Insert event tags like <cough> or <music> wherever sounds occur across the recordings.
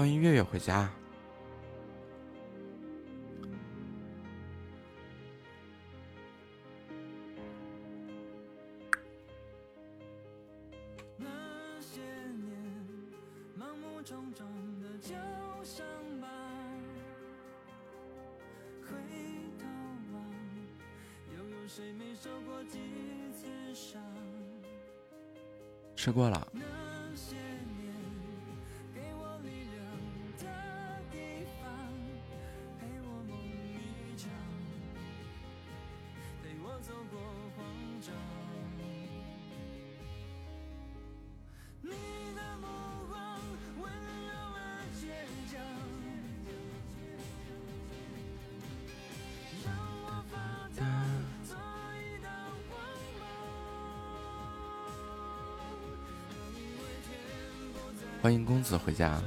欢迎月月回家。吃过了。欢迎公子回家。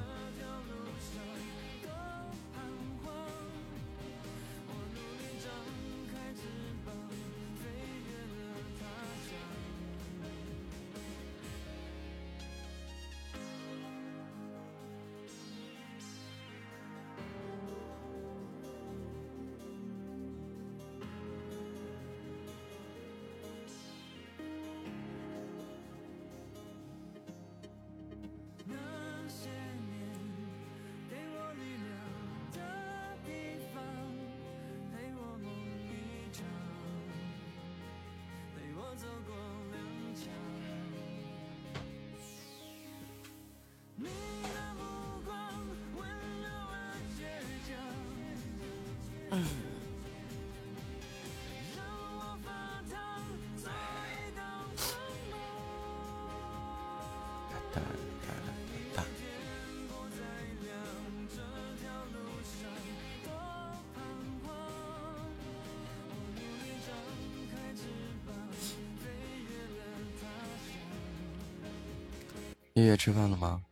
月月吃饭了吗？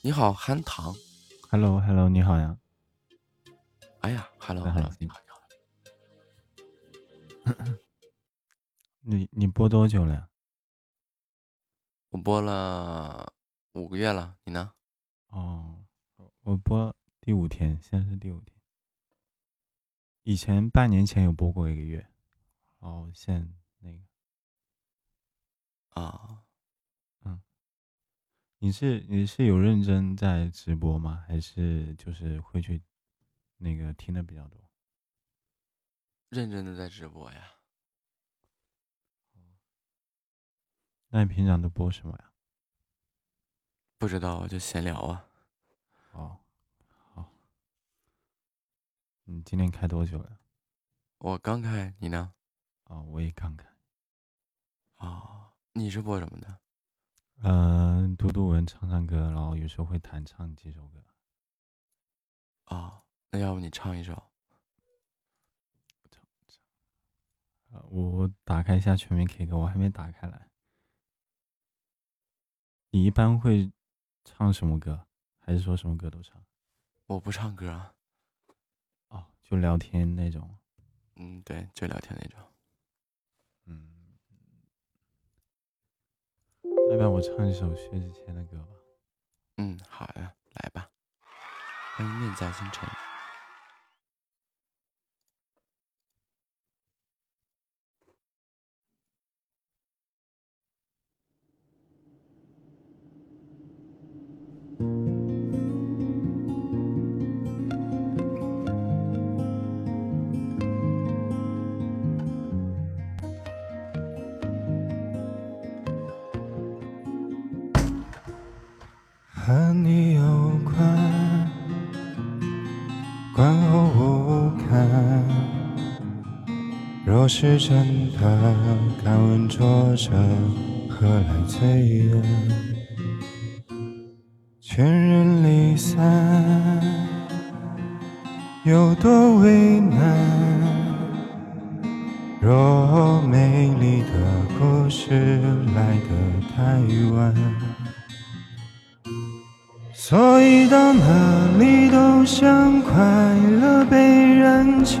你好，憨糖。Hello，Hello，你好呀。哎呀，Hello，Hello，你好，你好。你 <coughs> 你播多久了呀？我播了五个月了，你呢？哦，我播第五天，现在是第五天。以前半年前有播过一个月，哦，现那个啊。你是你是有认真在直播吗？还是就是会去那个听的比较多？认真的在直播呀。那你平常都播什么呀？不知道，就闲聊啊。哦，好。你今天开多久了？我刚开，你呢？哦，我也刚开。哦，你是播什么的？嗯，读读文，唱唱歌，然后有时候会弹唱几首歌。啊，那要不你唱一首？唱唱。我我打开一下全民 K 歌，我还没打开来。你一般会唱什么歌？还是说什么歌都唱？我不唱歌。哦，就聊天那种。嗯，对，就聊天那种。要不要我唱一首薛之谦的歌吧？嗯，好呀，来吧。欢迎念在星辰。是真的，敢问作者何来罪恶？全人离散，有多为难？若美丽的故事来得太晚。所以到哪里都像快乐被燃起，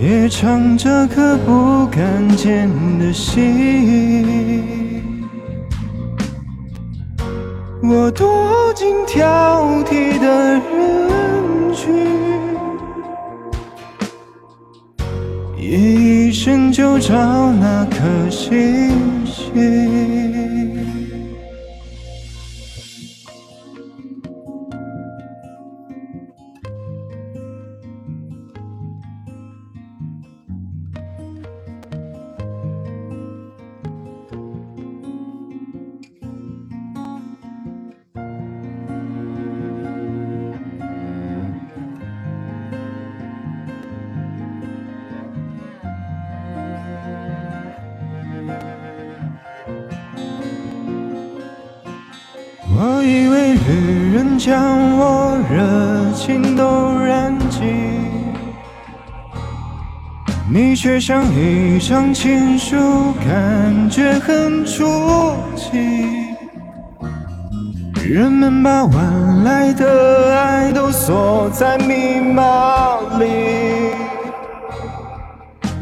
也唱着颗不敢见的心。我躲进挑剔的人群，一生就找那颗星星。却像一张情书，感觉很出奇。人们把晚来的爱都锁在密码里，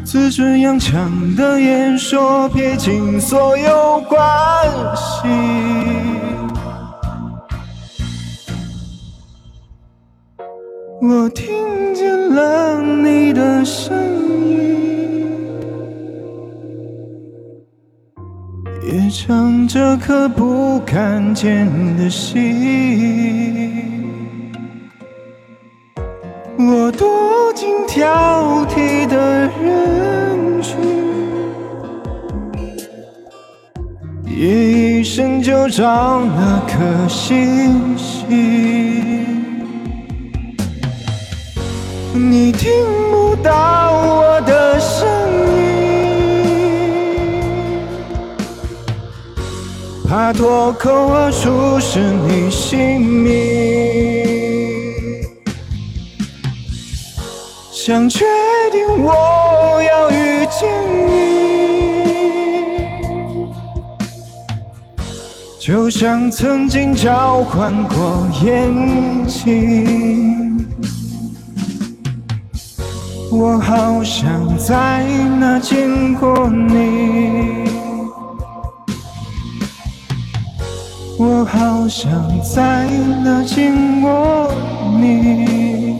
字正扬强的演说，撇清所有关系。我听见了你的声音，也唱着颗不敢见的心。我躲进挑剔的人群，夜一深就找那颗星星。你听不到我的声音，怕脱口而出是你姓名。想确定我要遇见你，就像曾经交换过眼睛。我好像在那见过你，我好想在那见过你，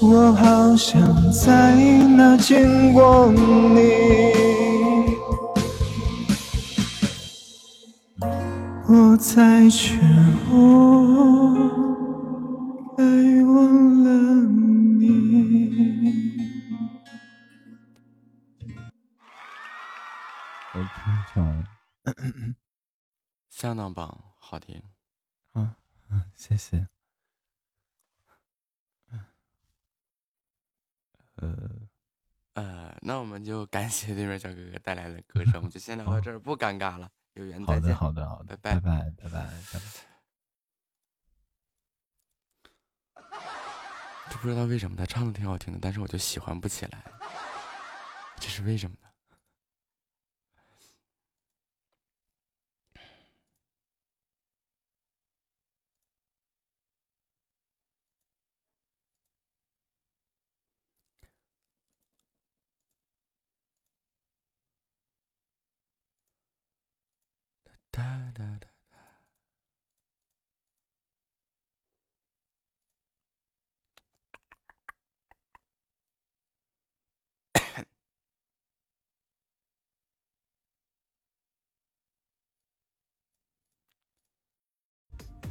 我好想在那见过你，我在劝我。该忘相当棒，好听。啊，嗯，谢谢。呃，呃，那我们就感谢对面小哥哥带来的歌声，我们就先聊到这儿，不尴尬了，有缘再见。好的，好的，好的，拜拜拜，拜拜，拜不知道为什么他唱的挺好听的，但是我就喜欢不起来，这是为什么呢？哒哒哒。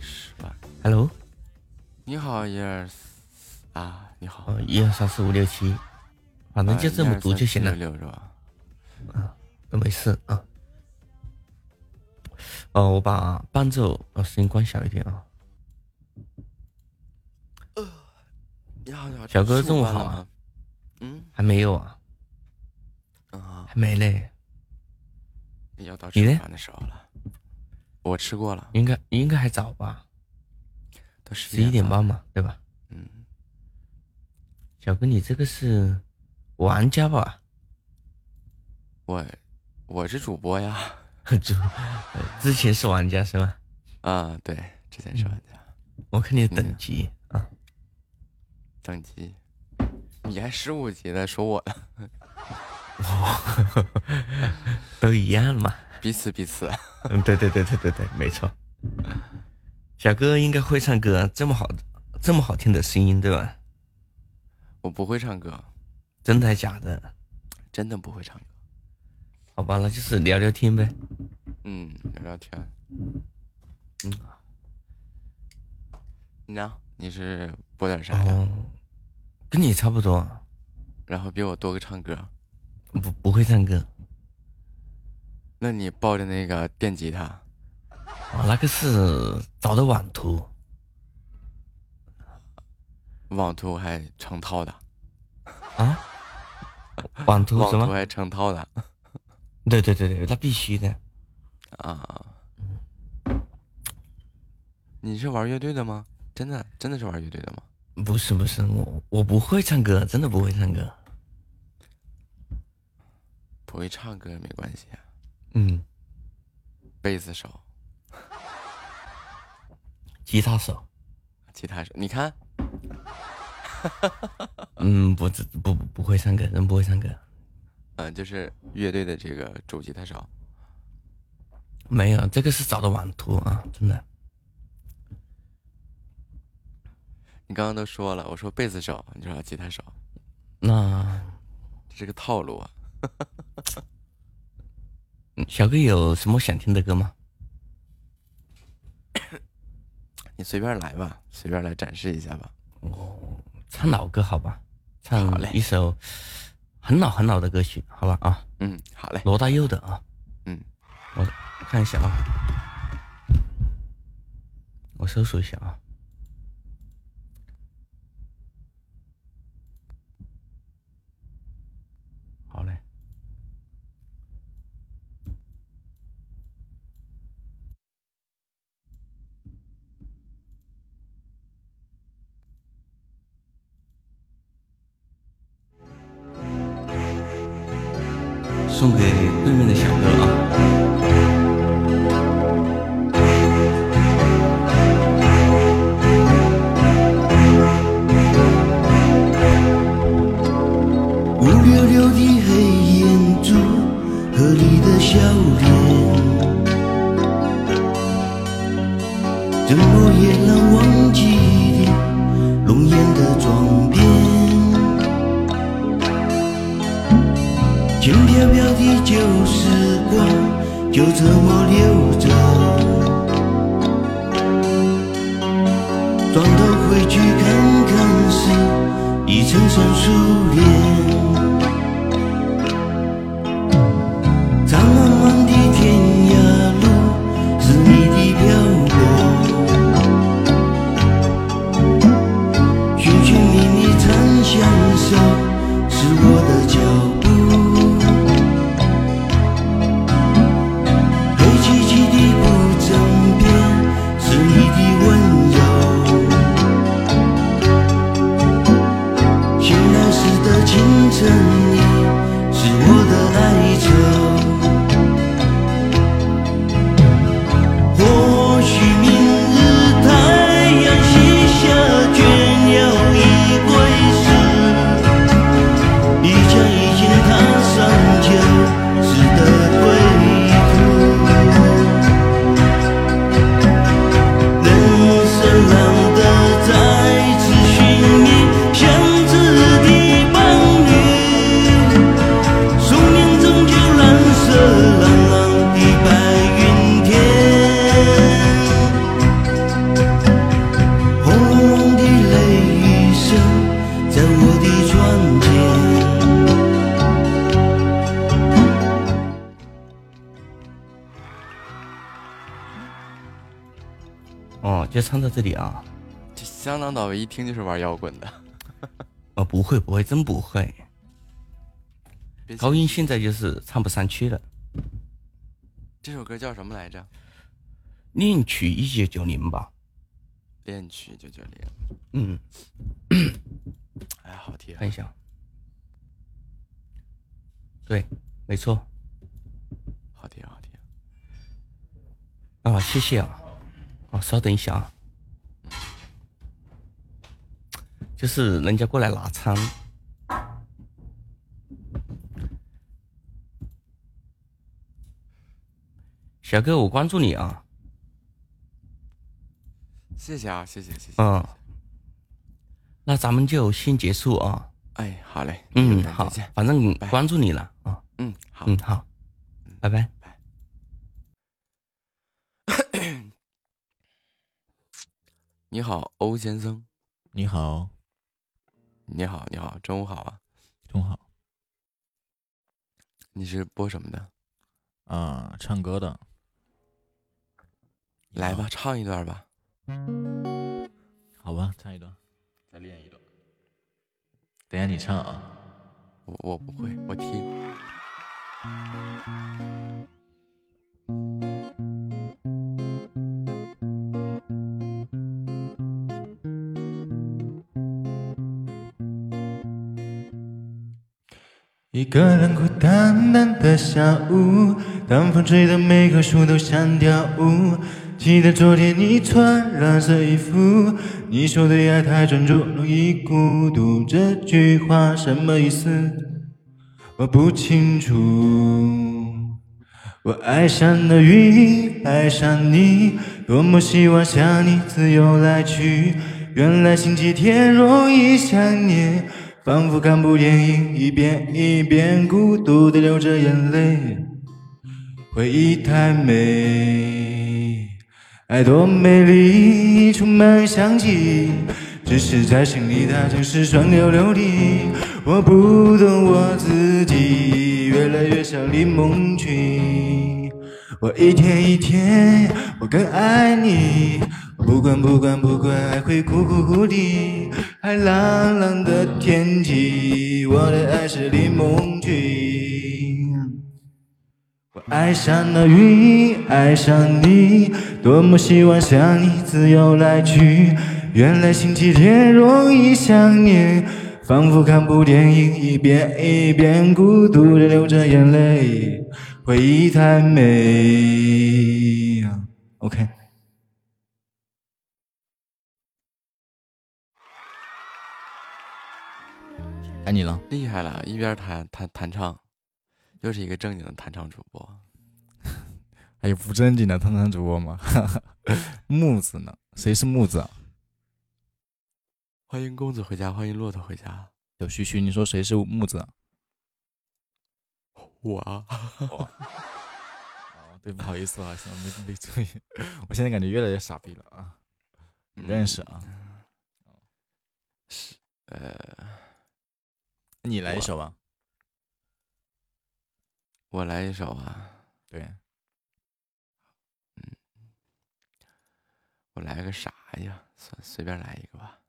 是吧？Hello，你好，一二四啊，你好，嗯，一二三四五六七，反正就这么读就行了，六是吧？都没事啊。哦，我把伴奏呃声音关小一点啊。你好，你好，小哥吃中午好啊？嗯还没有啊，啊，还没嘞。要到你呢吃饭的时候了。我吃过了，应该应该还早吧，十一点。半嘛，对吧？嗯，小哥，你这个是玩家吧？我我是主播呀。<laughs> 主呃之前是玩家是吧？啊，对，之前是玩家。我看你的等级啊，等级，你还十五级呢说我呢？都一样嘛。<laughs> 彼此彼此。<laughs> 嗯，对对对对对对，没错。小哥应该会唱歌，这么好这么好听的声音，对吧？我不会唱歌，真的还假的？真的不会唱歌。好吧，那就是聊聊天呗。嗯，聊聊天。嗯，你呢？你是播点啥呀？哦，跟你差不多，然后比我多个唱歌。不不会唱歌。那你抱着那个电吉他，啊，那个是找的网图，网图还成套的，啊？网图什么？网图还成套的对对对对，那必须的。啊！你是玩乐队的吗？真的真的是玩乐队的吗？不是不是，我我不会唱歌，真的不会唱歌。不会唱歌也没关系，啊嗯，贝斯手、吉他手，吉他手，你看嗯，不不不不会唱歌，真不会唱歌。嗯、就是乐队的这个主吉他手。没有，这个是找的网图啊，真的。你刚刚都说了，我说贝斯手，你说吉他手，那这是个套路啊。<laughs> 嗯小哥有什么想听的歌吗？你随便来吧，随便来展示一下吧。哦唱老歌好吧，唱好嘞一首很老很老的歌曲，好吧啊，嗯，好嘞。罗大佑的啊，嗯，我看一下啊，我搜索一下啊。送给旧时光，就这么流着。转头回去看看时，已成生疏恋。一听就是玩摇滚的。<laughs> 哦，不会不会，真不会。高音现在就是唱不上去了。这首歌叫什么来着？恋曲一九九零吧。恋曲九九零。嗯，哎，好听。看一下。对，没错。好听，好听。啊，谢谢啊。哦，稍等一下啊。就是人家过来拿餐。小哥，我关注你啊！谢谢啊，谢谢谢谢。嗯，那咱们就先结束啊。哎，好嘞。嗯，好，反正关注你了啊。嗯，好，嗯好，拜拜拜。<coughs> 你好，欧先生。你好，你好，你好，中午好啊。中午好。你是播什么的？啊，唱歌的。来吧，唱一段吧。好吧，唱一段，再练一段。等下你唱啊。我我不会，我听。一个人孤单单的下午，当风吹得每棵树都想跳舞。记得昨天你穿蓝色衣服，你说对爱太专注容易孤独，这句话什么意思？我不清楚。我爱上了云，爱上你，多么希望像你自由来去。原来星期天容易想念，仿佛看部电影，一遍一遍孤独的流着眼泪。回忆太美，爱多美丽，充满香气，只是在心里它总是酸溜溜的。我不懂我自己，越来越像李梦君。我一天一天，我更爱你。不管不管不管，爱会哭哭哭的。海蓝蓝的天气，我的爱是李梦君。我爱上了云，爱上你，多么希望像你自由来去。原来星期天容易想念，仿佛看部电影，一遍一遍孤独的流着眼泪，回忆太美。OK。厉害了，一边弹弹弹唱，又是一个正经的弹唱主播。还有不正经的弹唱主播吗？<laughs> 木子呢？谁是木子啊？欢迎公子回家，欢迎骆驼回家。小徐徐，你说谁是木子？我啊。哦，对，不好意思啊，没没注意。我现在感觉越来越傻逼了啊！认识啊？是呃。你来一首吧，我来一首啊，对，嗯，我来个啥呀？算随便来一个吧。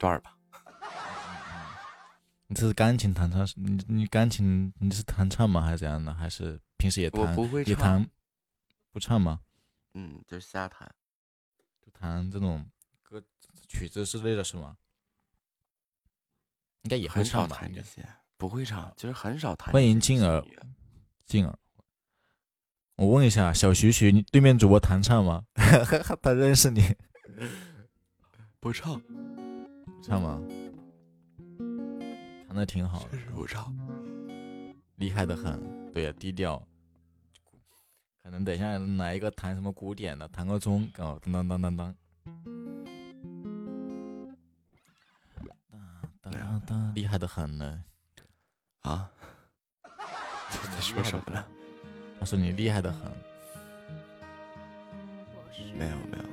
段吧。你这是钢琴弹唱？你你钢琴你是弹唱吗？还是怎样的？还是平时也弹？我不会唱也弹，不唱吗？嗯，就是瞎弹。就弹这种歌曲子之类的是吗？应该也会唱吧？弹这些，不会唱，就是很少弹。欢迎静儿，静儿。我问一下，小徐徐，你对面主播弹唱吗？<laughs> 他认识你，不唱，不唱吗？弹的挺好的确，实不唱。<laughs> 厉害的很。对呀、低调。可能等一下来一个弹什么古典的，弹个钟，哦，当当当当当。当当当，厉害的很呢。啊？<laughs> 在说什么呢？他说你厉害的很。没有没有，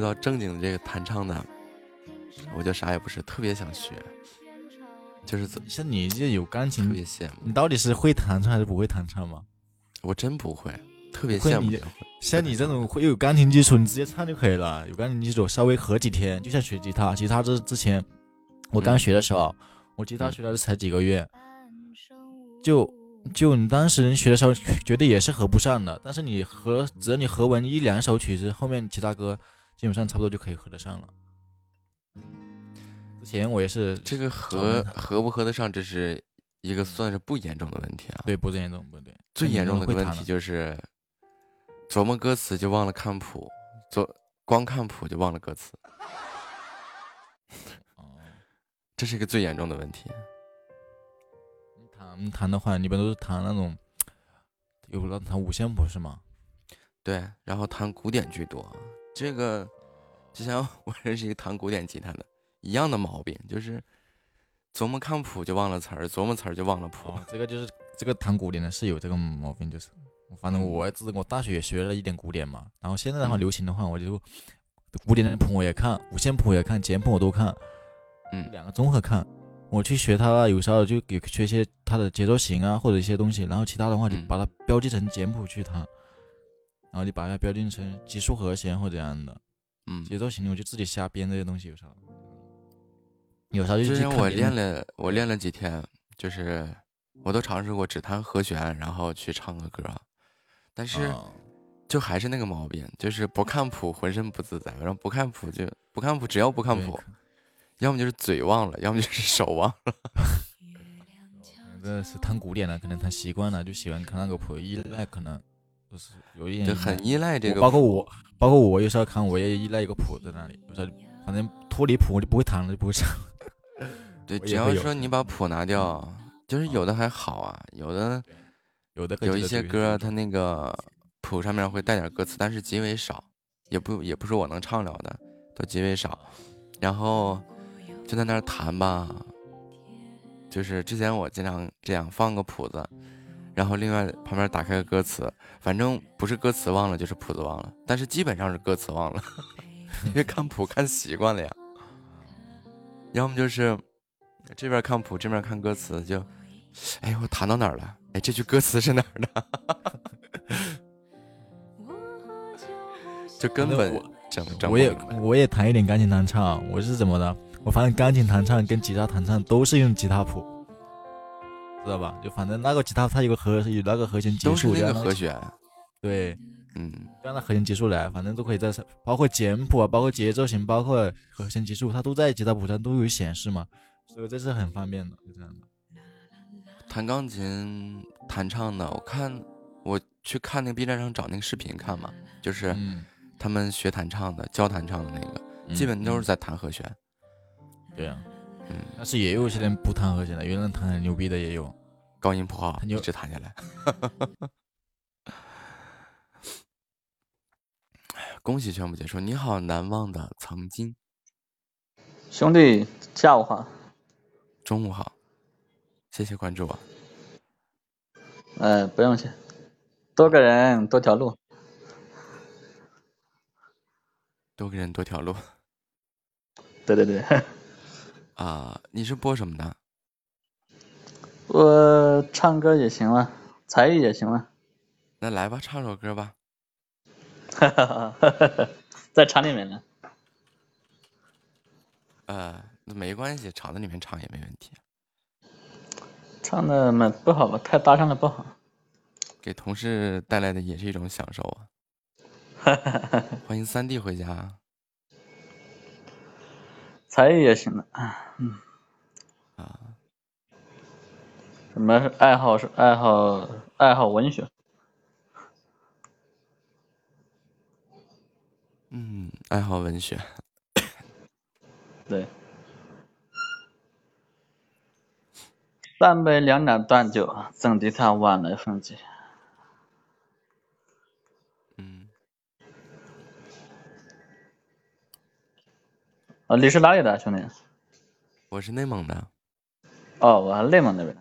遇到正经的这个弹唱的，我就啥也不是，特别想学，就是特像你这有钢琴特别琴，羡慕。你到底是会弹唱还是不会弹唱吗？我真不会，特别羡慕这会。像你这种会有钢琴基础，你直接唱就可以了。有钢琴基础，稍微合几天，就像学吉他。吉他这之前，我刚嗯学的时候，我吉他嗯学了才几个月，就就你当时学的时候，觉得也是合不上的。但是你合，只要你合完一两首曲子，后面其他歌基本上差不多就可以合得上了。之前我也是这个合合不合得上，这是一个算是不严重的问题啊。对不严重，不对。最严重的会个问题就是琢磨歌词就忘了看谱，做光看谱就忘了歌词，哦，这是一个最严重的问题。你 <laughs> 弹弹的话，你一般都是弹那种有那弹五线谱是吗？对，然后弹古典居多，这个之前我认识一个弹古典吉他的，一样的毛病，就是琢磨看谱就忘了词儿，琢磨词儿就忘了谱。哦，这个就是这个弹古典的是有这个毛病，就是反正我自我大学也学了一点古典嘛，然后现在的话嗯流行的话，我就古典的谱我也看，五线谱也看，简谱我都看，嗯两个综合看。我去学它，有时候就给学一些它的节奏型啊，或者一些东西，然后其他的话就嗯把它标记成简谱去弹，然后你把它标定成奇数和弦或者这样的嗯，节奏型，我就自己瞎编这些东西，有时候。有时候就之前我练了，我练了几天，就是我都尝试过只弹和弦，然后去唱个歌，但是啊就还是那个毛病，就是不看谱浑身不自在，然后不看谱就不看谱，只要不看谱，要么就是嘴忘了，要么就是手忘了。<laughs> 真的是弹古典的，可能弹习惯了，就喜欢看那个谱，依赖可能就是有一点就很依赖这个包括我，包括我有时候看，我也依赖一个谱在那里，有时候反正脱离谱我就不会弹了，就不会唱。<laughs> 对，只要说你把谱拿掉，就是有的还好啊，有的有的有一些歌它它那个谱上面会带点歌词，但是极为少，也不也不是我能唱了的，都极为少。然后就在那儿弹吧，就是之前我经常这样放个谱子，然后另外旁边打开个歌词，反正不是歌词忘了就是谱子忘了，但是基本上是歌词忘了，<laughs> 因为看谱看习惯了呀。要么就是这边看谱，这边看歌词，就，哎，我弹到哪儿了？哎，这句歌词是哪儿的？就根本整整我也我也弹一点钢琴弹唱，我是怎么的？我发现钢琴弹唱跟吉他弹唱都是用吉他谱，知道吧？就反正那个吉他它有个和有那个和弦结束，都是那个和弦，对，嗯，就按那和弦结束来，反正都可以在，包括简谱啊，包括节奏型，包括和弦结束，它都在吉他谱上都有显示嘛，所以这是很方便的，就这样的。弹钢琴弹唱的，我看我去看那个 B 站上找那个视频看嘛，就是嗯，他们学弹唱的、教弹唱的那个，嗯基本都是嗯在弹和弦，对啊，嗯，但是也有些人不弹和弦的，有人弹很牛逼的也有。高音谱号他就一直弹下来。哎 <laughs> 呀恭喜全部结束！你好，难忘的曾经。兄弟，下午好。中午好，谢谢关注啊！呃，不用谢，多个人多条路。多个人多条路对对对，啊！你是播什么的？我唱歌也行了，才艺也行了。那来吧，唱首歌吧。哈哈哈哈哈！在厂里面呢。呃，那没关系，厂子里面唱也没问题。唱的嘛不好吧，太搭上了不好。给同事带来的也是一种享受啊。<laughs> 欢迎三弟回家。才艺也行的，嗯。啊。什么爱好是爱好爱好文学？嗯，爱好文学。对。三杯两盏断酒，怎敌他晚来风急？啊，你是哪里的兄弟？我是内蒙的。哦，我还内蒙那边。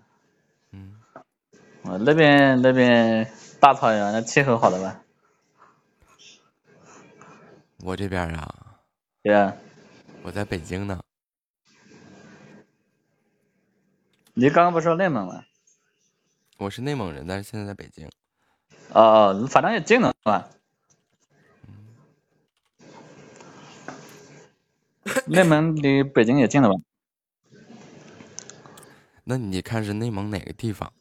嗯。我那边那边大草原，那气候好的吧？我这边啊。对啊。我在北京呢。你刚刚不是说内蒙吗？我是内蒙人，但是现在在北京。哦哦，反正也近了，是吧？<laughs> 内蒙离北京也近了吧？<laughs> 那你看是内蒙哪个地方？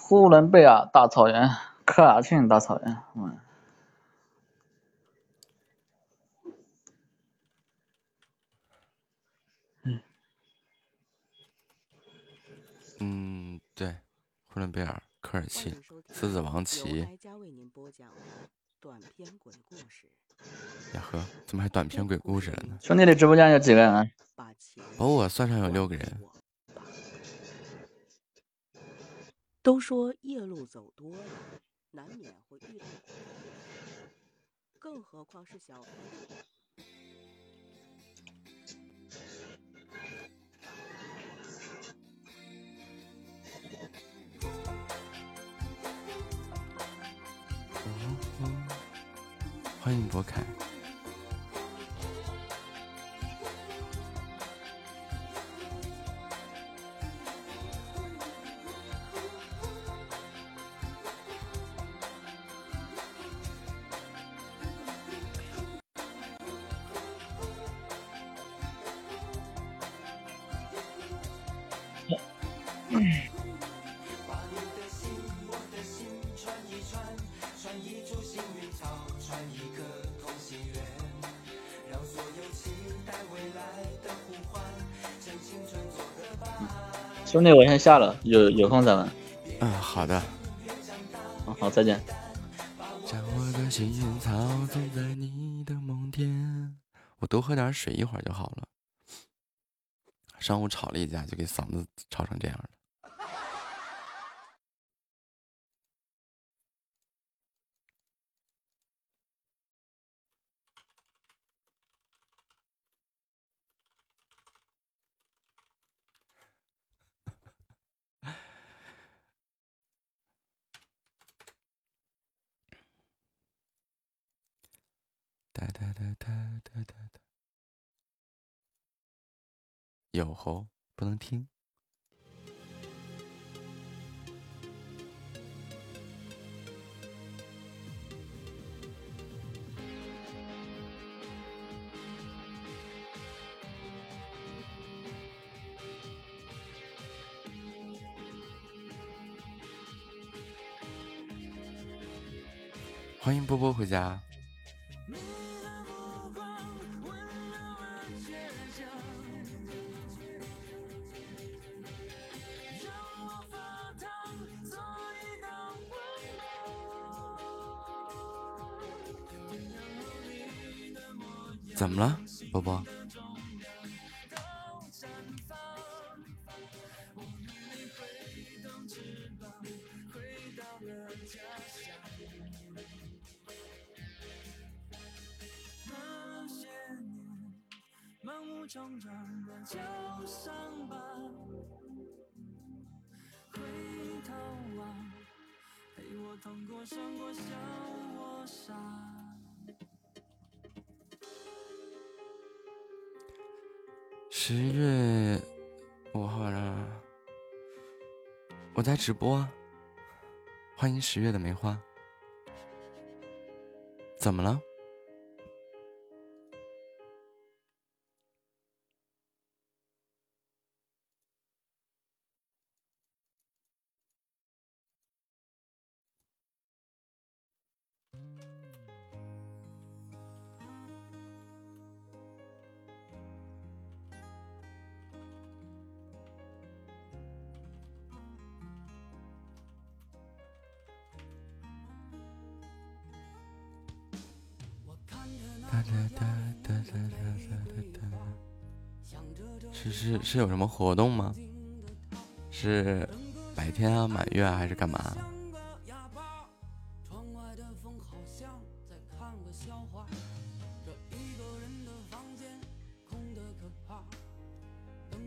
呼伦贝尔大草原，科尔沁大草原，嗯。嗯，对，呼伦贝尔、科尔沁、狮子王旗。<laughs> 呀呵，怎么还短篇鬼故事了呢？兄弟的直播间有几个人？啊？把我算上有六个人。都说夜路走多了，难免会遇到，更何况是小。欢迎博凯。兄弟，我先下了，有有空咱们。嗯，好的。好，再见。将我多喝点水，一会儿就好了。上午吵了一架，就给嗓子吵成这样了。哒哒哒哒哒哒哒，有吼不能听。欢迎波波回家。怎么了宝宝？的旧伤疤回头望陪我痛过伤过笑十月五号啊，我在直播，欢迎十月的梅花。怎么了？是有什么活动吗？是白天啊、满月啊，还是干嘛？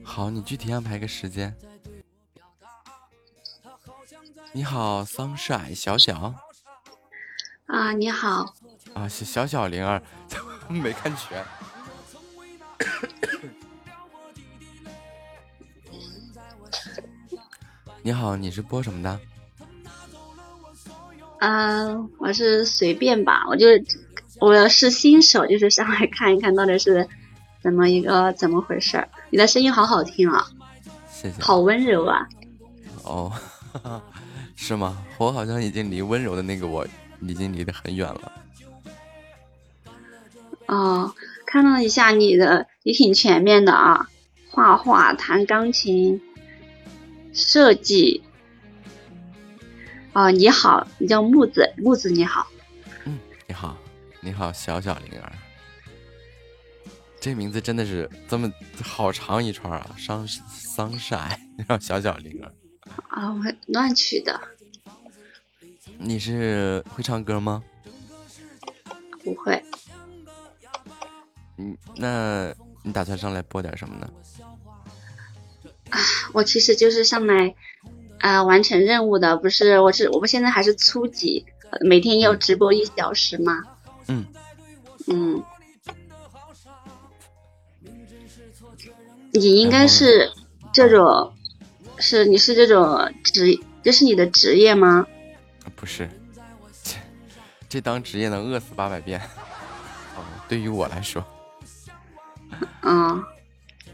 好，你具体安排个时间。你好，sunshine 小小啊，你好，啊，小小小灵儿，<laughs> 没看全。你好，你是播什么的？嗯，我是随便吧，我就是我是新手，就是上来看一看到底是怎么一个怎么回事儿。你的声音好好听啊，谢谢。好温柔啊。哦，<laughs> 是吗？我好像已经离温柔的那个我已经离得很远了。哦，看了一下你的，也挺全面的啊，画画、弹钢琴、设计。哦，你好，你叫木子，木子你好。嗯，你好，你好，小小灵儿。这名字真的是这么好长一串啊，桑桑晒，让小小灵儿。啊，我乱取的。你是会唱歌吗？不会。嗯，那你打算上来播点什么呢？啊，我其实就是上来啊、呃完成任务的，不是，我是我们现在还是初级，呃每天要直播一小时嘛。嗯嗯。你应该是这种，是你是这种职，这是你的职业吗？不是，这这当职业能饿死八百遍。<laughs> 哦，对于我来说，嗯，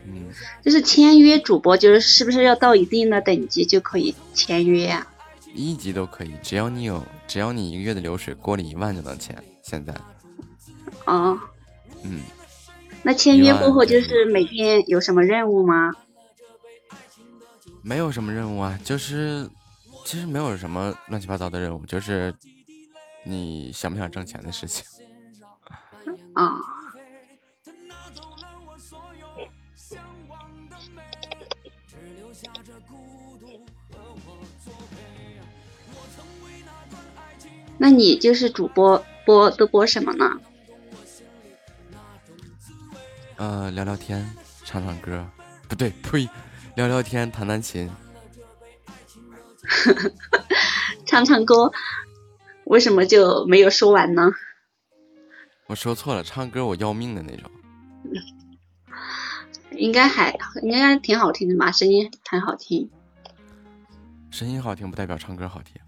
嗯，就是签约主播，就是是不是要到一定的等级就可以签约呀、一级都可以，只要你有，只要你一个月的流水过了一万就能签。现在，哦，嗯，那签约过后就是每天有什么任务吗？没有什么任务啊，就是其实没有什么乱七八糟的任务，就是你想不想挣钱的事情。啊、那你就是主播播都播什么呢？呃，聊聊天，唱唱歌，不对，呸，聊聊天，弹弹琴。<laughs> 唱唱歌，为什么就没有说完呢？我说错了，唱歌我要命的那种。应该还应该挺好听的吧，声音很好听。声音好听不代表唱歌好听。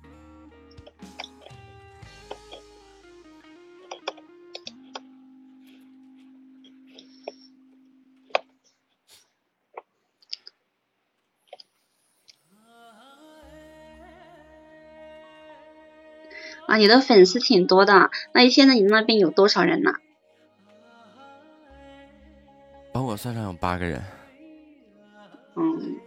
啊，你的粉丝挺多的，那现在你那边有多少人呢？把我算上有八个人。嗯，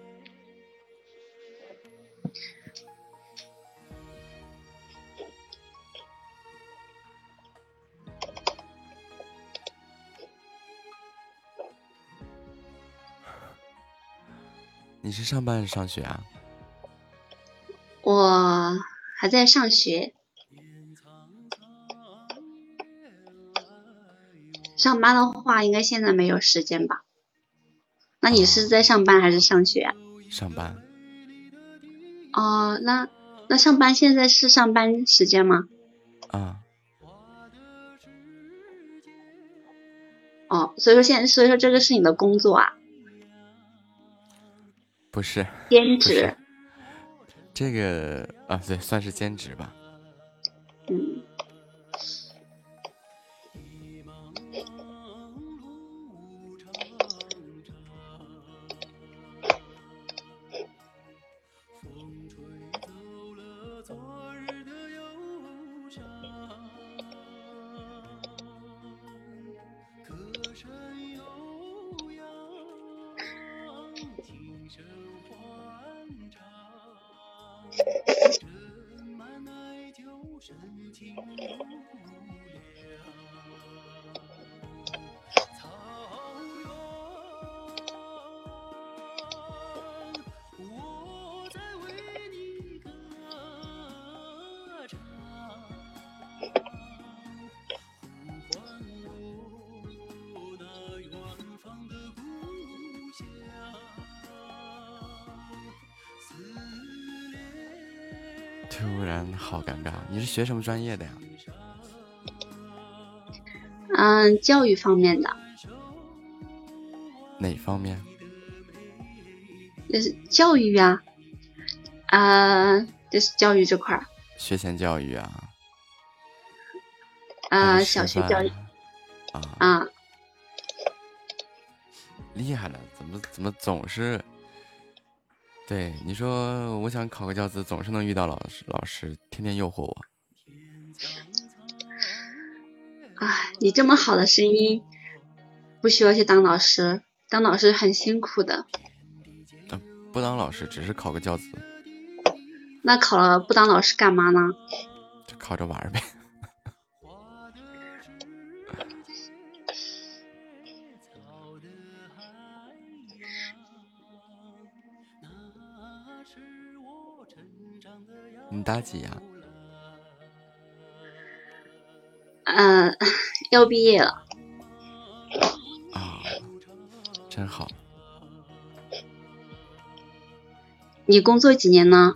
你是上班还是上学啊？我还在上学，上班的话应该现在没有时间吧？那你是在上班还是上学啊？上班。哦，那那上班现在是上班时间吗？啊，哦，所以说现在所以说这个是你的工作啊？不是兼职。这个啊，对，算是兼职吧。学什么专业的呀？嗯，教育方面的，哪方面？就是教育啊，啊、就是教育这块儿，学前教育啊？啊、小学教育啊，啊，厉害了，怎么怎么总是？对你说，我想考个教资，总是能遇到老师，老师天天诱惑我。你这么好的声音，不需要去当老师，当老师很辛苦的。不当老师，只是考个教资，那考了不当老师干嘛呢？就考着玩儿呗。<laughs> 你大几呀、嗯、要毕业了，啊？真好，你工作几年呢？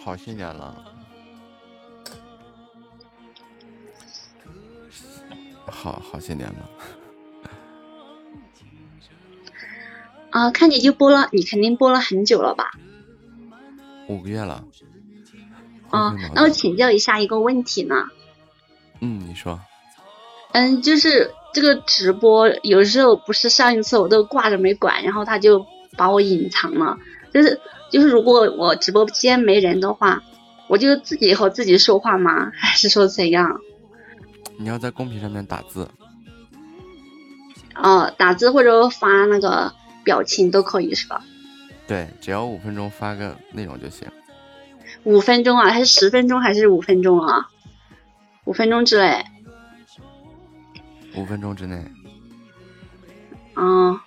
好些年了。好好些年了，啊，看你就播了，你肯定播了很久了吧？五个月了。啊灰灰毛，那我请教一下一个问题呢。嗯，你说嗯，就是这个直播，有时候不是上一次我都挂着没管，然后他就把我隐藏了。就是就是，如果我直播间没人的话，我就自己和自己说话吗？还是说怎样？你要在公屏上面打字，哦，打字或者发那个表情都可以是吧？对，只要五分钟发个内容就行。五分钟啊，还是十分钟，还是五分钟啊？五分钟之内。五分钟之内，嗯，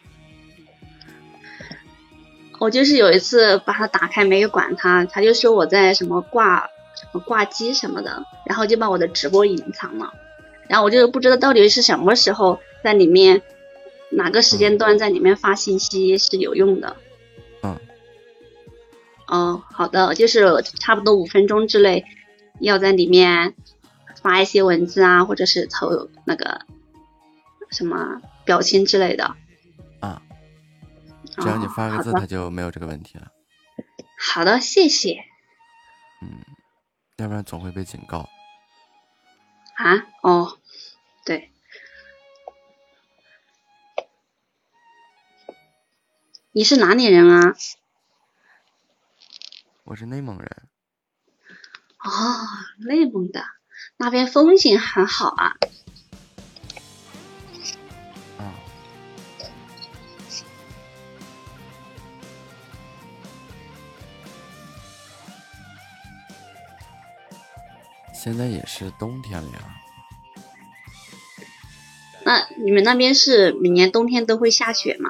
我就是有一次把它打开没有管它，他就说我在什么挂什么挂机什么的，然后就把我的直播隐藏了，然后我就不知道到底是什么时候在里面哪个时间段在里面发信息是有用的。嗯。哦，好的，就是差不多五分钟之内要在里面发一些文字啊，或者是投那个什么表情之类的。啊，只要你哦发个字，好的它就没有这个问题了。好的，谢谢嗯，要不然总会被警告。啊。哦，对，你是哪里人啊？我是内蒙人，哦，内蒙的，那边风景很好啊。啊，现在也是冬天了呀。那你们那边是每年冬天都会下雪吗？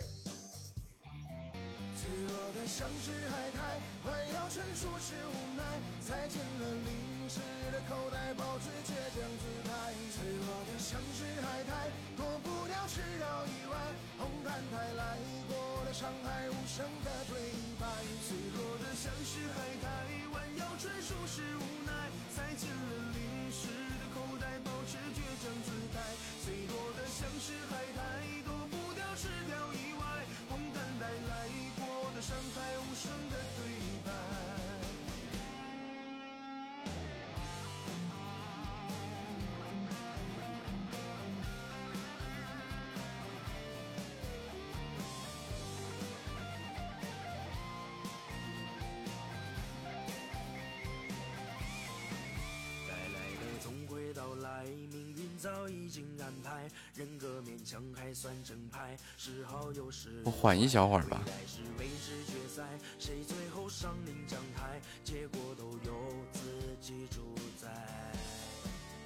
脆弱的像是海苔，弯腰纯属是无奈。塞进了零食的口袋，保持倔强姿态。脆弱的像是海苔，躲不掉迟到意外。红毯带来过的伤害，无声的对白。脆弱的像是海苔，弯腰纯属是无奈。塞进了零食的口袋，保持倔强姿态。脆弱的像是海苔，躲不掉吃掉意外。红毯带来过的伤害，无声的对白。经安排，人格勉强还算正派，时好有时我缓一小会儿吧。未来是未知决赛，谁最后上领奖台，结果都由自己主宰。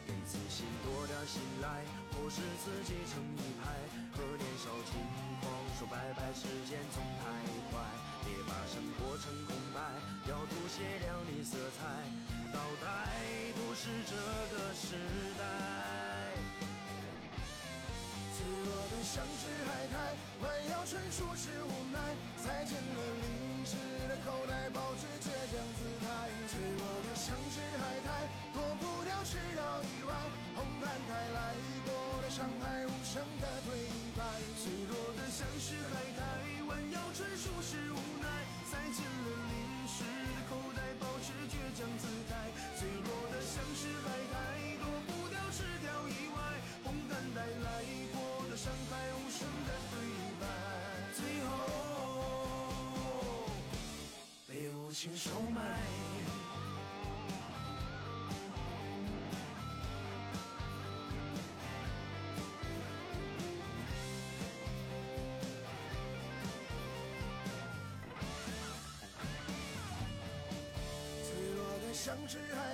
给自信多点信赖，或是自己成一派，和年少轻狂说拜拜，时间总太快，别把生活成空白，要涂些亮丽色彩，倒带不是这个时代。脆弱的像是海苔，弯腰纯属是无奈，塞进了零食的口袋，保持倔强姿态。脆弱的像是海苔，躲不掉迟到意外。红毯带来过的伤害，无声的对白。脆弱的像是海苔，弯腰纯属是无奈，塞进了零食的口袋，保持倔强姿态。脆弱的像是海苔，躲不掉吃掉意外。红毯带来过情收买。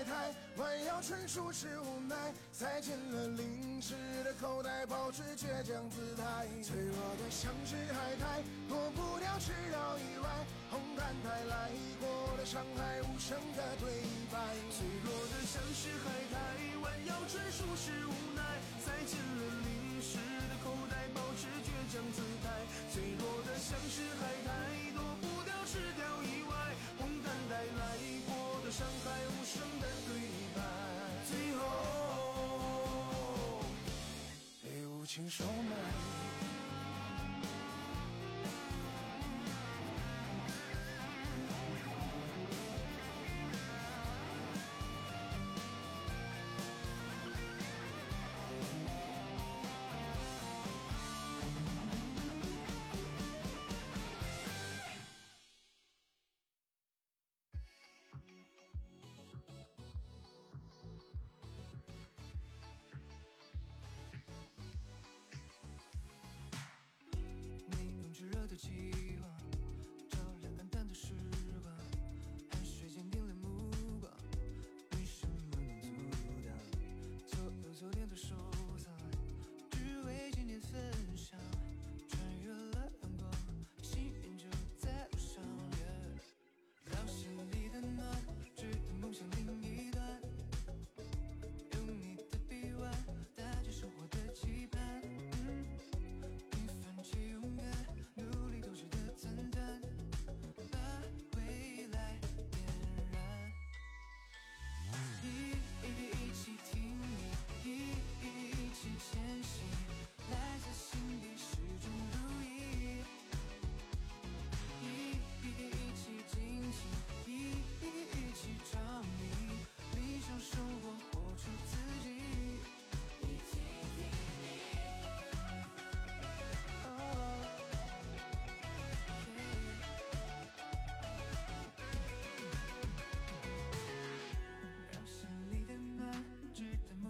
海苔，弯腰纯属是无奈，塞进了淋湿的口袋，保持倔强姿态。脆弱的像是海苔，躲不掉迟到意外。红毯带来过的伤害，无声的对白。脆弱的像是海苔，弯腰纯属是无奈，塞进了淋湿的口袋，保持倔强姿态。脆弱的像是海苔，躲不掉吃掉意外。红毯带来过生，的对白，最后被无情收买。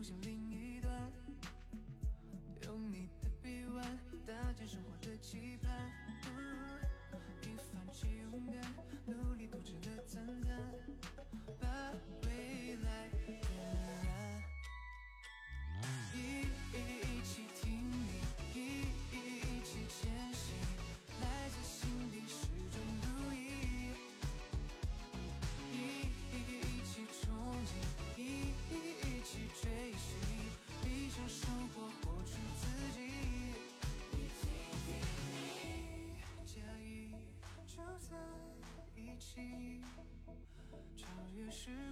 梦想另一端，用你的臂弯搭建生活的期盼。超越时间。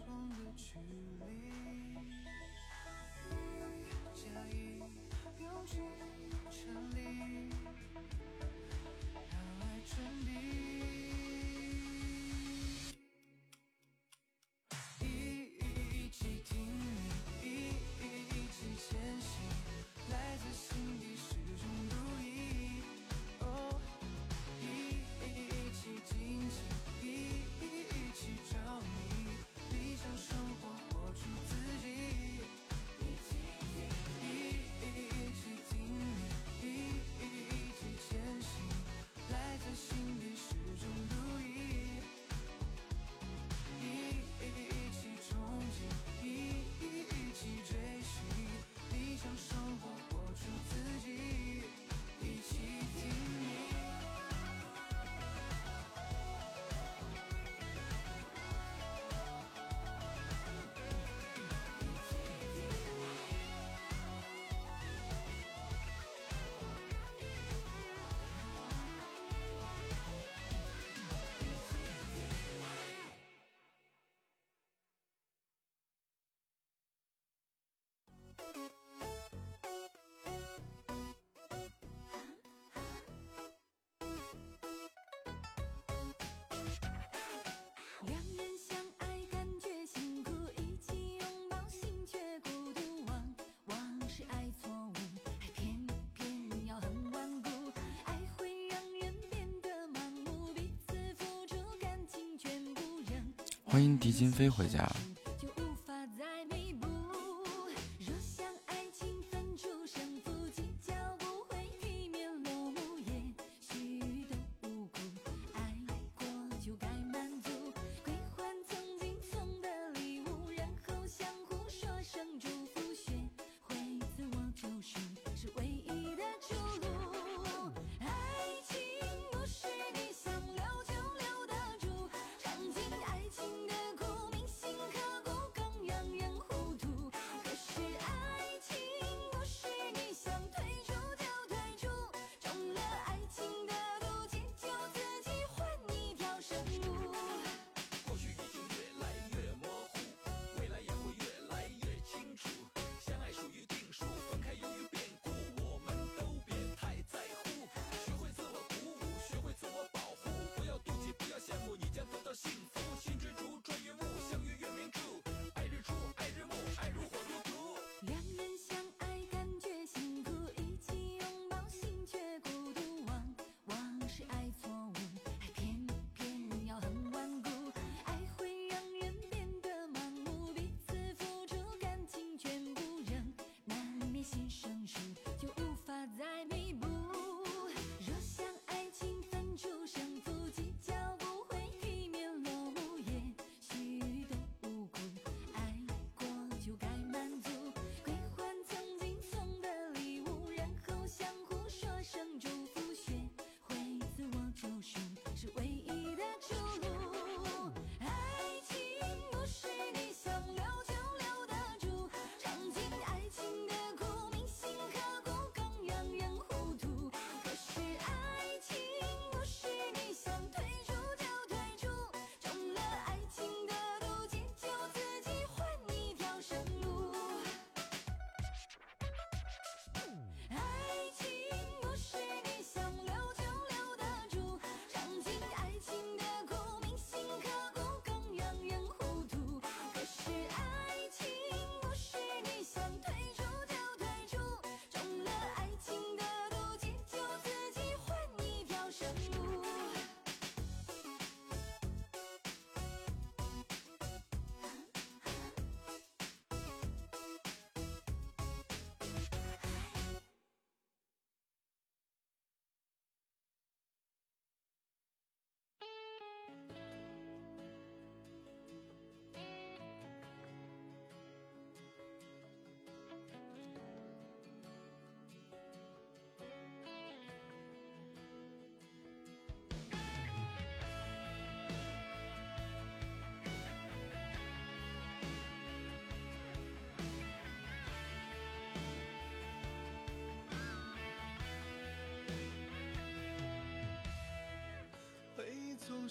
欢迎狄金飞回家。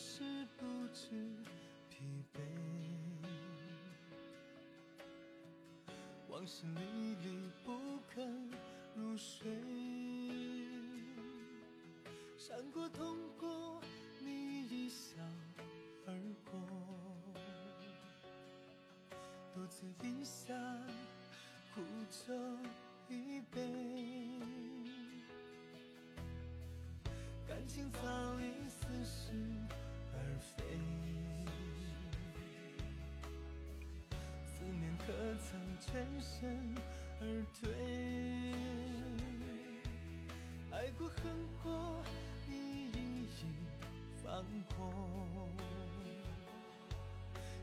是不知疲惫，往事历历不肯入睡，伤过痛过，你一笑而过，独自饮下苦酒一杯，感情早已死时。可曾全身而退？爱过恨过你一一放过。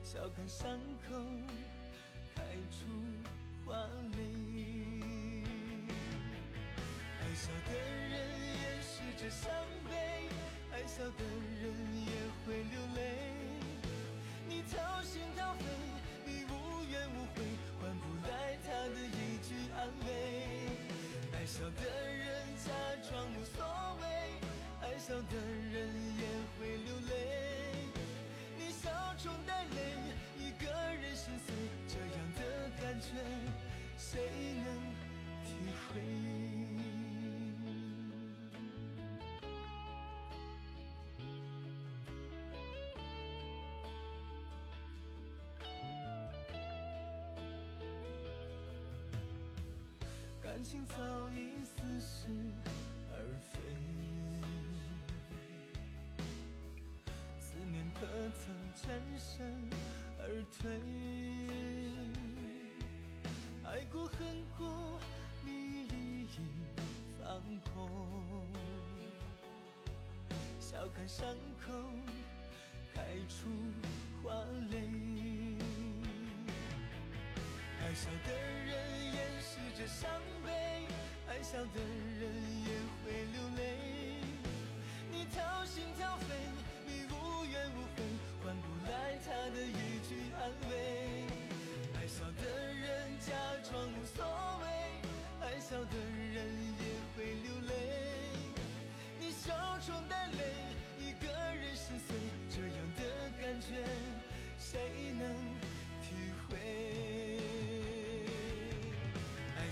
笑看伤口开出花蕾。爱笑的人掩饰着伤悲爱笑的人也会流泪。你掏心掏肺你无无怨无悔，换不来他的一句安慰。爱笑的人假装无所谓，爱笑的人也会流泪。你笑中带泪，一个人心碎，这样的感觉。谁能？感情早已似是而非，思念可曾全身而退？爱过恨过，你已放过，笑看伤口开出花蕾。爱笑的人掩饰着伤悲，爱笑的人也会流泪。你掏心掏肺，你无怨无悔，换不来他的一句安慰。爱笑的人假装无所谓，爱笑的人也会流泪。你笑中带泪，一个人心碎，这样的感觉谁能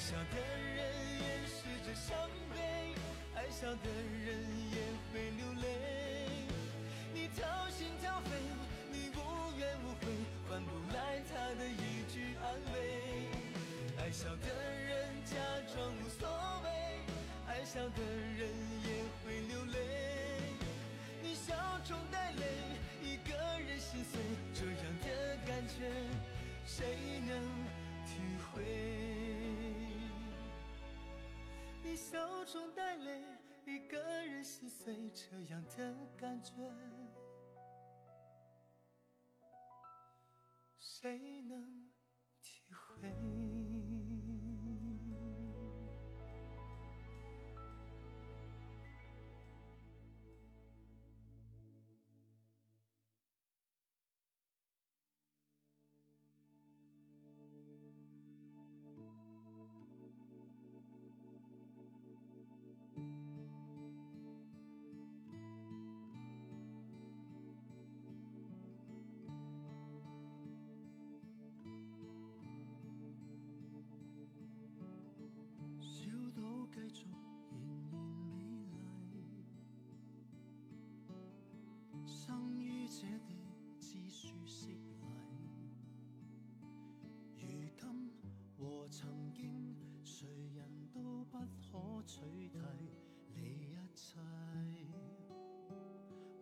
笑的人掩饰着伤悲，爱笑的人也会流泪。你掏心掏肺，你无怨无悔，换不来他的一句安慰。爱笑的人假装无所谓，爱笑的人也会流泪。你笑中带泪，一个人心碎，这样的感觉谁能体会？你笑中带泪，一个人心碎，这样的感觉谁能体会？曾經，誰人都不可取替，你一切，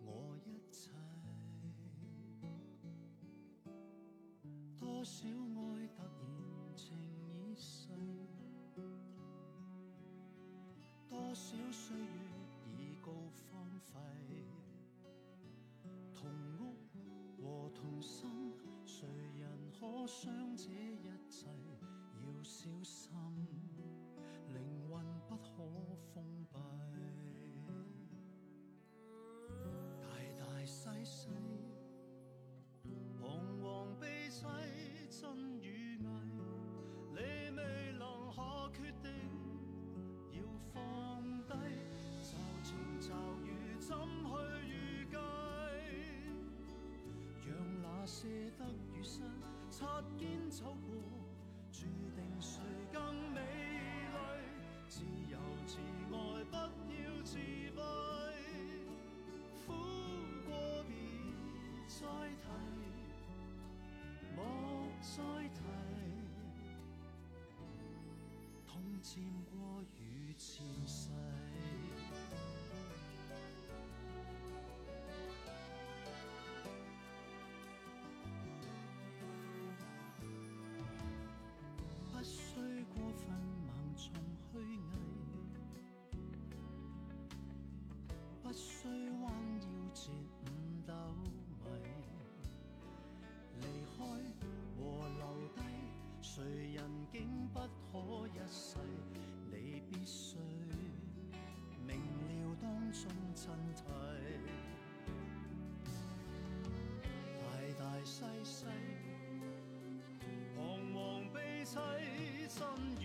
我一切。多少愛突然情已逝。多少歲月已告荒廢，同屋和同心，誰人可相？小心，靈魂不可封閉。大大細細，彷徨悲凄，真與偽，你未能可決定。要放低，驟晴骤雨怎去預計？讓那些得与失擦肩走痛身体，大大细细，彷徨悲凄，真與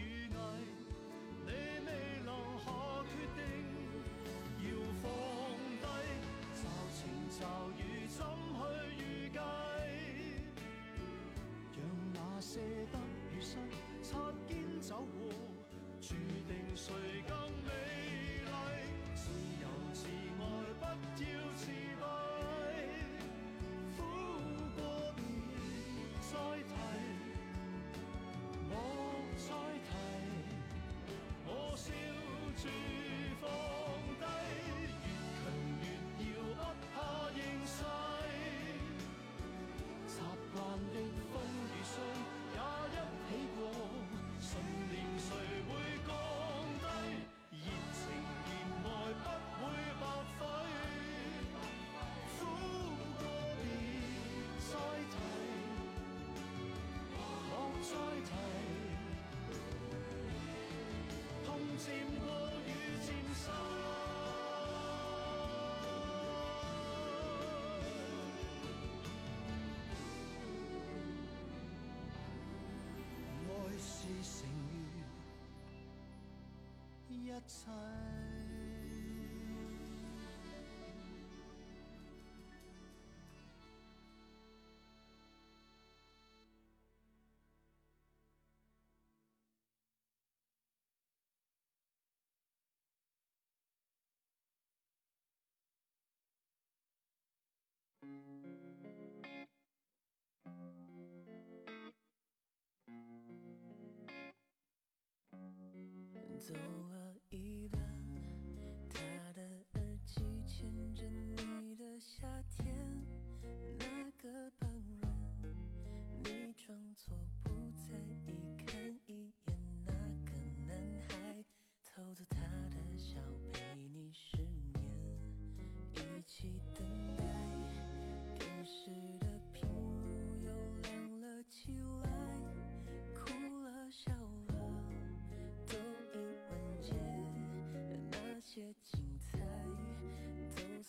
ใ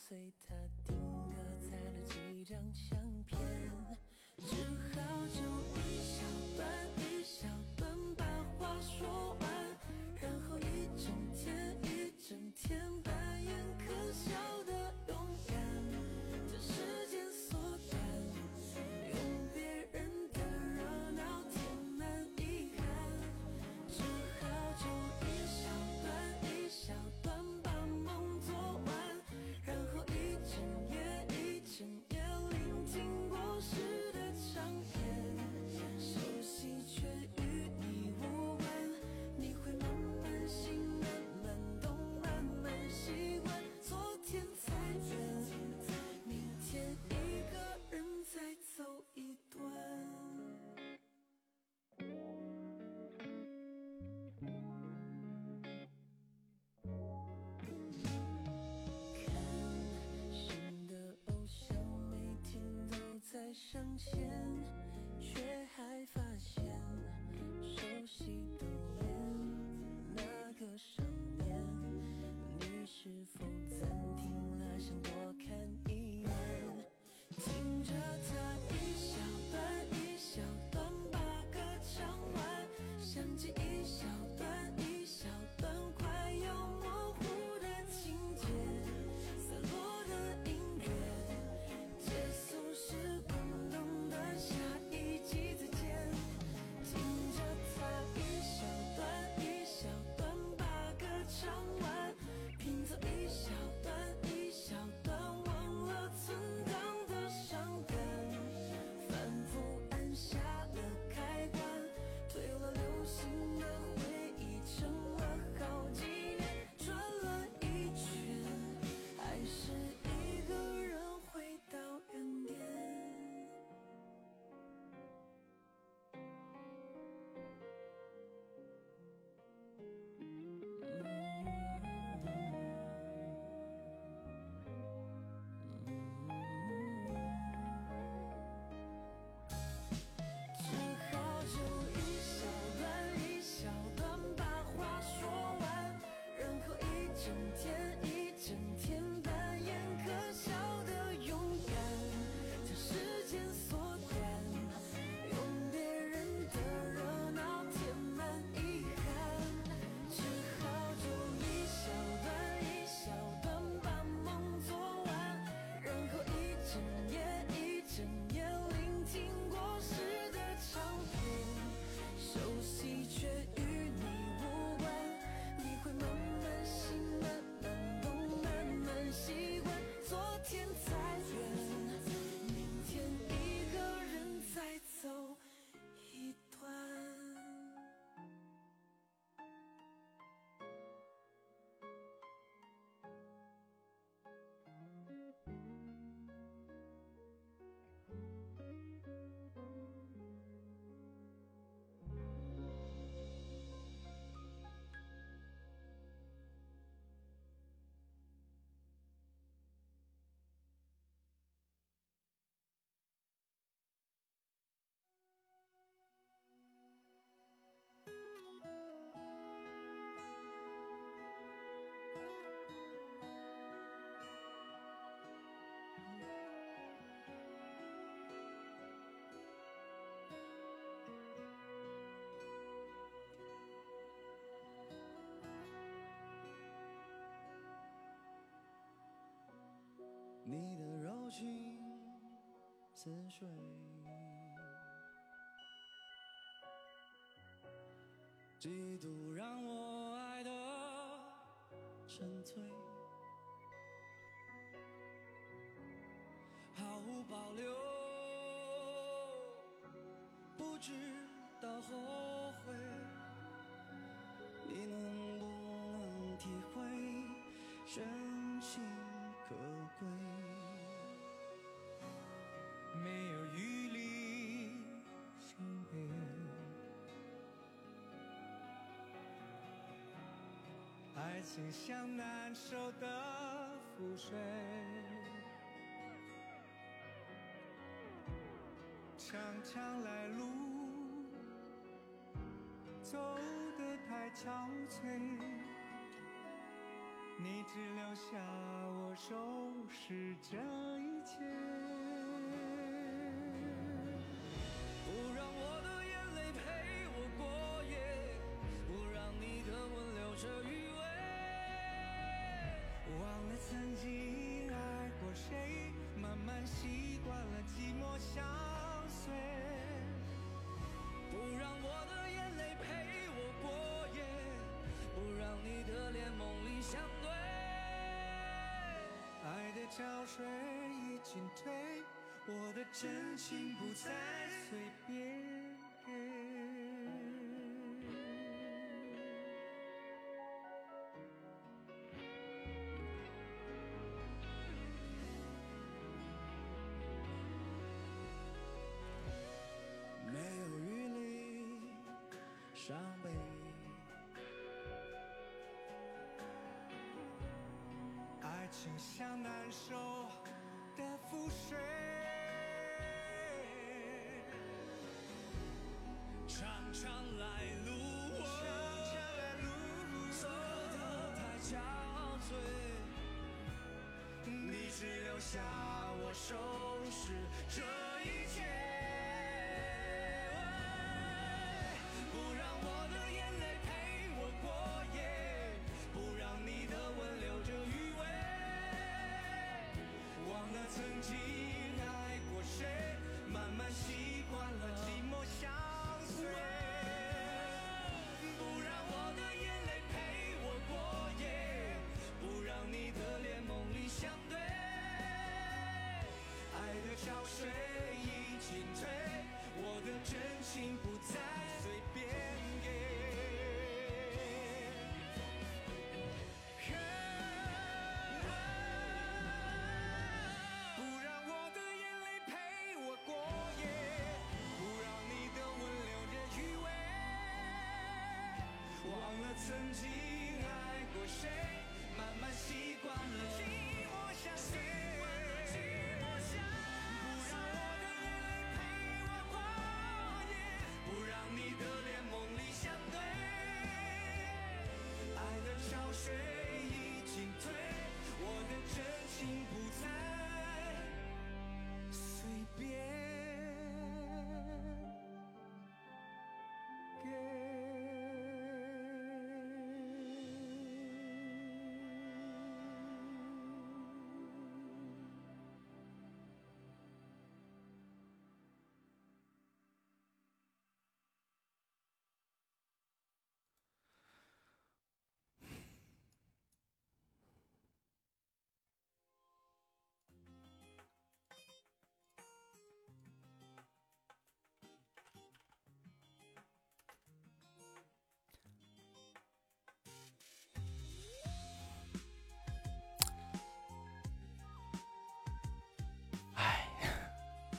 随他定格在了几张相片只好就一小段一小段把话说完然后一整天情绪。似水。嫉妒让我爱的沉醉，毫无保留，不知道后悔。你能不能体会真情爱情像难受的覆水，长长来路走得太憔悴，你只留下我收拾着真情不再随便给。没有余力伤悲。爱情像难收的覆水，长长来路，长长来路，走得太憔悴，你只留下我收拾这一切。不让我的眼泪陪我过夜，不让你的吻留着余味。忘了曾经曾经爱过谁，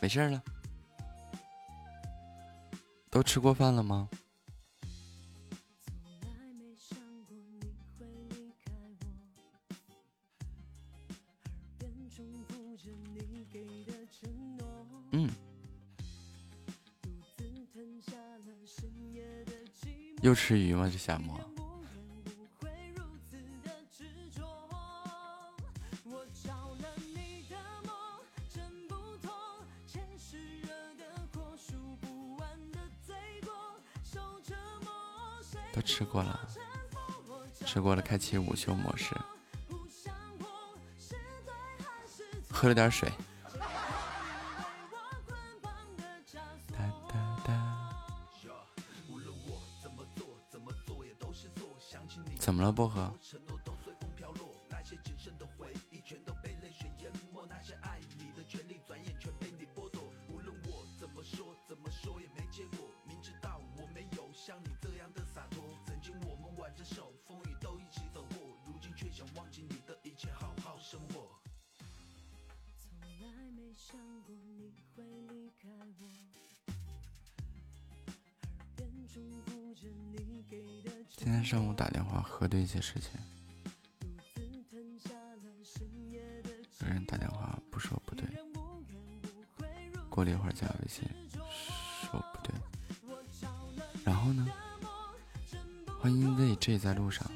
没事了。都吃过饭了吗？嗯。又吃鱼吗？这夏沫。开启午休模式，喝了点水。哒哒哒，怎么了？薄荷。核对一些事情。有人打电话不说不对，过了一会儿加微信说不对，然后呢？欢迎 ZJ 在路上。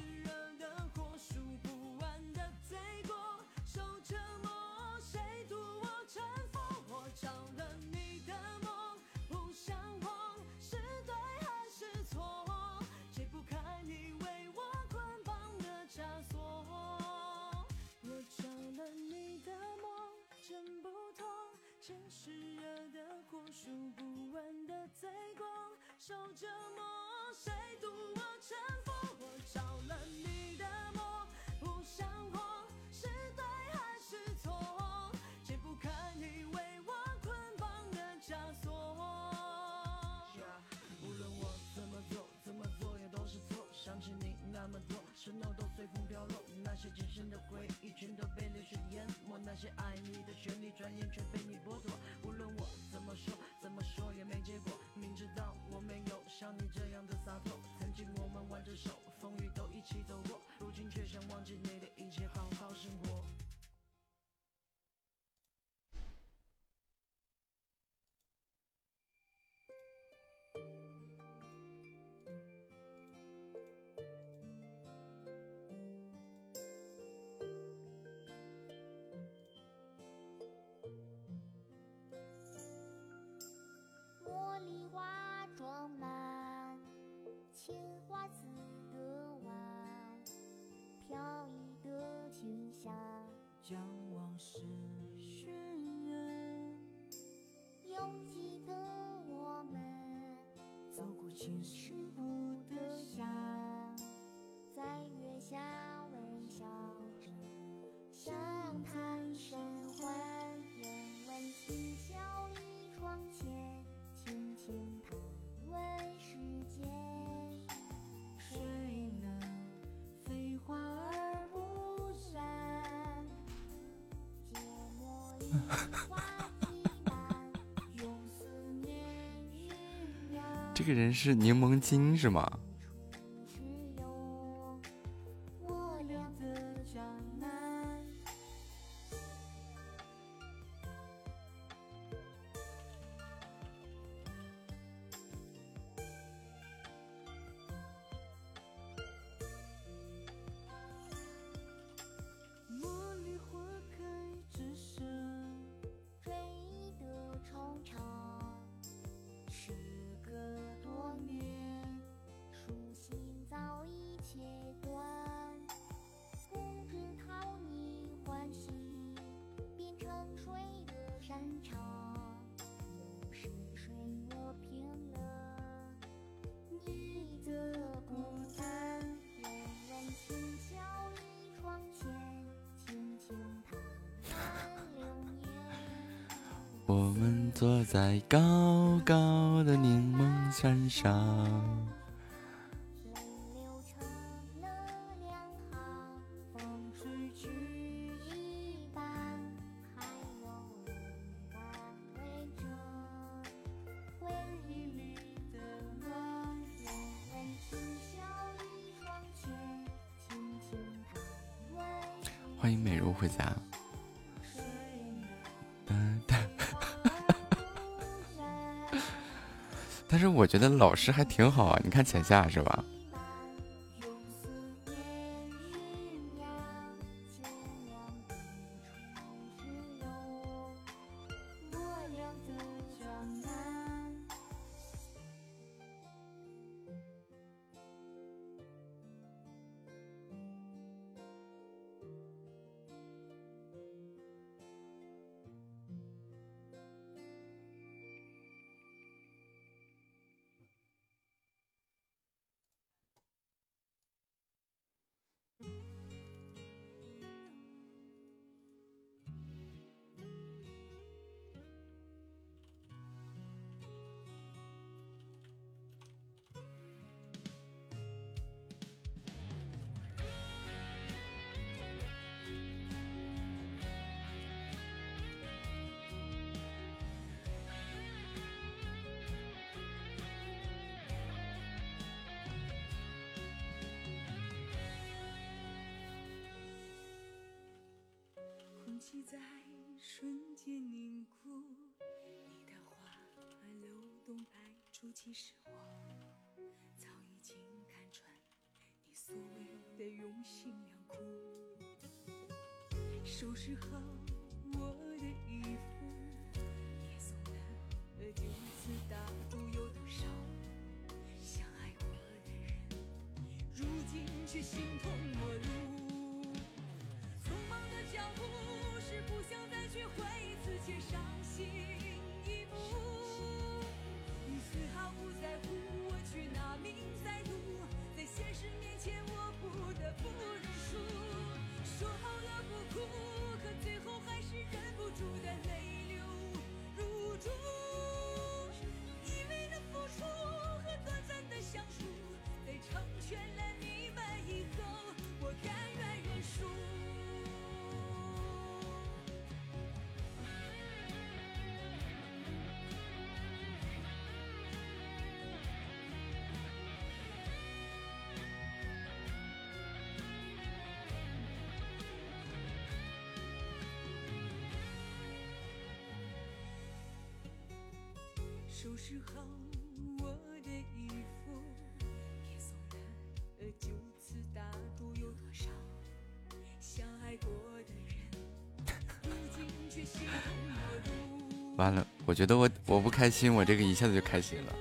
将往事渲染。拥记得我们走过青山。<laughs> 这个人是柠檬精是吗？觉得老师还挺好啊你看浅夏是吧？我的衣服也了有多少相爱过的人如今却完了我觉得我我不开心我这个一下子就开心了。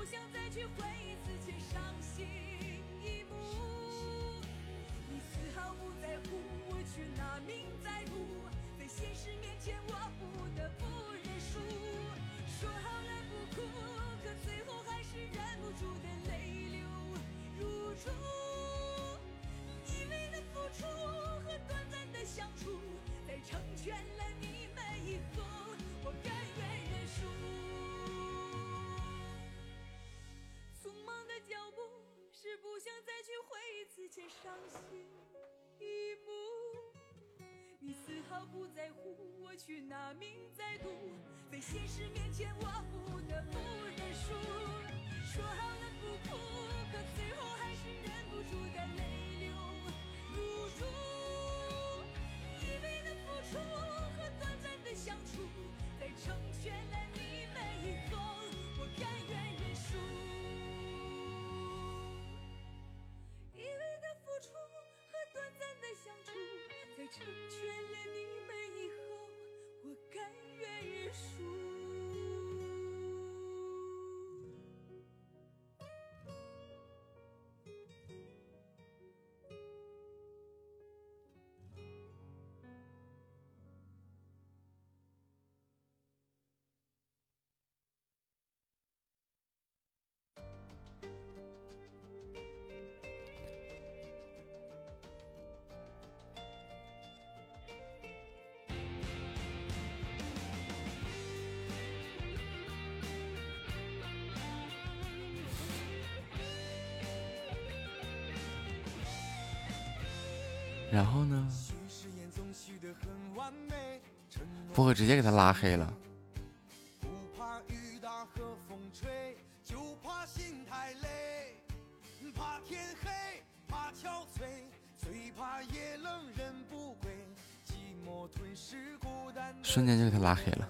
然后呢？不会直接给他拉黑了。不怕雨打和风吹，就怕心太累。怕天黑，怕憔悴，最怕夜冷人不归。寂寞吞噬孤单，瞬间就给他拉黑了。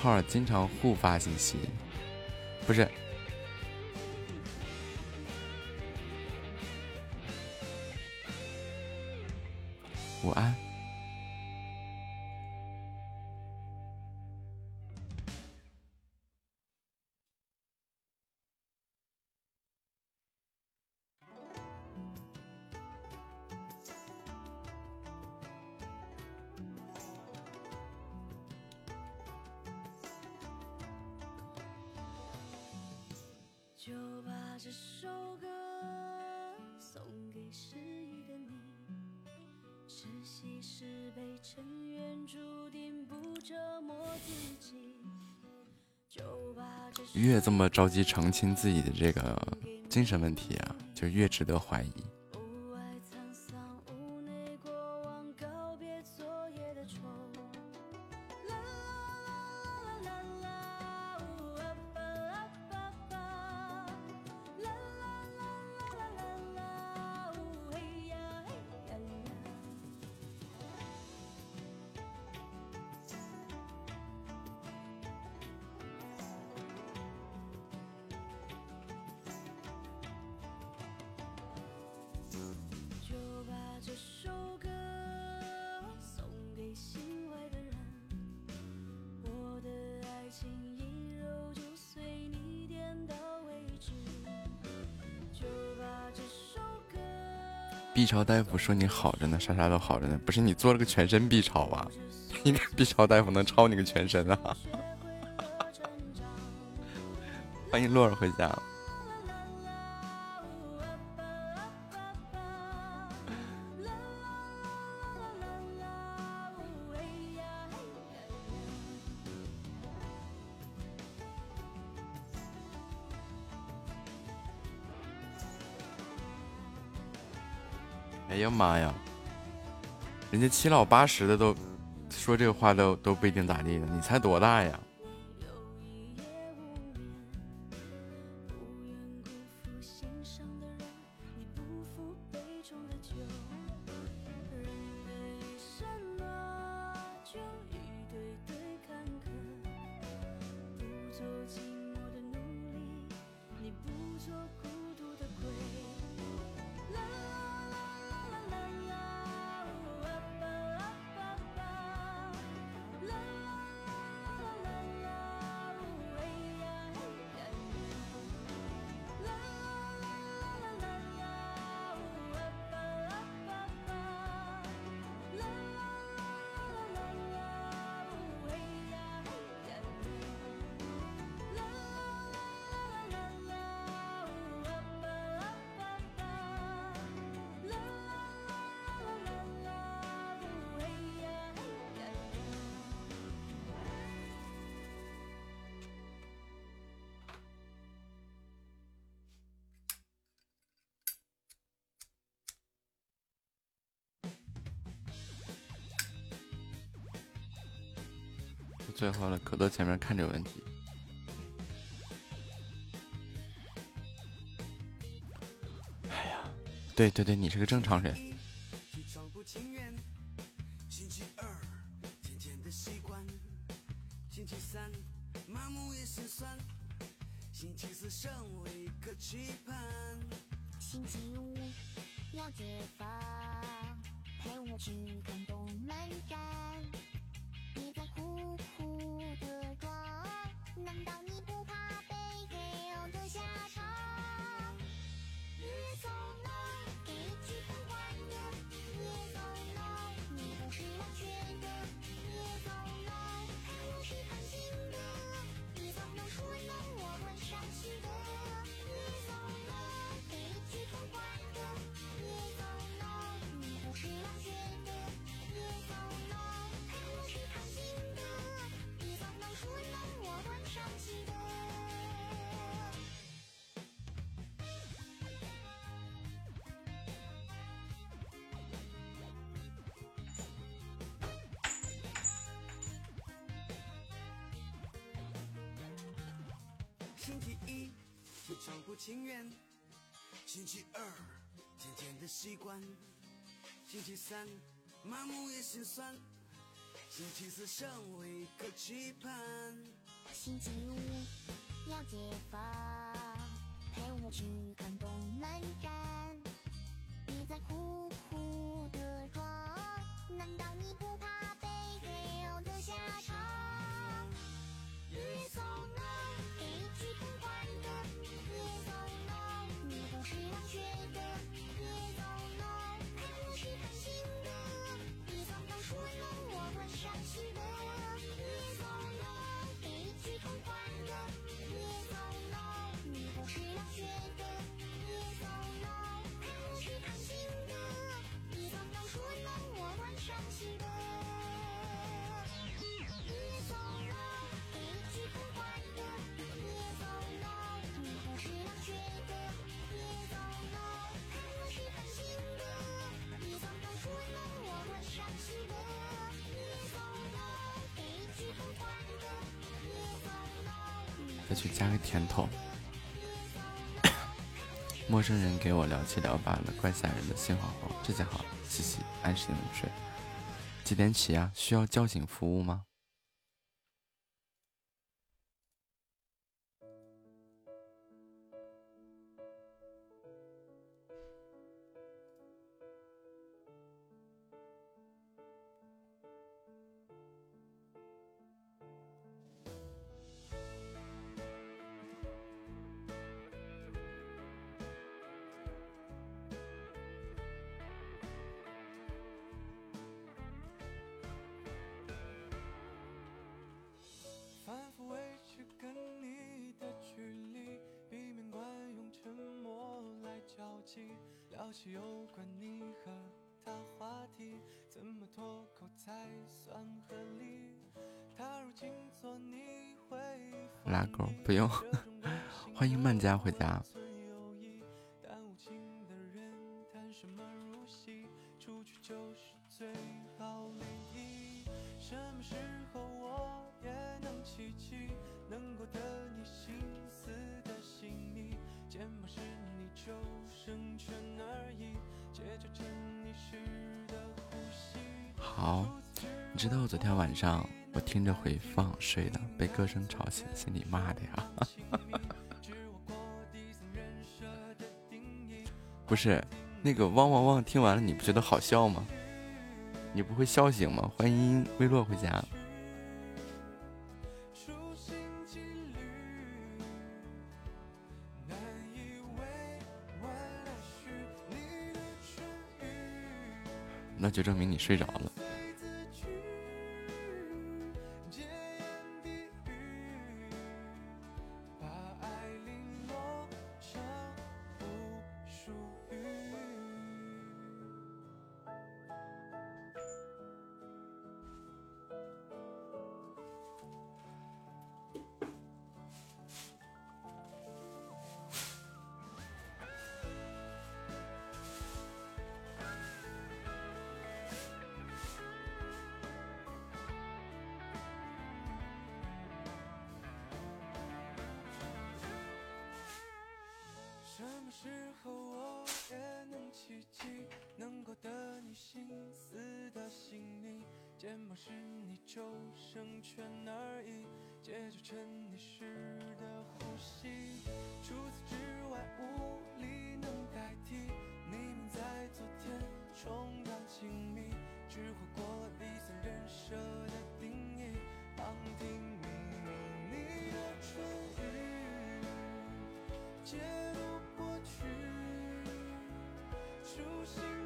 号经常互发信息。着急澄清自己的这个精神问题啊就越值得怀疑。超大夫说你好着呢，啥啥都好着呢。不是你做了个全身 B 超吧？应该 B 超大夫能超你个全身啊！<laughs> 欢迎洛儿回家。你这七老八十的都说这个话都都不一定咋地的，你才多大呀？最后了可多前面看着有问题。哎呀对对对你是个正常人。关。星期三麻木也心酸。星期四剩我一个期盼。星期五要解放陪我去看动漫展再去加个甜头。陌生人给我聊起聊罢了，怪吓人的。幸好好，这下好。嘻嘻，安心入睡。几点起啊？需要叫醒服务吗？好，你知道我昨天晚上我听着回放睡的，被歌声吵醒，心里骂的呀。<laughs> 不是那个汪汪汪，听完了你不觉得好笑吗？你不会笑醒吗？欢迎微洛回家。就证明你睡着了。时候我也能奇迹，能够得你心思的心灵，肩膀是你救生圈而已，借决沉溺时的呼吸。除此之外，无力能代替，你明在昨天重当亲密，只活过一层人设的定义，旁听命运你的唇语。初心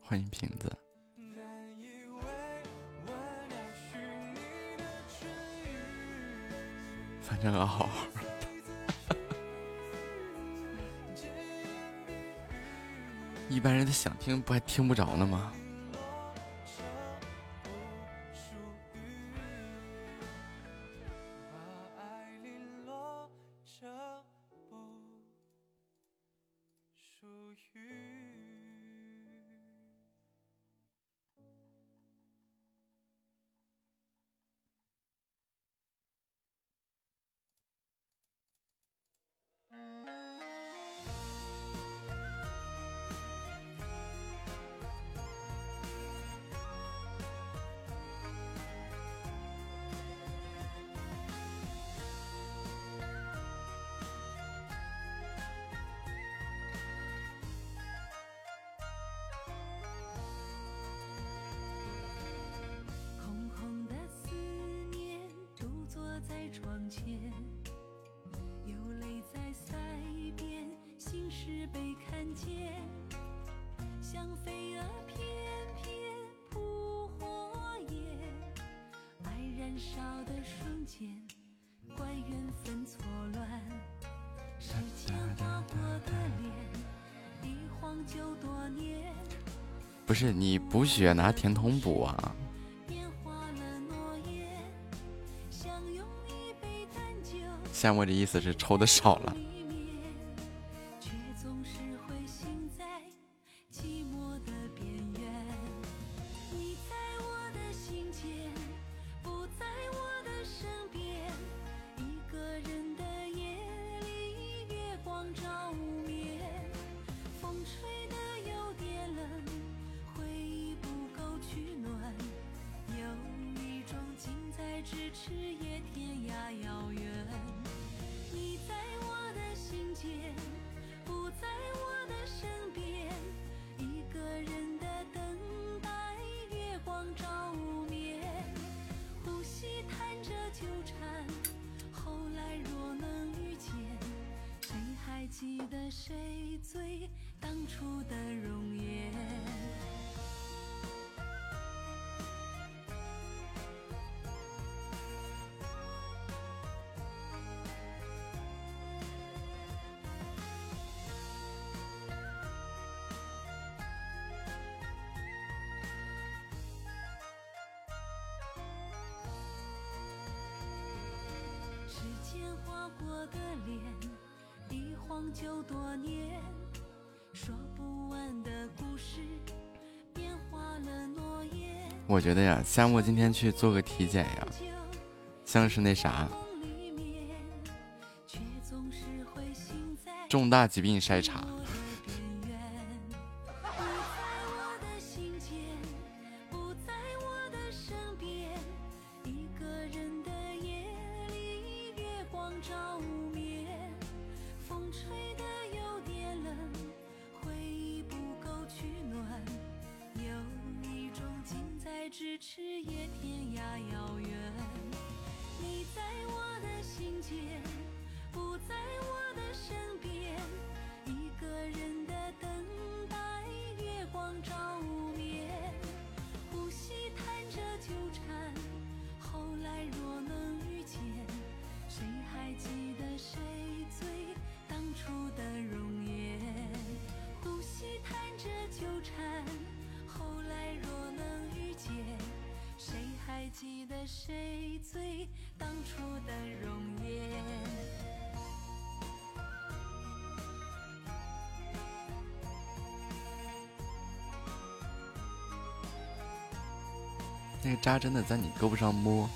欢迎瓶子。反正好好。<laughs> 一般人他想听不还听不着呢吗？是你补血，拿甜筒补啊。像我这意思是抽的少了。我觉得呀夏沫今天去做个体检呀像是那啥重大疾病筛查。真的在你胳膊上摸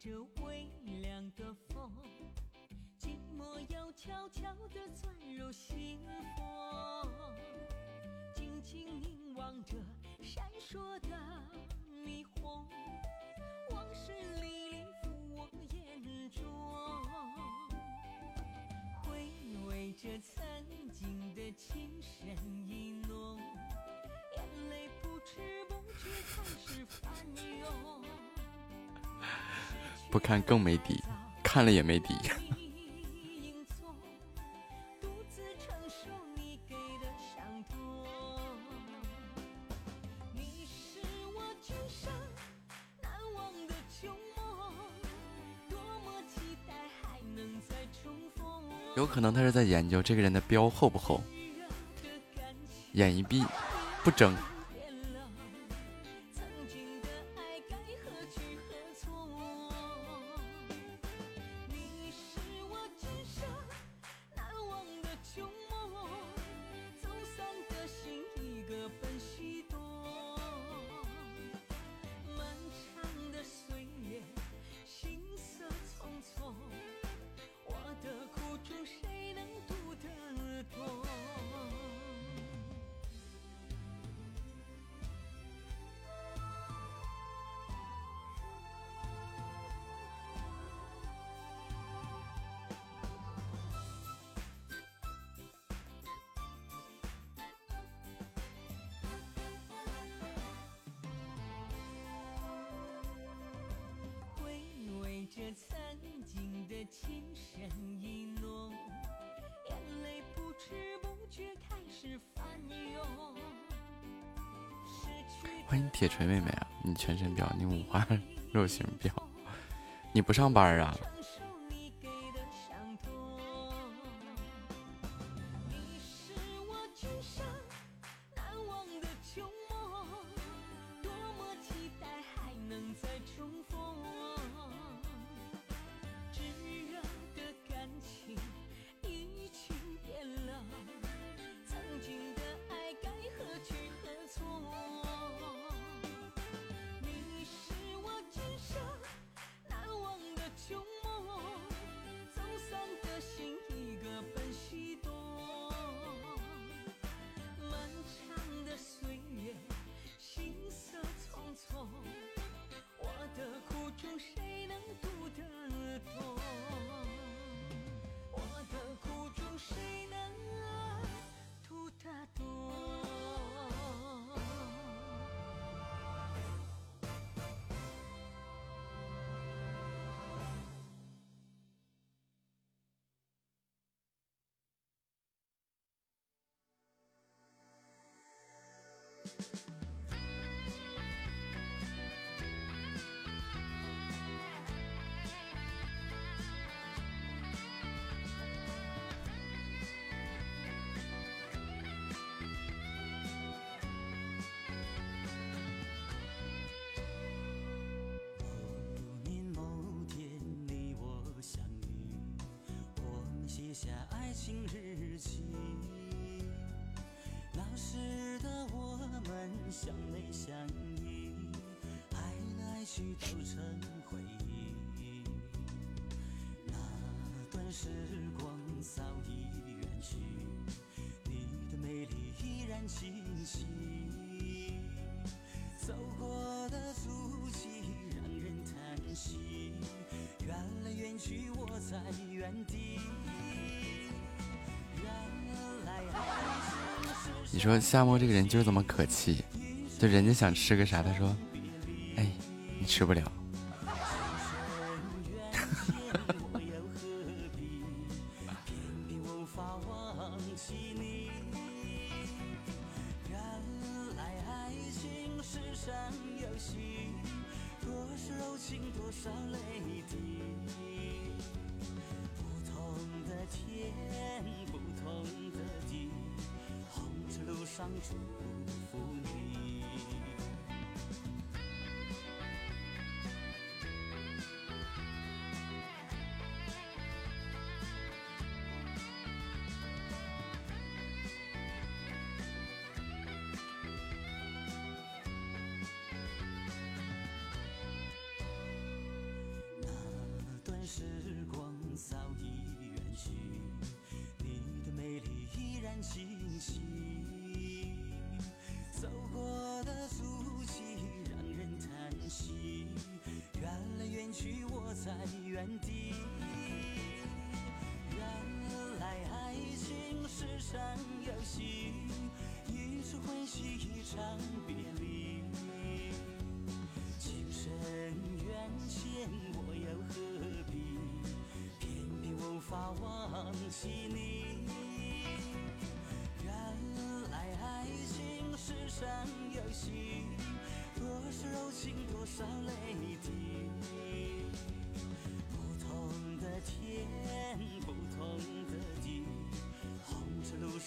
这微凉的风，寂寞又悄悄地钻入心窝。静静凝望着闪烁的霓虹，往事历历浮我眼中。回味着曾经的情深意浓，眼泪不知不觉开始翻涌。<laughs> 不看更没底，看了也没底。有可能他是在研究这个人的标厚不厚，眼一闭不睁。行标，你不上班啊。说夏沫这个人就是这么可气，就人家想吃个啥，他说，哎，你吃不了。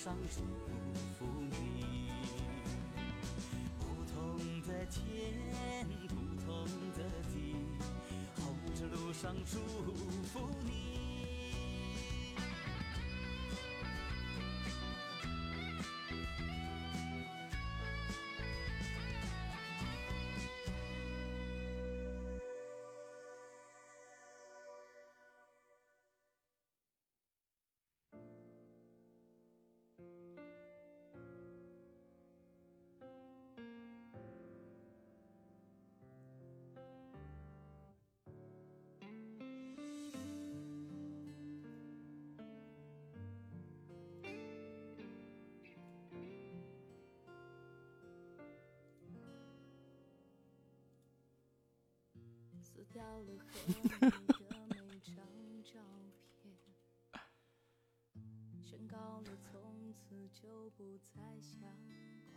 上祝福你。不同的天，不同的地，红尘路上祝福你。撕掉了和你的每张照片，宣告了从此就不再相关。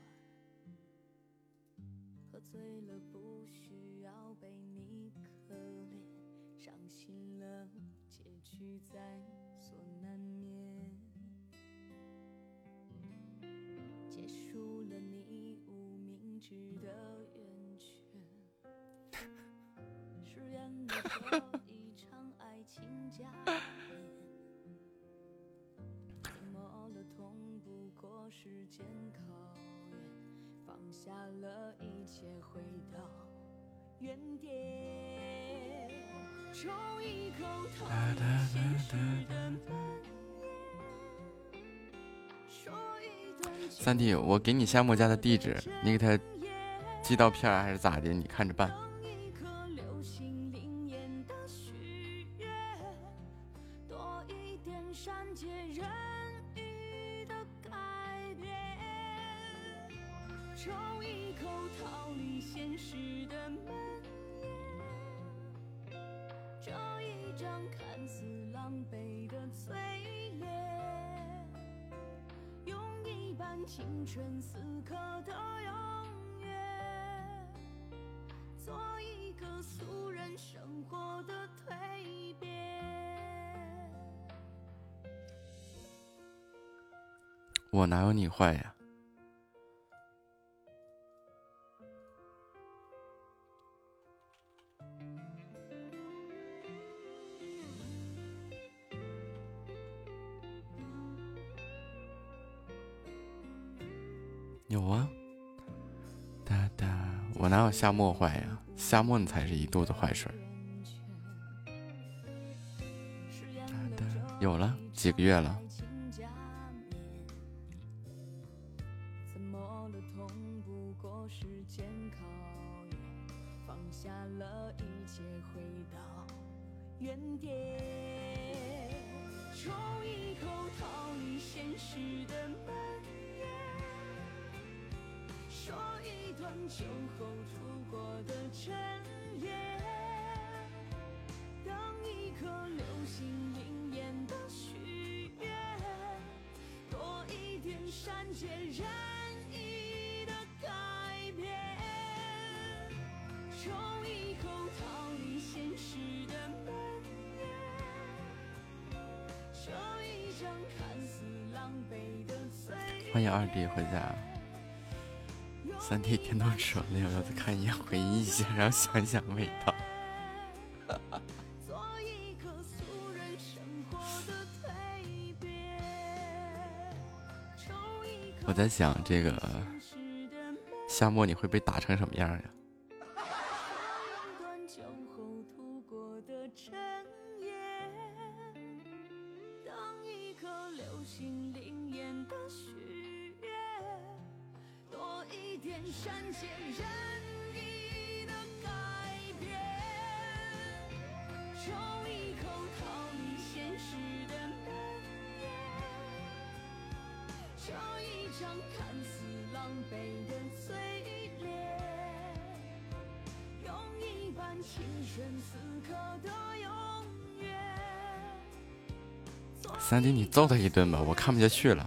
喝醉了不需要被你可怜，伤心了结局在所难免。结束了你无名指的三弟，我给你夏木家的地址，你给他寄到片还是咋的？你看着办。我哪有你坏呀？有啊，哒哒，我哪有夏沫坏呀？夏沫你才是一肚子坏水儿。哒哒，有了几个月了？<laughs> 然后想想味道，<laughs> 我在想这个夏末你会被打成什么样呀？你揍他一顿吧我看不下去了。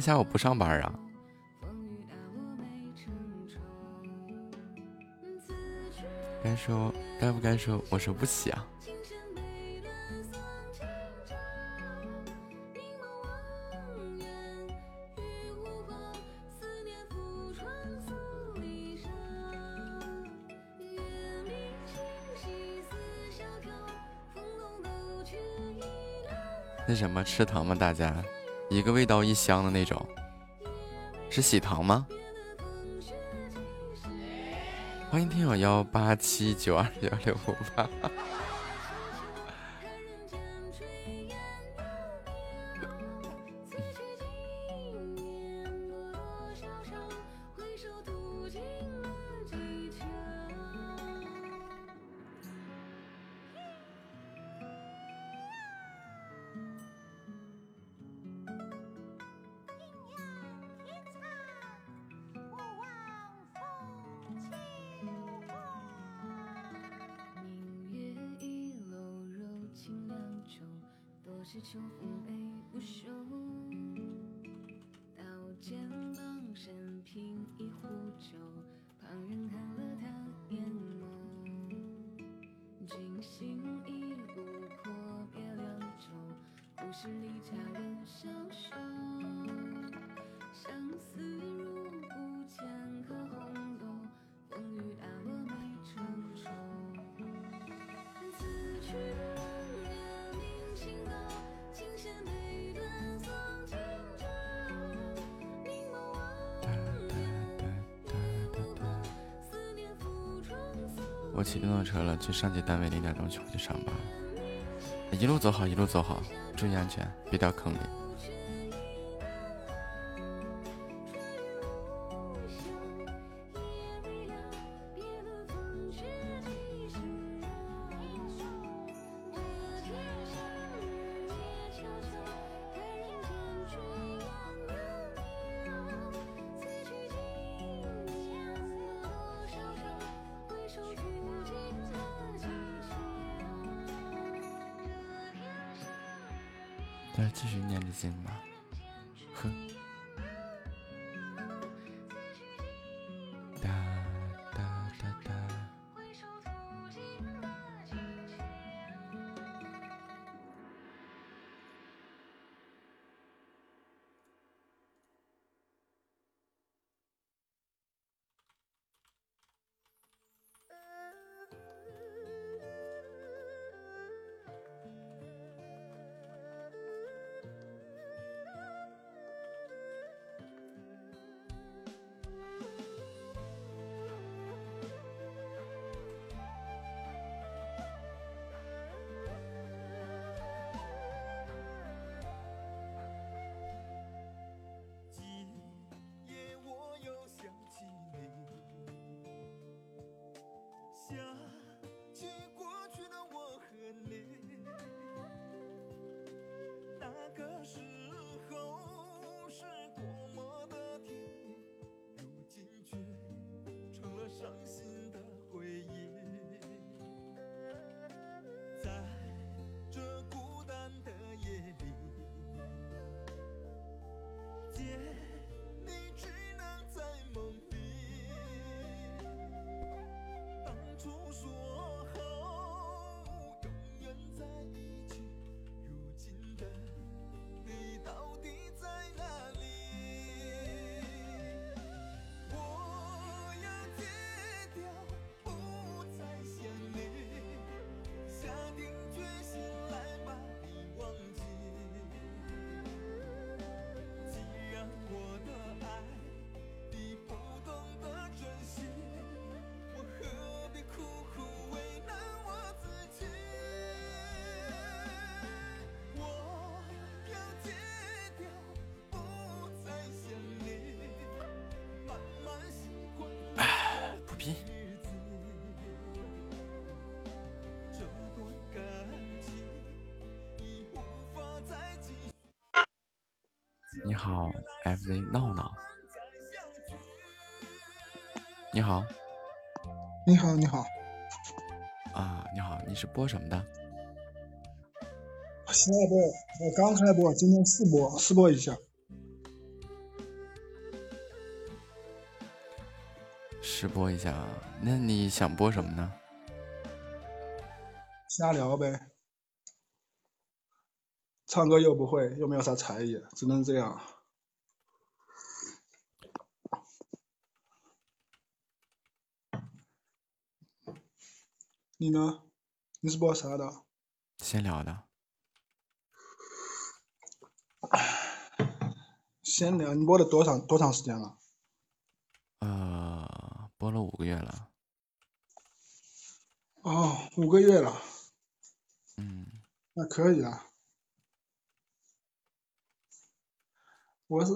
下午不上班啊？该说该不该说？我说不洗啊。那什么吃糖吗？大家。一个味道一箱的那种。是喜糖吗？欢迎听友幺八七九二幺六五八。上级单位零点钟就回去上班，一路走好，一路走好，注意安全，别掉坑里。闹闹。你好你好，你好，啊，你好，你是播什么的？现在播，我刚开播，今天试播，试播一下。试播一下啊。那你想播什么呢？瞎聊呗。唱歌又不会，又没有啥才艺，只能这样。你呢？你是播啥的？闲聊的。<sighs> 闲聊，你播了多长多长时间了？呃，播了五个月了。哦，五个月了，嗯，那可以啊。我是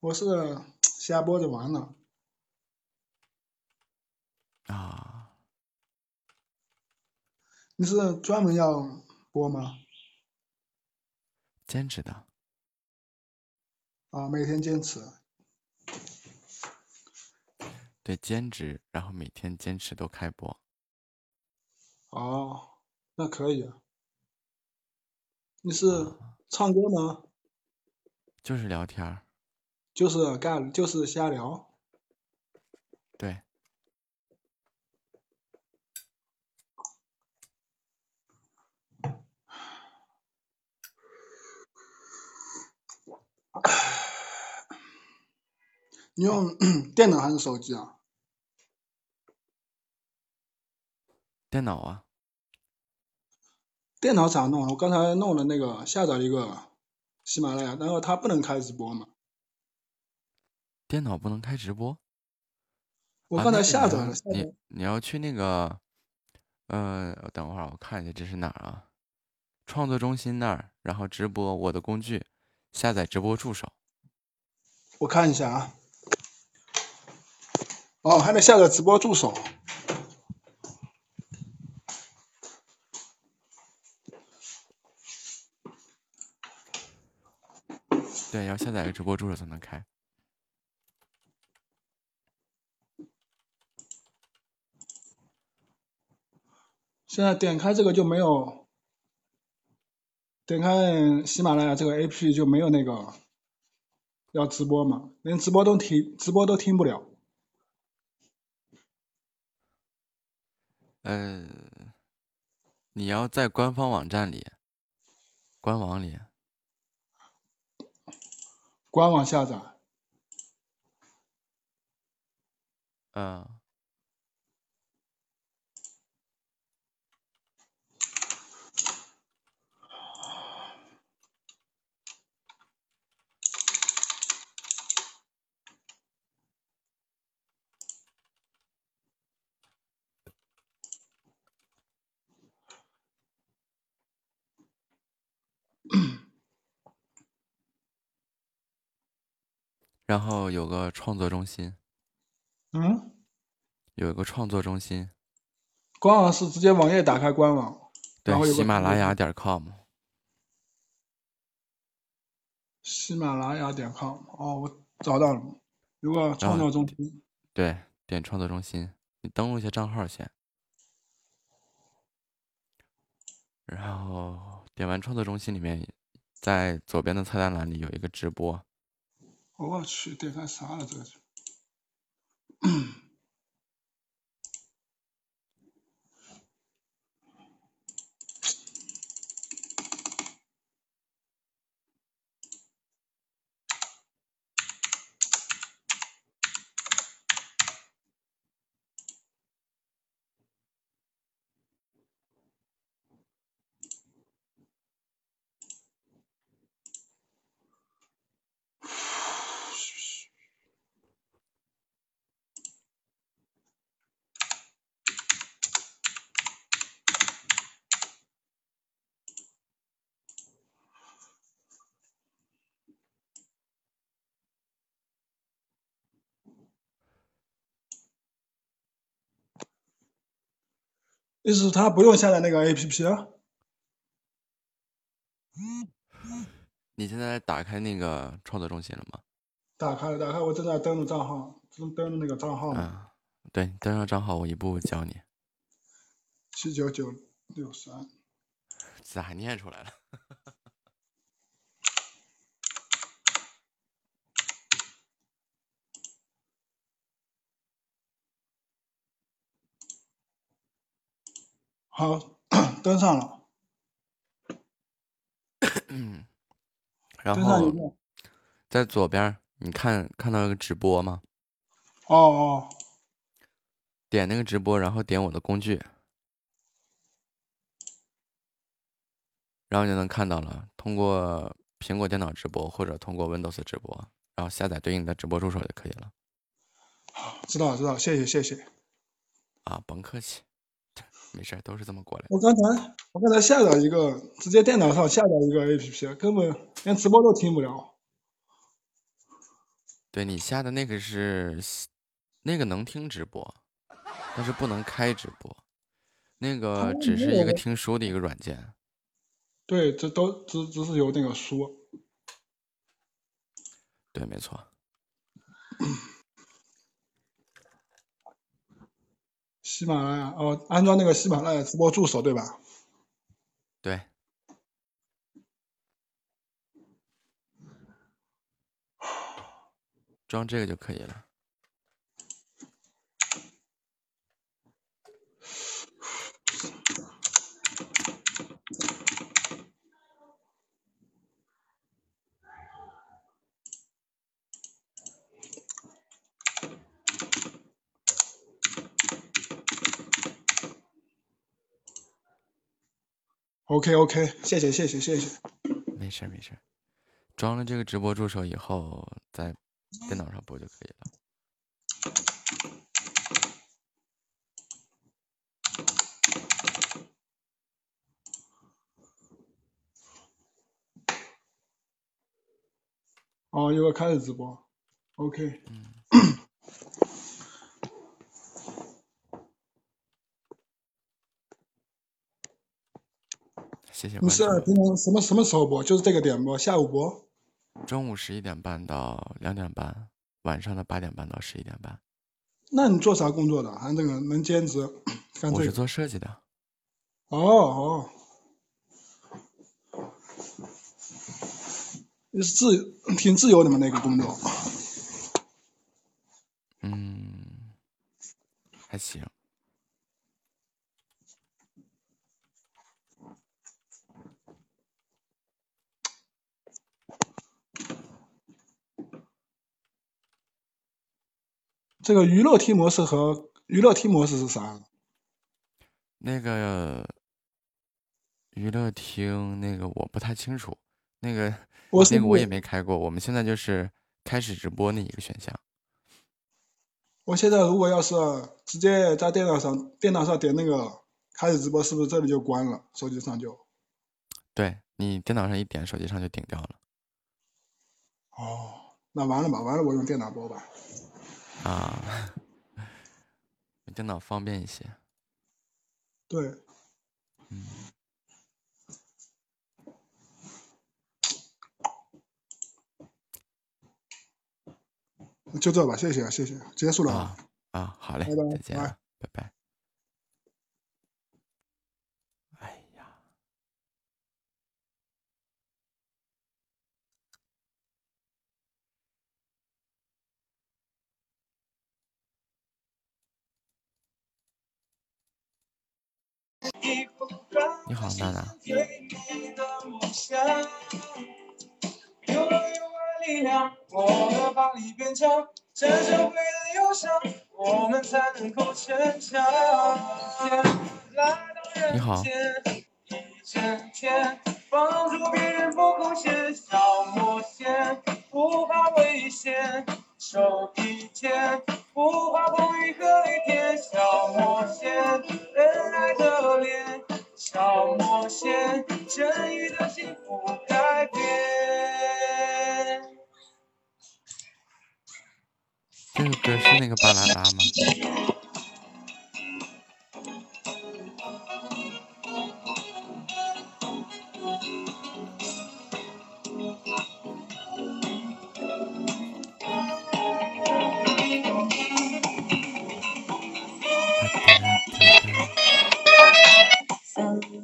我是 <tsk> 瞎播着玩呢。啊，你是专门要播吗？兼职的。啊，每天坚持。对，兼职，然后每天坚持都开播。哦，那可以啊。你是唱歌吗？就是聊天儿。就是干，就是瞎聊。对。<coughs> 你用 <coughs> 电脑还是手机啊？电脑啊。电脑咋弄啊？我刚才弄了那个下载了一个喜马拉雅，然后它不能开直播嘛。电脑不能开直播。我刚才下载了。你你要去那个，呃，等会儿我看一下这是哪儿啊？创作中心那儿，然后直播我的工具，下载直播助手。我看一下啊。哦，还得下载直播助手。对，要下载个直播助手才能开。现在点开这个就没有，点开喜马拉雅这个 APP 就没有那个要直播嘛，连直播都听，直播都听不了。呃，你要在官方网站里，官网里，官网下载。嗯。然后有个创作中心，嗯，有一个创作中心，官网是直接网页打开官网，对，喜马拉雅点 com，喜马拉雅点 com，哦，我找到了，有个创作中心，对，点创作中心，你登录一下账号先，然后点完创作中心里面，在左边的菜单栏里有一个直播，我去，点开啥了这个意思是他不用下载那个 APP 啊？你现在打开那个创作中心了吗？打开了，打开，我正在登录账号，正登录那个账号呢，啊，对，登上账号，我一步教你，七九九六三。咋念出来了？好，<coughs> 登上了。然后在左边，你看看到一个直播吗？哦哦，点那个直播，然后点我的工具，然后就能看到了。通过苹果电脑直播或者通过 Windows 直播，然后下载对应的直播助手就可以了。知道了知道了，谢谢谢谢。啊，甭客气，没事儿，都是这么过来的。我刚才我刚才下载一个，直接电脑上下载一个 APP，根本连直播都听不了。对你下的那个是那个能听直播，但是不能开直播。那个哦只是一个听书的一个软件。对，这都只只是有那个书。对，没错。<clears throat> 喜马拉雅哦，安装那个喜马拉雅直播助手对吧？对，装这个就可以了。OK OK，谢谢谢谢谢谢。没事儿没事儿，装了这个直播助手以后，在电脑上播就可以了。哦，一会儿开始直播。OK，你谢谢关注。是平常什么什么时候播？就是这个点播，下午播。中午十一点半到两点半，晚上的八点半到十一点半。那你做啥工作的？还那个能兼职干这个？我是做设计的，哦哦，你是自挺自由的嘛那个工作。嗯，还行。这个娱乐厅模式和娱乐厅模式是啥？那个娱乐厅那个我不太清楚，那个那个我也没开过。我们现在就是开始直播那一个选项。我现在如果要是直接在电脑上电脑上点那个开始直播，是不是这里就关了？手机上就对你电脑上一点，手机上就顶掉了哦，那完了吧，完了，我用电脑播吧。啊。<laughs> 电脑方便一些。对，嗯，就这吧，谢谢谢谢，结束了啊啊，好嘞，拜拜再见啊，拜拜。你好，娜娜。有了有爱力量，我们把力变强，战胜会的忧伤，我们才能够成你好间，一整天，帮助别人不贡献，小魔仙不怕危险，手一牵，不怕风雨和雷电，小魔仙恩爱的脸，小魔仙正义的心不改变。这个歌是那个巴啦啦吗？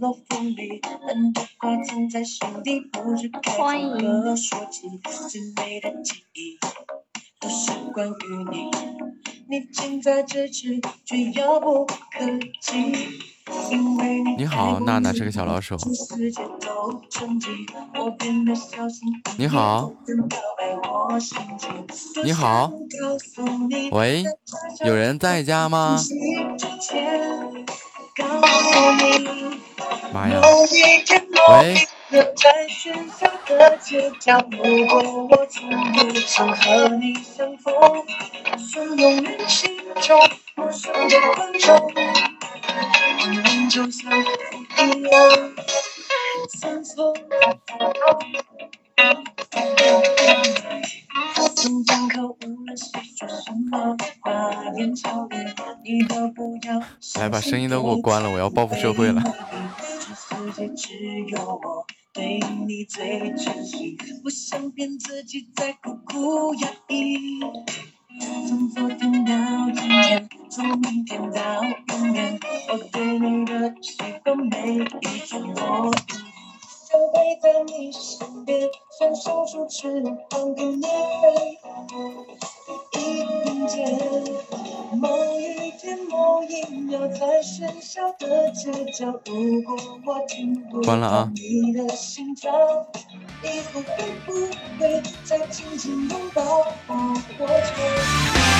落风里，很多话藏在心底，不知该从何说起。最美的记忆都是关于你，你近在咫尺，却遥不可及。因为你你好，娜娜是个小老鼠。全都沉寂，我变得小心翼翼。你好，表白我心迹。你好，喂，有人在家吗？之前告诉你。妈呀！某一天，某喂从不曾和你相逢，汹涌人心中，无，论谁说什么，花言巧语，你都不要。来，把声音都给我关了，我要报复社会了。世界只有我对你最珍惜，不想骗自己再苦苦压抑。从昨天到今天，从明天到永远，我对你的喜欢每一种落地，就会在你身边，像小树翅膀给你飞。一某一天，某一秒，在喧嚣的街角，如果我听不到你的心跳，你会不会再紧紧拥抱我？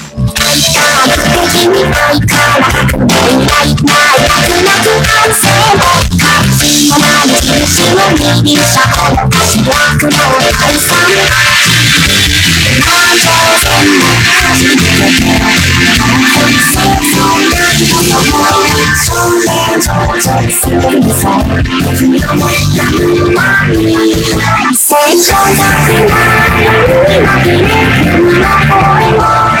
敵みたいから白米がいないくなく反省も確信もない印を握る車本かしらくの解散感情線も初めて戦争なんてことも正面上直するにさ踏み込めないのに成長がない今決め声を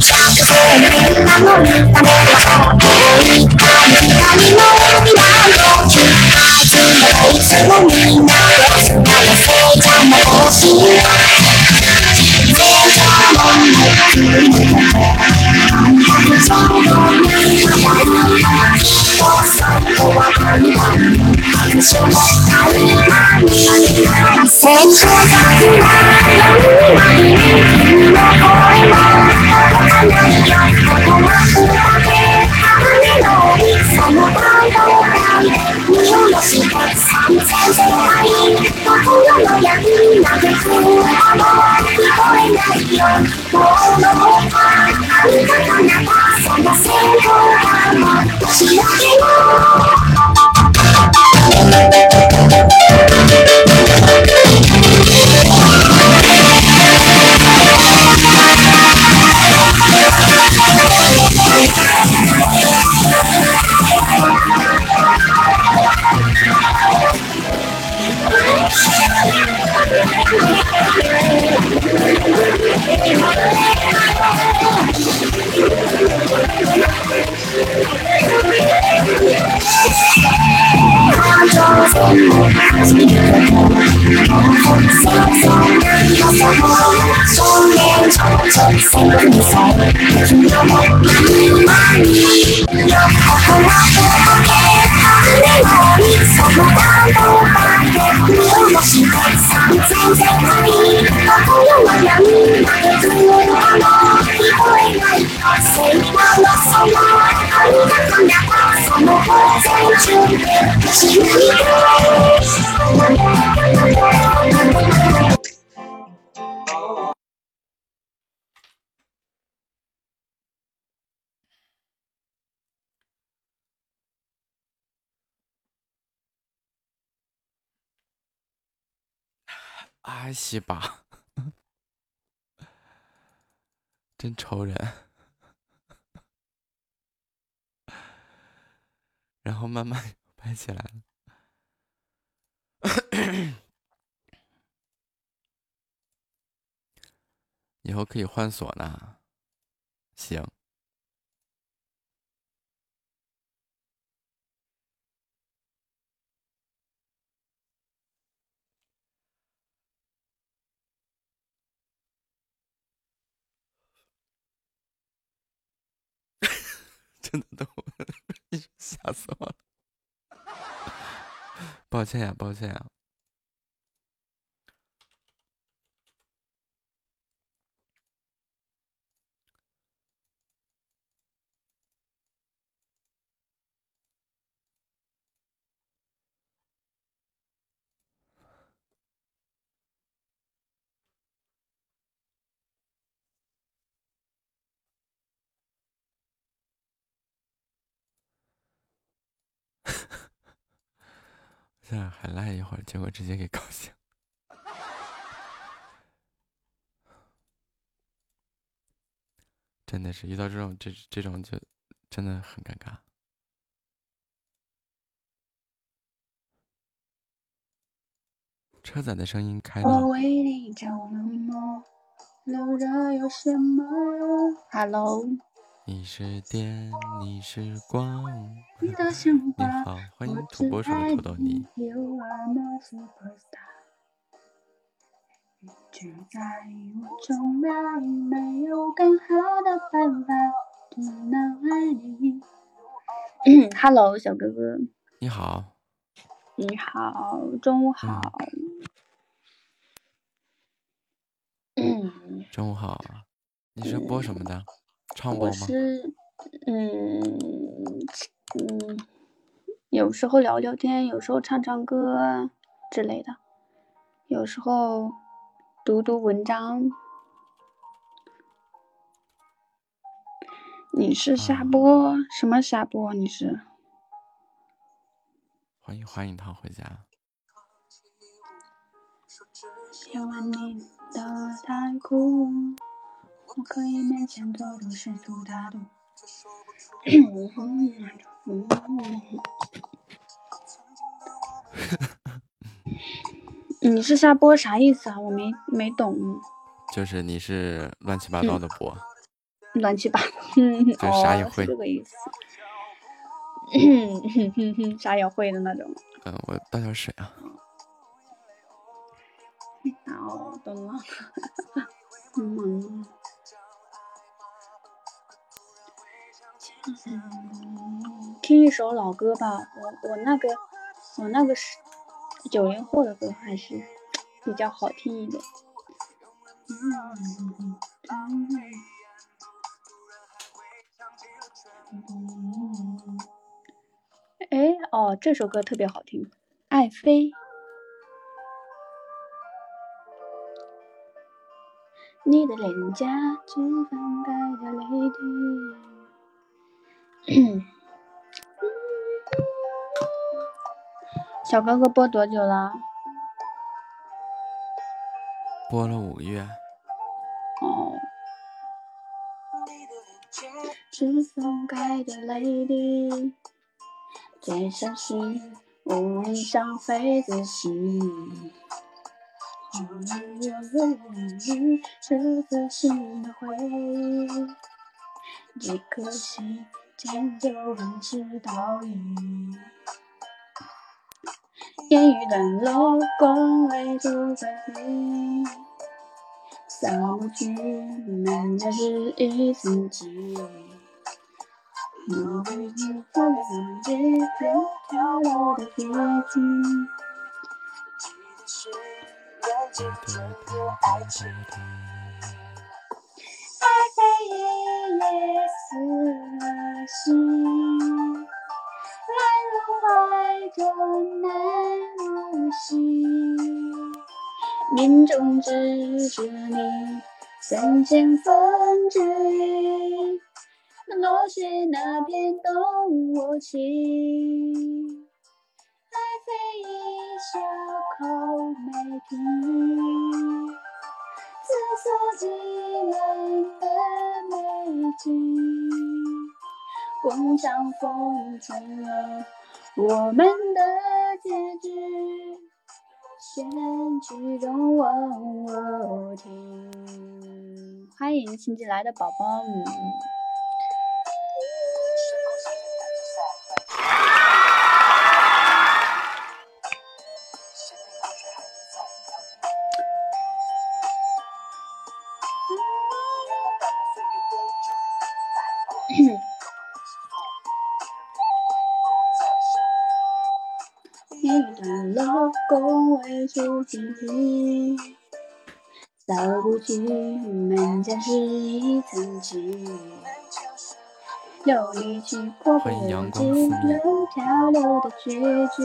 シの目の未来を期待すいつもみんなで哎西吧，真愁人。然后慢慢拍起来了。<coughs> 以后可以换锁呢。行。真的都 <laughs> 吓死我了，<laughs> 抱歉呀，抱歉呀。<laughs> 现在还赖一会儿，结果直接给搞醒。<laughs> 真的是遇到这种这这种就真的很尴尬。车载的声音开了，我为你着了魔，留着有什么用？Hello，你是电，你是光。你好，欢迎我土拨鼠的土豆泥。只在有更好的办法，只能爱你。<coughs> Hello，小哥哥，你好，你好，中午好。嗯中午好。你是播什么的？唱播我吗？是，嗯嗯，有时候聊聊天，有时候唱唱歌啊之类的，有时候读读文章。你是下播？什么下播？你是？欢迎欢迎他回家。别问你的太酷，我可以勉强做出世俗大度。你是下播啥意思啊？我没没懂，就是你是乱七八糟的播，乱七八，嗯，<laughs> 就啥也哦，会是这个意思，啥也会的那种。嗯，我倒点水啊。哦，懂了。嗯。听一首老歌吧，我我那个我那个是九零后的歌，还是比较好听一点。哎，哦，这首歌特别好听，《爱妃》。你的脸颊只分开的泪滴。<clears throat> 小哥哥播多久了？播了五个月，哦。是分开的泪滴，最伤心无意伤肺自心。是自信的回忆，只可惜迁就很是倒影。烟雨冷落，恭维足飞飞，扫不去满的是一自己。我会去放肆这片跳落的结局。爱妃一夜死了心，来入怀中难入戏。命中只是你三千分之一，落雪那片动我情。爱非一笑口没停。色寂寥的美景，共享风景我们的结局。掀起中我听，欢迎新进来的宝宝。们出荆棘，走不去门前是一层漆。流离去过不欢迎阳光思念流的结局。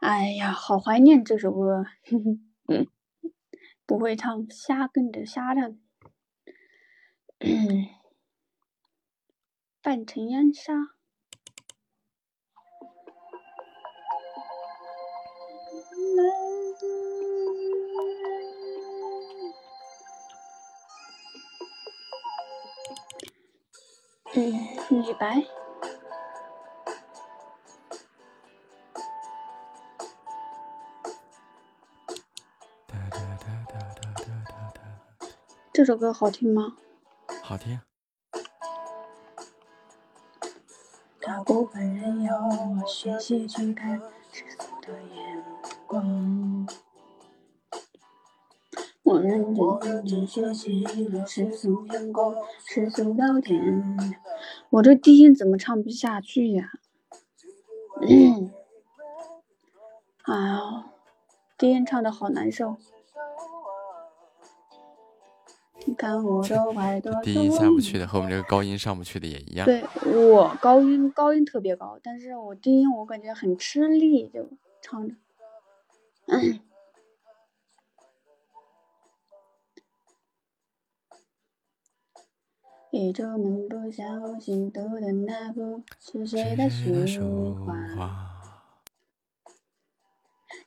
哎呀，好怀念这首歌，<laughs> 不会唱，瞎跟着瞎唱。<clears throat> 半城烟沙。嗯，李白。这首歌好听吗？好听。大部分人要学习去看世俗的眼光，我认真认真学习了世俗眼光，世俗聊天。我这低音怎么唱不下去呀？嗯，<clears throat> 哎呀，低音唱的好难受。低音下不去的和我们这个高音上不去的也一样。对我高音高音特别高，但是我低音我感觉很吃力，就唱着。一出门不小心读的那部是谁的书画？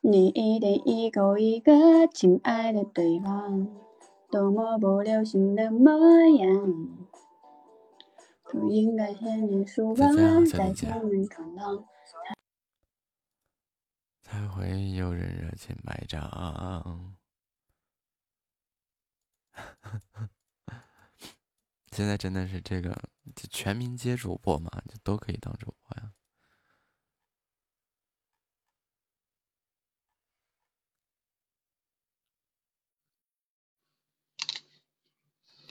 你一点一口一个亲爱的对方，多么不流行的模样。不应该牵着书包在前面闯荡。才会有人热情买账。现在真的是这个就全民皆主播嘛，就都可以当主播呀。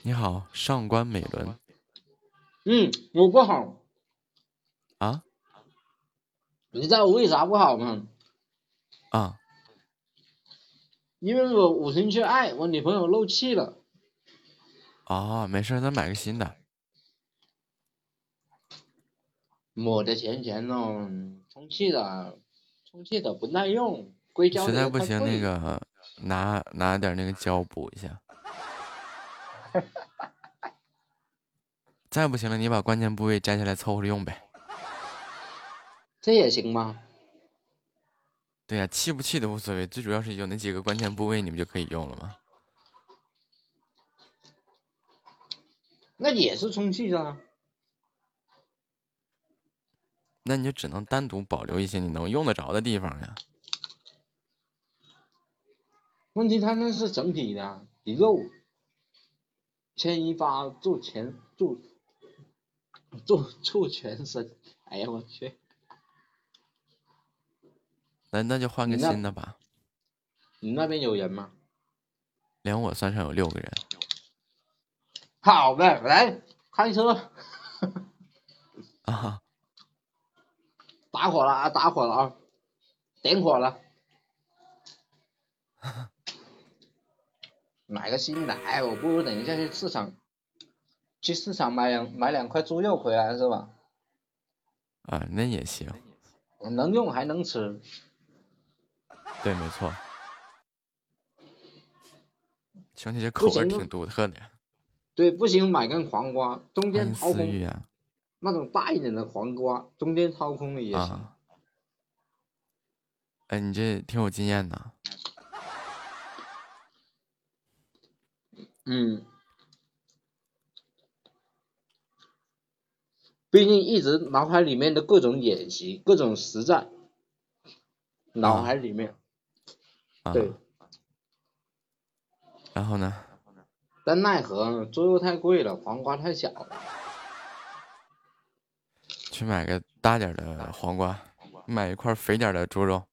你好，上官美伦嗯，我不好，啊你知道我为啥不好吗？啊！因为我五星缺爱，我女朋友漏气了。哦，没事儿，咱买个新的。我的钱钱咯，充气的，充气的不耐用，硅胶实在不行，那个拿拿点那个胶补一下。<laughs> 再不行了，你把关键部位摘下来凑合着用呗。这也行吗？对呀、气不气都无所谓，最主要是有那几个关键部位，你们就可以用了嘛。那也是充气的啊。那你就只能单独保留一些你能用得着的地方呀。问题它那是整体的，一漏，牵一发做全做做做全身。哎呀我去！那那就换个新的吧。你那边有人吗？连我算上有六个人。好呗，来开车，啊，打火了啊，打火了啊，点火了。<laughs> 买个新的，哎，我不如等一下去市场，去市场买两买两块猪肉回来是吧？啊，那也行。能用还能吃，对，没错。兄弟，这口味挺独特的。对，不行买根黄瓜，中间掏空，啊那种大一点的黄瓜，中间掏空了也行。啊！哎，你这挺有经验的。嗯，毕竟一直脑海里面的各种演习、各种实战，脑海里面，啊，对，然后呢？但奈何猪肉太贵了，黄瓜太小了。去买个大点的黄瓜，买一块肥点的猪肉，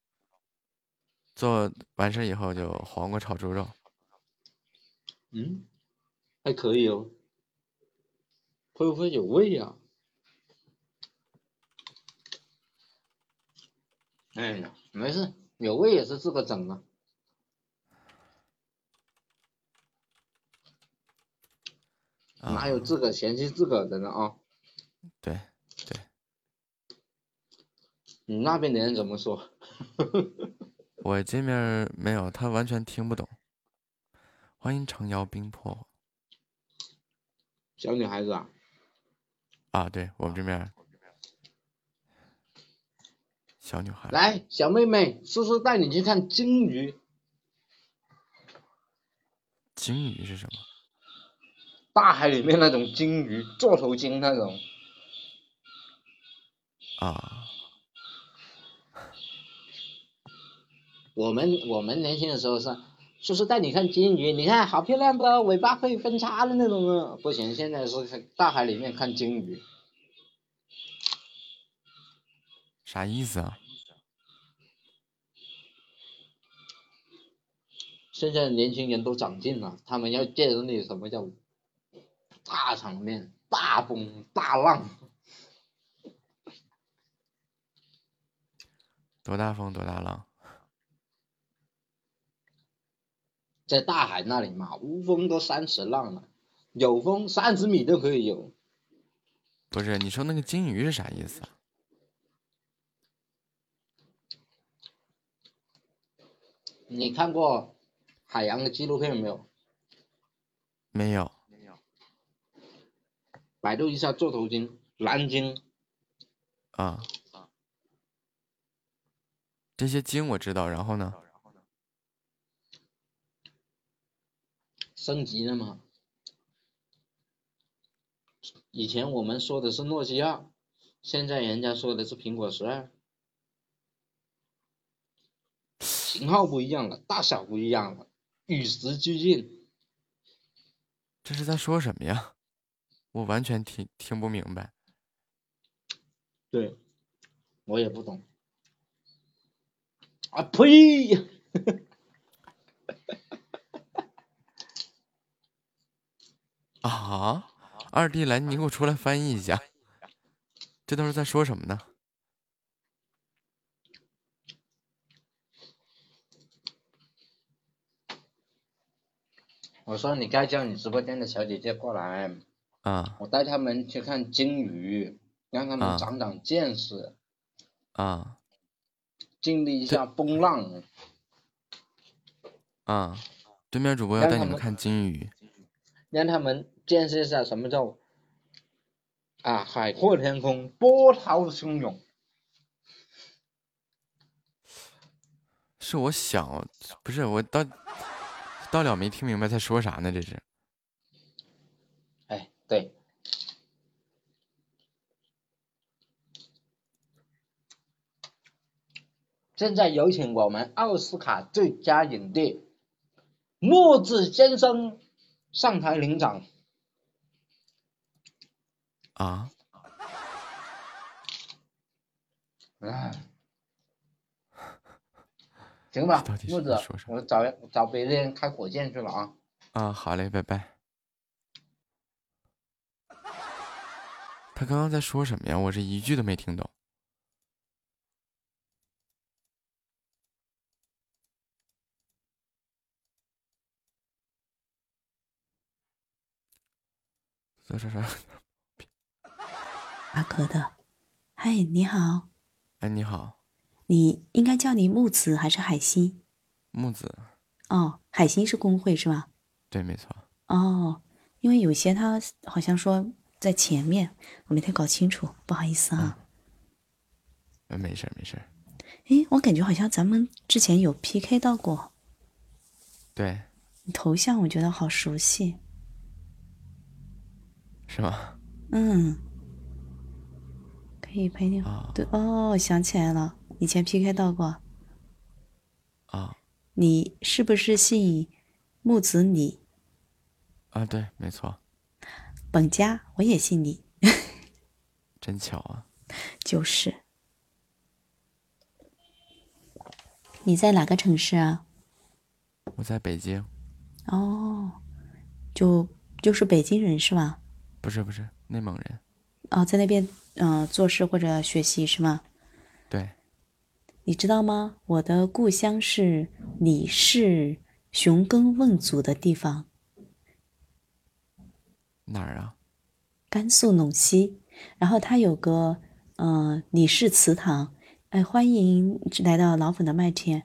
做完事以后就黄瓜炒猪肉。嗯，还可以哦，会不会有味呀、哎呀，没事，有味也是自个整的。哪有自个嫌弃自个的呢啊？对对，你那边的人怎么说？<laughs> 我这面没有，他完全听不懂。欢迎程瑶冰魄小女孩子啊，啊！对我们这边小女孩，来，小妹妹，叔叔带你去看鲸鱼。鲸鱼是什么？大海里面那种鲸鱼，座头鲸那种。啊，我们我们年轻的时候是，就是带你看金鱼，你看好漂亮的，尾巴可以分叉的那种啊。不行，现在是大海里面看金鱼。啥意思啊？现在的年轻人都长进了，他们要见识你什么叫大场面、大风大浪。多大风多大浪？在大海那里嘛，无风都三十浪了，有风三十米都可以有。不是，你说那个金鱼是啥意思啊？你看过海洋的纪录片没有？没有。百度一下座头鲸、蓝鲸，啊，这些鲸我知道，然后呢？升级了吗。以前我们说的是诺基亚，现在人家说的是苹果十二，型号不一样了，大小不一样了，与时俱进。这是在说什么呀？我完全听听不明白。对，我也不懂。啊呸！<laughs> 啊！二弟来，你给我出来翻译一下，这都是在说什么呢？我说你该叫你直播间的小姐姐过来，啊我带他们去看鲸鱼，让他啊们长长见识，啊经历一下风浪。啊！对面主播要带你们看鲸鱼，让他们见识一下什么叫啊海阔天空、波涛汹涌。是我想，不是我到到了没听明白在说啥呢？这是哎，对。现在有请我们奥斯卡最佳影帝木子先生上台领奖。啊，哎，行吧，到底是墨子我找找别人开火箭去了啊。啊，好嘞，拜拜。他刚刚在说什么呀？我这一句都没听懂。这这这，阿格的，嗨，你好，哎，你好，你应该叫你木子还是海星？木子，哦，海星是工会是吧？对，没错。哦，因为有些他好像说在前面，我没太搞清楚，不好意思啊。呃，没事儿没事儿。诶，我感觉好像咱们之前有 PK 到过，对，你头像我觉得好熟悉。是吗？嗯，可以陪你。对哦，想起来了，以前 PK 到过。啊你是不是姓木子李？啊，对，没错，本家我也姓李，真巧啊！就是。你在哪个城市啊？我在北京，哦，就就是北京人是吧？不是不是内蒙人，哦，在那边嗯、呃做事或者学习是吗？对，你知道吗？我的故乡是李氏寻根问祖的地方，哪儿啊？甘肃陇西。然后它有个嗯、呃李氏祠堂，哎，欢迎来到老粉的麦田。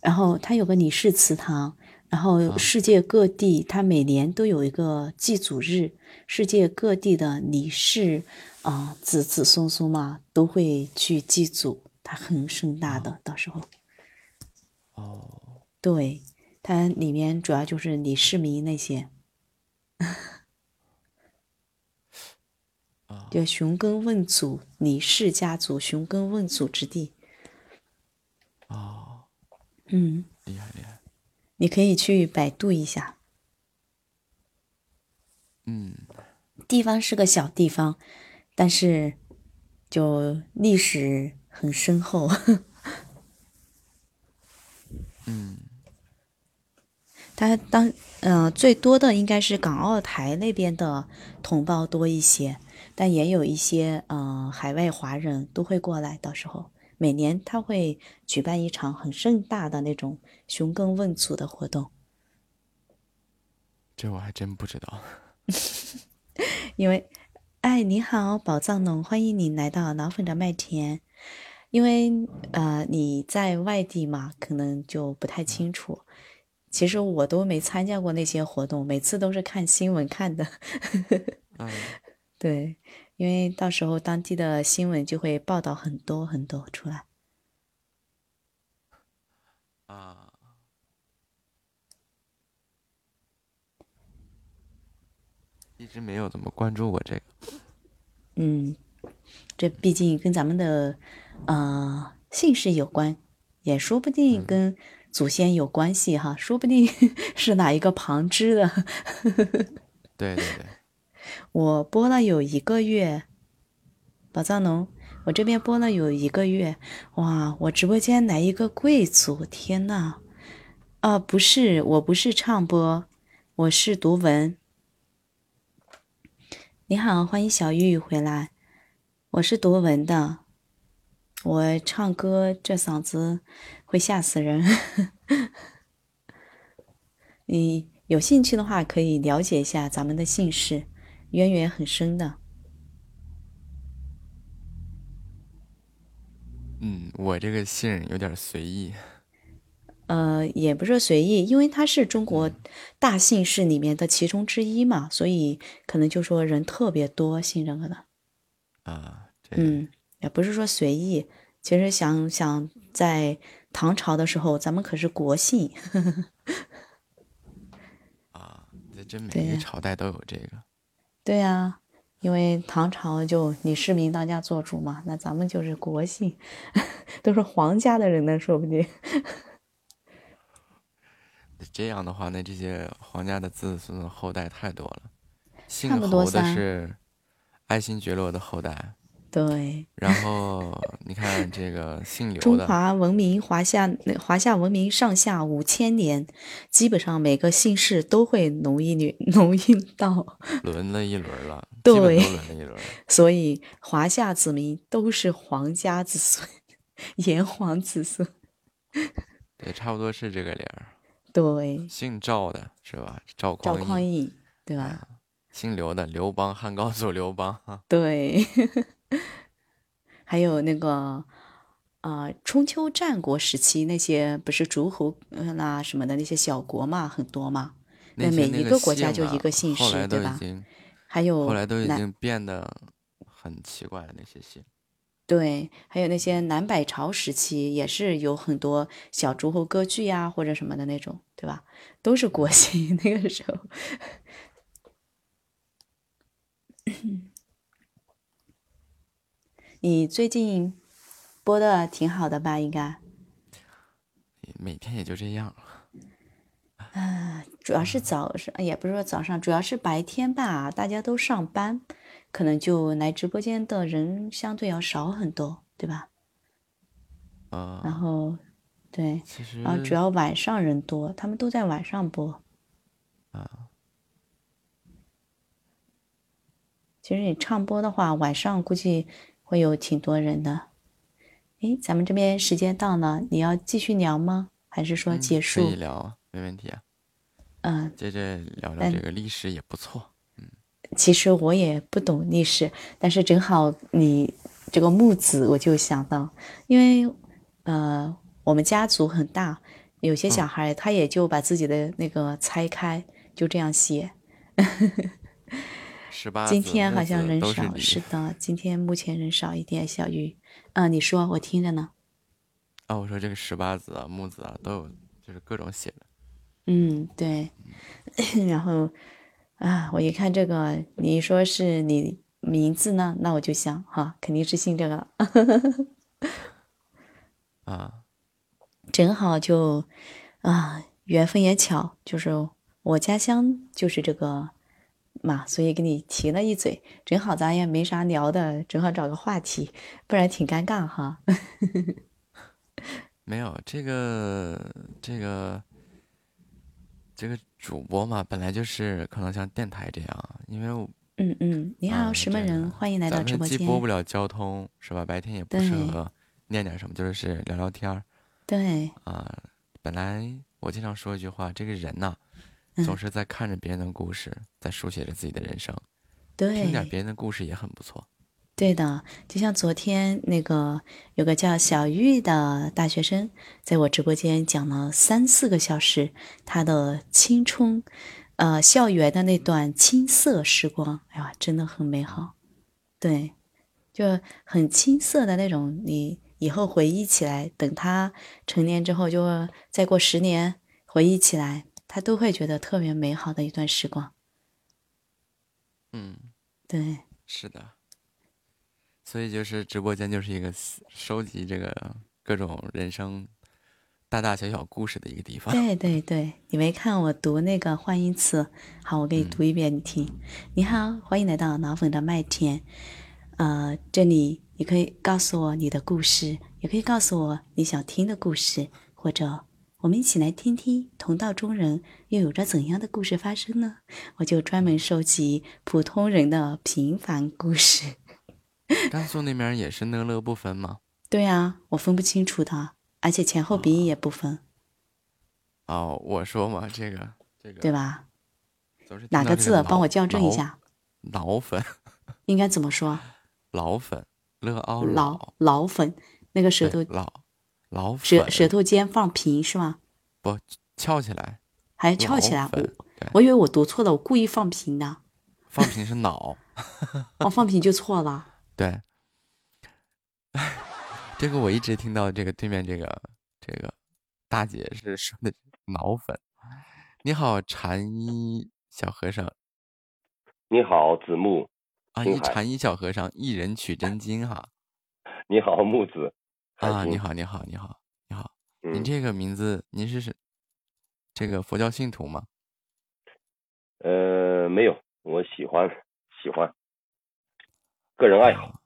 然后它有个李氏祠堂，然后世界各地它每年都有一个祭祖日，世界各地的李氏啊、子子孙孙嘛都会去祭祖，它很盛大的，到时候。哦，对，它里面主要就是李世民那些，就寻根问祖，李氏家族寻根问祖之地。哦，嗯，厉害厉害，你可以去百度一下，嗯，地方是个小地方，但是就历史很深厚。<laughs> 嗯，他当呃最多的应该是港澳台那边的同胞多一些，但也有一些呃海外华人都会过来。到时候每年他会举办一场很盛大的那种寻根问祖的活动，这我还真不知道。<laughs> 因为哎你好宝藏农，欢迎你来到老粉的麦田。因为呃你在外地嘛，可能就不太清楚。其实我都没参加过那些活动，每次都是看新闻看的。嗯，<laughs> 对，因为到时候当地的新闻就会报道很多很多出来。啊，一直没有怎么关注过这个。嗯，这毕竟跟咱们的呃姓氏有关，也说不定跟祖先有关系哈，说不定 <laughs> 是哪一个旁支的。对 <laughs> 对对，我播了有一个月，宝藏农，我这边播了有一个月，哇！我直播间来一个贵族，天呐！啊，不是，我不是唱播，我是读文。你好，欢迎小玉回来，我是读文的，我唱歌这嗓子会吓死人。<laughs> 你有兴趣的话，可以了解一下咱们的姓氏，渊源很深的。嗯，我这个姓有点随意。呃，也不是随意，因为它是中国大姓氏里面的其中之一嘛，所以可能就说人特别多姓这个的。啊，嗯，也不是说随意，其实想想在唐朝的时候，咱们可是国姓。啊这真每个朝代都有这个。对呀、因为唐朝就李世民当家做主嘛，那咱们就是国姓，<laughs> 都是皇家的人呢，说不定。这样的话，那这些皇家的子子孙孙后代太多了。姓侯的是爱新觉罗的后代，对，<laughs> 然后你看这个姓刘的中，华文明华夏华夏文明上下五千年，基本上每个姓氏都会浓一女浓印到，<laughs> 轮了一轮了，对都轮了一轮。所以华夏子民都是皇家子孙，<laughs> 炎黄子孙。对，差不多是这个理儿。对，姓赵的是吧？赵赵匡匡胤，对吧？姓刘的刘邦，汉高祖刘邦。对，还有那个呃，春秋战国时期那些不是诸侯呃啦什么的那些小国嘛，很多嘛。那每一个个国家就一个姓氏，对吧？还有后来都已经变得很奇怪了那些姓。对，还有那些南北朝时期也是有很多小诸侯割据呀、或者什么的那种，对吧？都是国 <laughs> 姓那个时候。<laughs> 你最近播的挺好的吧？应该。每天也就这样。啊，主要是早上，也不是说早上，主要是白天吧，大家都上班，可能就来直播间的人相对要少很多，对吧？啊。然后，对，其实然后主要晚上人多，他们都在晚上播。啊。其实你唱播的话，晚上估计会有挺多人的。诶，咱们这边时间到了，你要继续聊吗？还是说嗯结束？可以聊啊，没问题啊。嗯，接着聊聊这个历史也不错。嗯其实我也不懂历史，但是正好你这个木子，我就想到，因为呃，我们家族很大，有些小孩他也就把自己的那个拆开，就这样写。十八今天好像人少，是是的，今天目前人少一点。小鱼，嗯、你说，我听着呢。啊，我说这个十八子啊、木子啊，都有，就是各种写的。嗯，对。<coughs> 然后啊，我一看这个，你说是你名字呢，那我就想哈，肯定是姓这个了。<laughs> 啊，正好就啊，缘分也巧，就是我家乡就是这个嘛，所以给你提了一嘴，正好咱也没啥聊的，正好找个话题，不然挺尴尬哈。<laughs> 没有这个这个这个主播嘛，本来就是可能像电台这样，因为我嗯嗯，你好，什么人？欢迎来到直播间。既播不了交通，是吧？白天也不适合念点什么，就是聊聊天儿对，啊。本来我经常说一句话，这个人呐，嗯总是在看着别人的故事，在书写着自己的人生。对听点别人的故事也很不错。对的，就像昨天那个有个叫小玉的大学生，在我直播间讲了三四个小时他的青春，呃，校园的那段青涩时光，哎呀，真的很美好。对，就很青涩的那种，你以后回忆起来，等他成年之后，就再过十年回忆起来，他都会觉得特别美好的一段时光。嗯，对，是的。所以就是直播间就是一个收集这个各种人生大大小小故事的一个地方。对对对，你没看我读那个换音词？好，我给你读一遍，你听。你好，欢迎来到老粉的麦田。呃，这里你可以告诉我你的故事，也可以告诉我你想听的故事，或者我们一起来听听同道中人又有着怎样的故事发生呢？我就专门收集普通人的平凡故事。<laughs> 甘肃那边也是讷乐不分吗？对啊，我分不清楚的，而且前后鼻音也不分，哦，我说嘛，这个这个对吧？哪个字帮我校正一下？老粉，应该怎么说？老粉，乐凹老老粉，那个舌头对老老舌粉舌头尖放平是吗？不翘起来，还翘起来？我对我以为我读错了，我故意放平的，放平是脑。<laughs> 我放平就错了。对，<laughs> 这个我一直听到这个对面这个这个大姐是说的脑粉。你好，禅衣小和尚你好，子木。啊，一禅衣小和尚，一人取真经哈。你好，木子。啊，你好，你好，你好，你好。嗯您这个名字，您是是这个佛教信徒吗？呃，没有，我喜欢喜欢，个人爱好。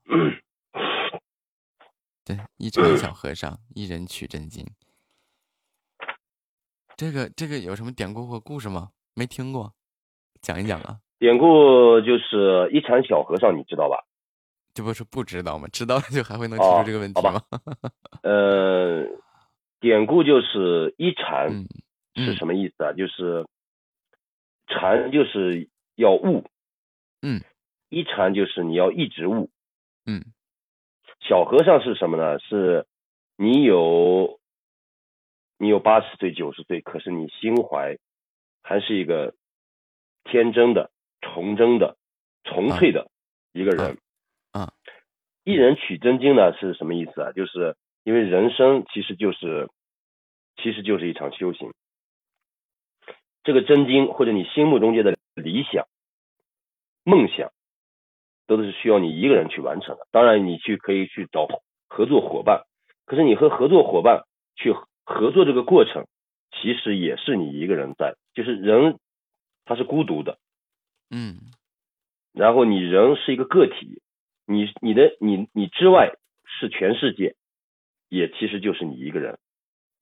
对，一禅小和尚，一人取真经。这个这个有什么典故或故事吗？没听过，讲一讲啊。典故就是一禅小和尚，你知道吧？这不是不知道吗？知道了就还会能提哦出这个问题好吗？呃，典故就是一禅嗯是什么意思啊？就是禅就是要悟，嗯，一禅就是你要一直悟，嗯，小和尚是什么呢？是你有你有八十岁、九十岁，可是你心怀还是一个天真的、纯真的、纯粹的一个人。啊，一人取真经呢是什么意思啊？就是因为人生其实就是其实就是一场修行。这个真经或者你心目中间的理想、梦想，都是需要你一个人去完成的。当然，你去可以去找合作伙伴，可是你和合作伙伴去合作这个过程，其实也是你一个人在，就是人他是孤独的，嗯然后你人是一个个体，你你的你你之外是全世界，也其实就是你一个人。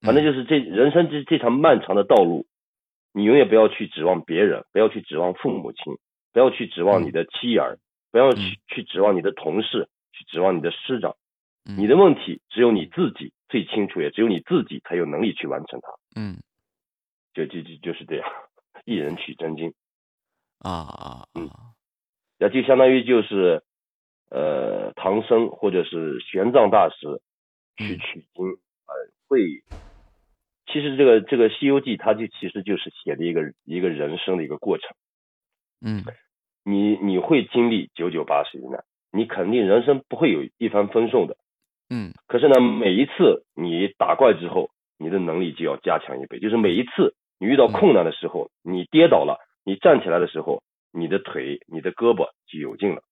反正就是这人生这这场漫长的道路，你永远不要去指望别人，不要去指望父母亲，不要去指望你的妻儿，不要去去指望你的同事，去指望你的师长。你的问题只有你自己最清楚，也只有你自己才有能力去完成它。嗯就就就就是这样，一人取真经。啊啊嗯，那就相当于就是呃唐僧或者是玄奘大师去取经，呃会，其实这个这个《西游记》它就其实就是写的一个一个人生的一个过程。嗯你你会经历九九八十一难，你肯定人生不会有一帆风顺的。嗯可是呢，每一次你打怪之后，你的能力就要加强一倍。就是每一次你遇到困难的时候，你跌倒了，你站起来的时候，你的腿、你的胳膊就有劲了。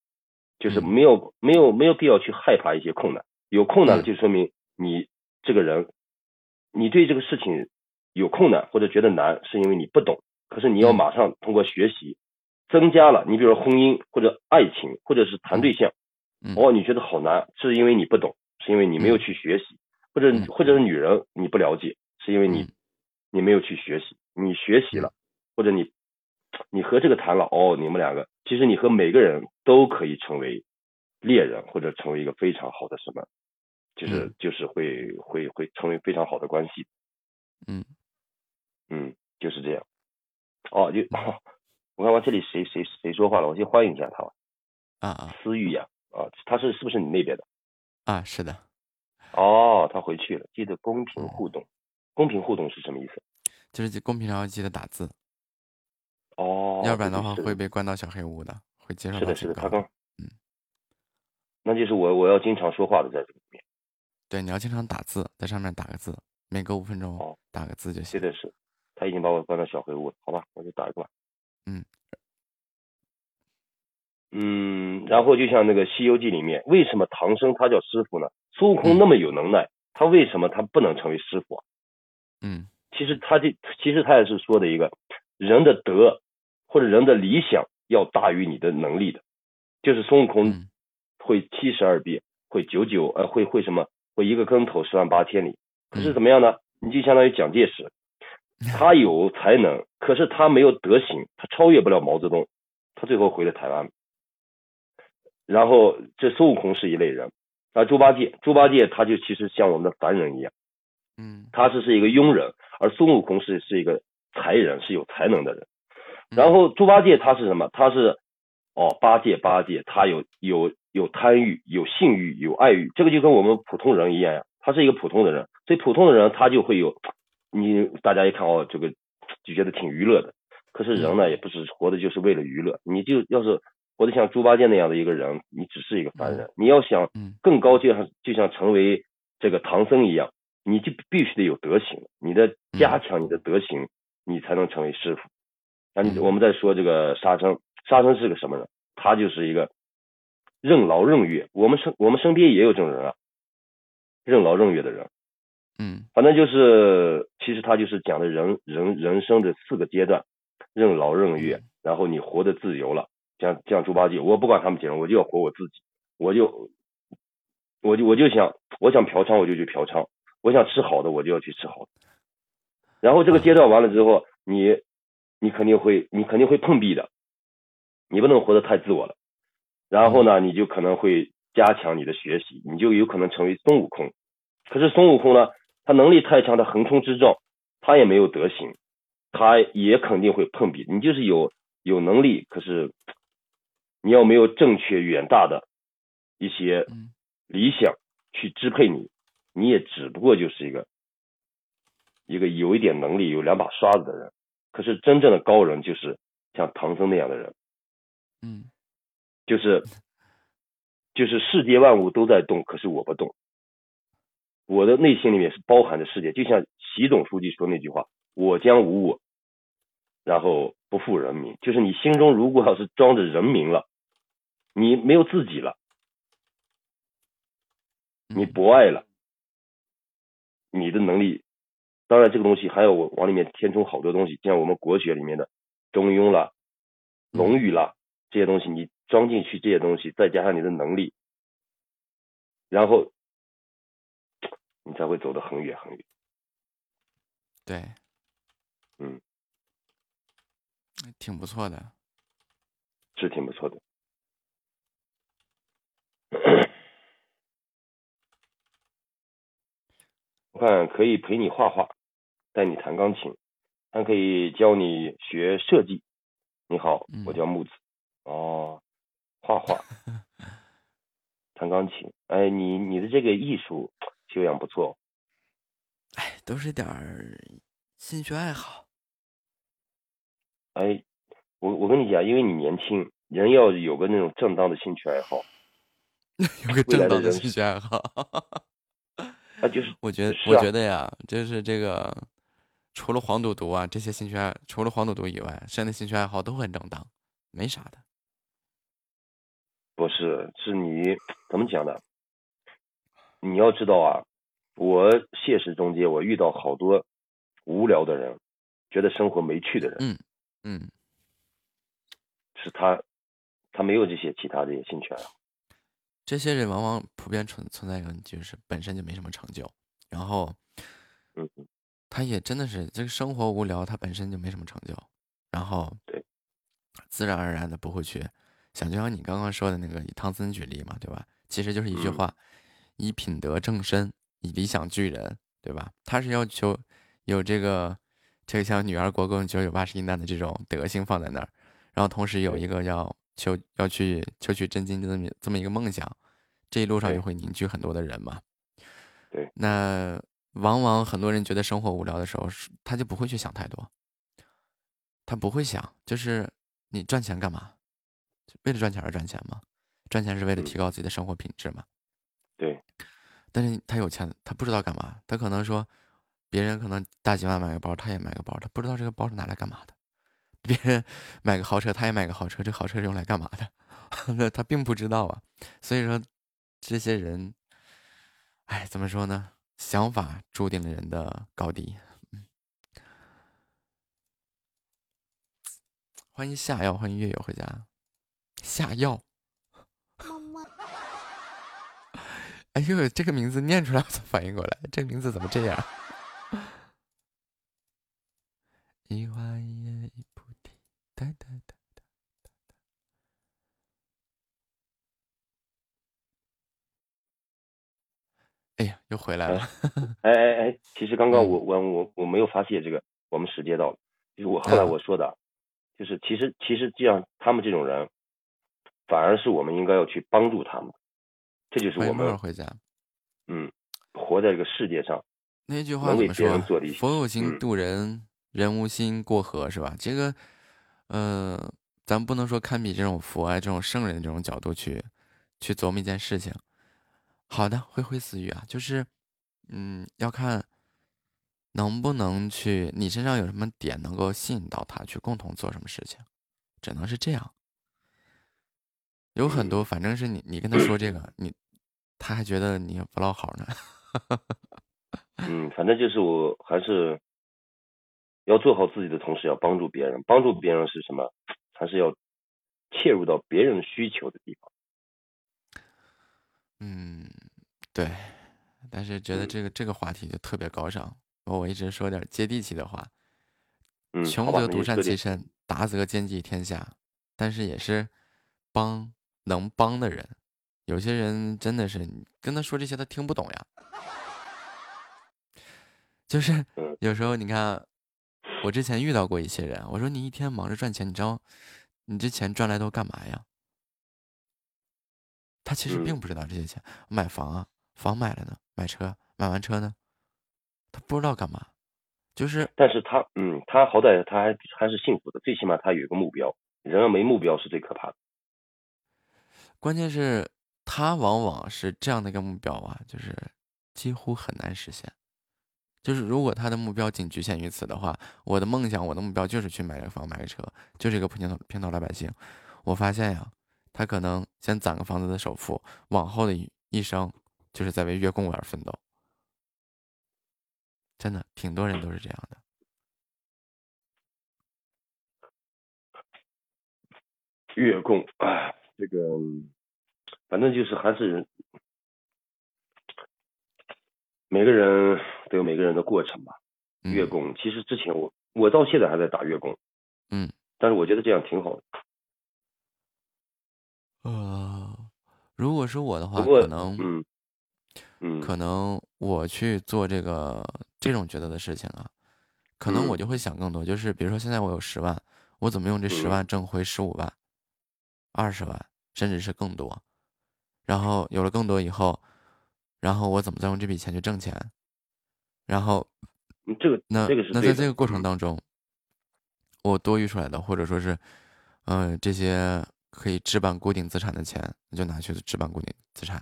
就是没有没有没有必要去害怕一些困难，有困难了就说明你这个人，你对这个事情有困难或者觉得难，是因为你不懂。可是你要马上通过学习增加了，你比如说婚姻或者爱情或者是谈对象，哦，你觉得好难，是因为你不懂，是因为你没有去学习，或者或者是女人你不了解，是因为你你没有去学习，你学习了，或者你你和这个谈了，哦，你们两个其实你和每个人都可以成为恋人，或者成为一个非常好的什么，就是就是会会会成为非常好的关系。嗯嗯，就是这样。哦，就、<laughs> 我看看这里谁谁谁说话了，我先欢迎一下他吧。啊啊思域呀，啊，他是是不是你那边的？啊，是的，哦，他回去了。记得公平互动，公平互动是什么意思？就是公屏上要记得打字，哦，要不然的话会被关到小黑屋的，会接受是的，是的，刚，嗯，那就是我我要经常说话的在这里面。对，你要经常打字，在上面打个字，每隔五分钟哦打个字就行。是的是，他已经把我关到小黑屋了，好吧，我就打一个吧。嗯嗯，然后就像那个《西游记》里面，为什么唐僧他叫师傅呢？孙悟空那么有能耐，他为什么他不能成为师傅啊？嗯其实他这其实他也是说的一个人的德或者人的理想要大于你的能力的，就是孙悟空会七十二变，会九九呃会会什么会一个跟头十万八千里，可是怎么样呢？你就相当于蒋介石，<laughs> 他有才能，可是他没有德行，他超越不了毛泽东，他最后回了台湾。然后这孙悟空是一类人，啊，猪八戒，猪八戒他就其实像我们的凡人一样，嗯他是是一个庸人，而孙悟空是是一个才人，是有才能的人。然后猪八戒他是什么？他是哦八戒八戒，他有有有贪欲，有性欲，有爱欲，这个就跟我们普通人一样呀，他是一个普通的人，所以普通的人他就会有你大家一看哦，这个就觉得挺娱乐的。可是人呢，也不是活的就是为了娱乐，你就要是活得像猪八戒那样的一个人，你只是一个凡人。你要想更高，就像就像成为这个唐僧一样，你就必须得有德行，你的加强你的德行，你才能成为师傅。那你我们再说这个沙僧，沙僧是个什么人？他就是一个任劳任怨。我们身我们身边也有这种人啊，任劳任怨的人。嗯反正就是，其实他就是讲的人人人生的四个阶段，任劳任怨，然后你活得自由了。像像猪八戒，我不管他们几人，我就要活我自己，我就我就我就想，我想嫖娼我就去嫖娼，我想吃好的我就要去吃好的。然后这个阶段完了之后，你你肯定会你肯定会碰壁的，你不能活得太自我了。然后呢，你就可能会加强你的学习，你就有可能成为孙悟空。可是孙悟空呢，他能力太强，他横冲直撞，他也没有德行，他也肯定会碰壁。你就是有有能力，可是你要没有正确远大的一些理想去支配你，你也只不过就是一个一个有一点能力、有两把刷子的人。可是真正的高人就是像唐僧那样的人，嗯就是就是世界万物都在动，可是我不动。我的内心里面是包含着世界，就像习总书记说那句话：“我将无我，然后不负人民。”就是你心中如果要是装着人民了，你没有自己了，你嗯博爱了，你的能力，当然这个东西还要我往里面填充好多东西，像我们国学里面的中庸了、论语了这些东西，你装进去这些东西，再加上你的能力，然后你才会走得很远很远。对，嗯，挺不错的。是挺不错的。<laughs> 我看可以陪你画画，带你弹钢琴，还可以教你学设计。你好，我叫木子。哦，画画，<laughs> 弹钢琴。哎，你你的这个艺术修养不错。哎，都是点儿兴趣爱好。哎，我我跟你讲，因为你年轻，人要有个那种正当的兴趣爱好，<laughs> 有个正当的兴趣爱好。<laughs> 啊，就是我觉得，我觉得呀，就是这个，除了黄赌毒啊这些兴趣爱，除了黄赌毒以外，剩下的兴趣爱好都很正当，没啥的。不是，是你怎么讲的？你要知道啊，我现实中间我遇到好多无聊的人，觉得生活没趣的人，嗯嗯，是他他没有这些其他这些兴趣爱好。这些人往往普遍存存在一个，就是本身就没什么成就，然后，嗯，他也真的是这个生活无聊，他本身就没什么成就，然后，对，自然而然的不会去想，就像你刚刚说的那个以汤森举例嘛，对吧？其实就是一句嗯话，以品德正身，以理想聚人，对吧？他是要求有这个这个像女儿国共九九八十一难的这种德性放在那儿，然后同时有一个要求要去求取真经的这么这么一个梦想，这一路上也会凝聚很多的人嘛。对，那往往很多人觉得生活无聊的时候，是他就不会去想太多，他不会想，就是你赚钱干嘛？为了赚钱而赚钱吗？赚钱是为了提高自己的生活品质嘛？对，但是他有钱，他不知道干嘛，他可能说，别人可能大几万买个包，他也买个包，他不知道这个包是拿来干嘛的。<laughs> 别人买个豪车，他也买个豪车，这豪车是用来干嘛的？<laughs> 那他并不知道啊。所以说，这些人，哎，怎么说呢？想法注定了人的高低。嗯，欢迎下药，欢迎月月回家。下药，哎呦，这个名字念出来我才反应过来，这个名字怎么这样？<laughs> 一花一叶一菩提，哒哒哒哒哒哎呀，又回来了。哎哎哎，其实刚刚嗯我我我我没有发现这个，我们时间到了，就是我后来嗯我说的啊，就是其实其实这样他们这种人，反而是我们应该要去帮助他们，这就是我们迎梦儿回家。嗯活在这个世界上那句话怎么说佛有心嗯度人，人无心过河，是吧？这个，呃，咱不能说堪比这种佛啊、这种圣人这种角度去去琢磨一件事情。好的，挥挥私语啊，就是，嗯，要看能不能去你身上有什么点能够吸引到他去共同做什么事情，只能是这样。有很多，反正是你你跟他说这个，你他还觉得你不老好呢。<laughs> 嗯，反正就是我还是要做好自己的同时，要帮助别人。帮助别人是什么？还是要切入到别人需求的地方。嗯，对，但是觉得这个这个话题就特别高尚，我一直说点接地气的话。嗯穷则独善其身，达则兼济天下。但是也是帮能帮的人，有些人真的是你跟他说这些，他听不懂呀。就是嗯有时候你看，我之前遇到过一些人，我说你一天忙着赚钱，你知道你这钱赚来都干嘛呀？他其实并嗯不知道这些钱，买房啊，房买了呢，买车，买完车呢，他不知道干嘛，就是但是他，嗯，他好歹他还还是幸福的，最起码他有一个目标。人要没目标是最可怕的。关键是他往往是这样的一个目标啊，就是几乎很难实现。就是如果他的目标仅局限于此的话，我的梦想，我的目标就是去买个房、买个车，就是一个平头平头老百姓。我发现呀，他可能先攒个房子的首付，往后的一一生就是在为月供而奋斗。真的，挺多人都是这样的。月供，哎，这个反正就是还是人每个人都有每个人的过程吧。月供，其实之前我我到现在还在打月供，嗯，但是我觉得这样挺好的。呃，如果是我的话，可能，嗯嗯。可能我去做这个这种觉得的事情啊，可能我嗯。就会想更多，就是比如说现在我有十万，我怎么用这十嗯。万挣回十五万、二十万，甚至是更多，然后有了更多以后，然后我怎么再用这笔钱去挣钱，然后，嗯这个那那在这个过程当中，我多余出来的，或者说是，嗯、这些可以置办固定资产的钱，那就拿去置办固定资产，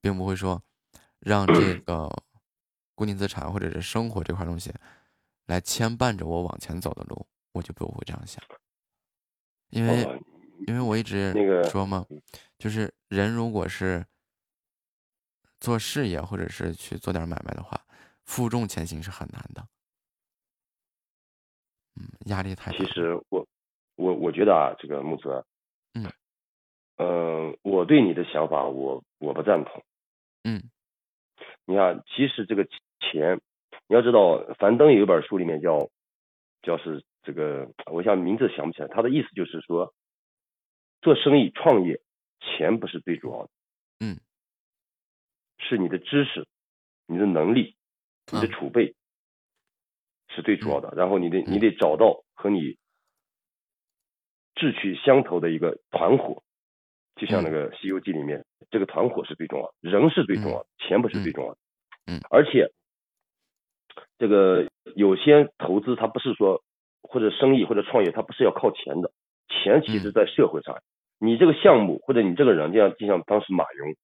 并不会说让这个固定资产或者是生活这块东西来牵绊着我往前走的路，我就不会这样想，因为、哦因为我一直那个说嘛，就是人如果是做事业或者是去做点买卖的话，负重前行是很难的，嗯，压力太大。其实我我我觉得啊，这个木子，嗯，呃，我对你的想法我我不赞同。嗯，你看，其实这个钱，你要知道，樊登有一本书里面叫叫是这个，我想名字想不起来，他的意思就是说，做生意创业，钱不是最主要的，嗯，是你的知识、你的能力、你的储备是最主要的，然后你得你得找到和你志趣相投的一个团伙，就像那个《西游记》里面，这个团伙是最重要的，人是最重要的，钱不是最重要的。嗯，而且这个有些投资，它不是说或者生意或者创业，它不是要靠钱的，钱其实在社会上，你这个项目或者你这个人，就像就像当时马云，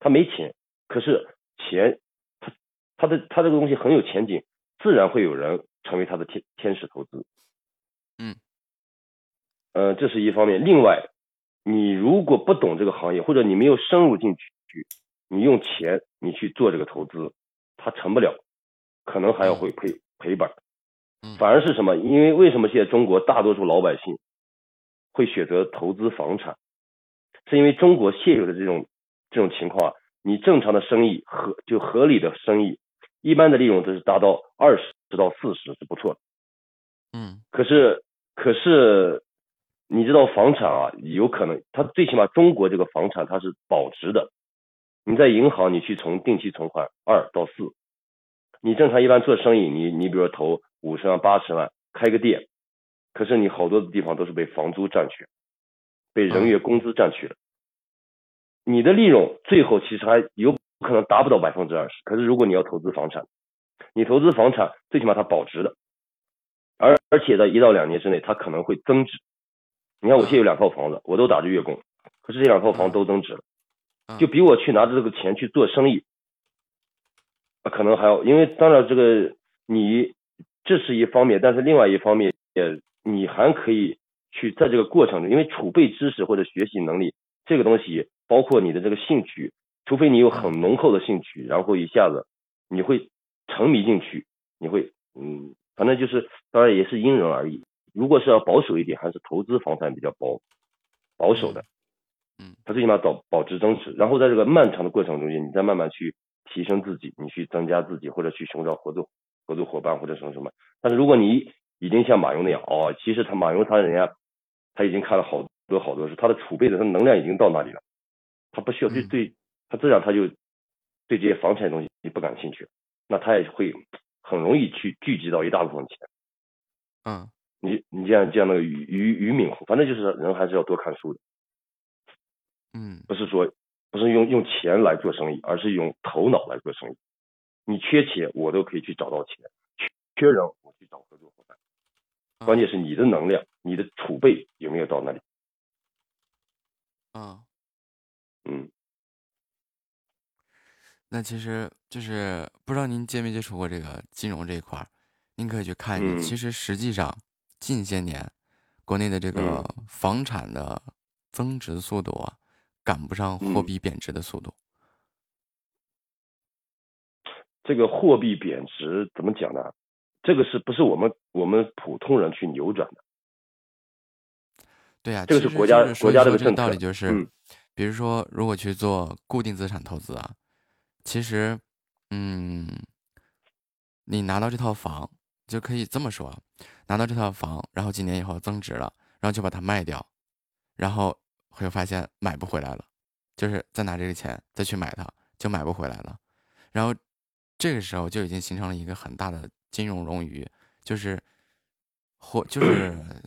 他没钱，可是钱他他的他这个东西很有前景，自然会有人成为他的天天使投资。嗯，呃，这是一方面。另外，你如果不懂这个行业，或者你没有深入进去，你用钱你去做这个投资，它成不了，可能还要会赔赔本。反而是什么？因为为什么现在中国大多数老百姓会选择投资房产？是因为中国现有的这种这种情况啊，你正常的生意合就合理的生意，一般的利润都是达到二十到四十是不错的。嗯可是可是你知道房产啊，有可能它最起码中国这个房产它是保值的。你在银行你去存定期存款二到四，你正常一般做生意，你你比如说投五十万八十万开个店，可是你好多的地方都是被房租占去，被人员工资占去了。你的利润最后其实还有可能达不到百分之二十，可是如果你要投资房产，你投资房产最起码它保值的，而而且在一到两年之内它可能会增值。你看我现在有两套房子，我都打着月供，可是这两套房都增值了，就比我去拿着这个钱去做生意，啊可能还要，因为当然这个你这是一方面，但是另外一方面也你还可以去在这个过程中，因为储备知识或者学习能力这个东西，包括你的这个兴趣，除非你有很浓厚的兴趣，然后一下子你会沉迷进去，你会嗯，反正就是当然也是因人而异。如果是要保守一点，还是投资房产比较保保守的。嗯，它最起码保保值增值，然后在这个漫长的过程中间，你再慢慢去提升自己，你去增加自己，或者去寻找合作合作伙伴或者什么什么。但是如果你已经像马云那样，哦，其实他马云他人家他已经看了好多好多书，他的储备的他能量已经到那里了，他不需要对对，他自然他就对这些房产的东西不感兴趣，那他也会很容易去聚集到一大部分钱。嗯，你你这样这样的俞俞俞敏洪，反正就是人还是要多看书的。嗯，不是说不是用用钱来做生意，而是用头脑来做生意。你缺钱，我都可以去找到钱；缺缺人，我去找合作伙伴。关键是你的能量、你的储备有没有到那里？啊，嗯，那其实就是不知道您接没接触过这个金融这一块儿，您可以去看一下。嗯其实实际上近些年，国内的这个房产的增值速度啊，赶不上货币贬值的速度。这个货币贬值怎么讲呢？这个是不是我们我们普通人去扭转的？对呀、这个是国家就是国家的政策道理就是，嗯比如说如果去做固定资产投资啊，其实，嗯，你拿到这套房就可以这么说，拿到这套房，然后几年以后增值了，然后就把它卖掉，然后会发现买不回来了，就是再拿这个钱再去买它，就买不回来了，然后这个时候就已经形成了一个很大的金融冗余，就是货就 <coughs> 是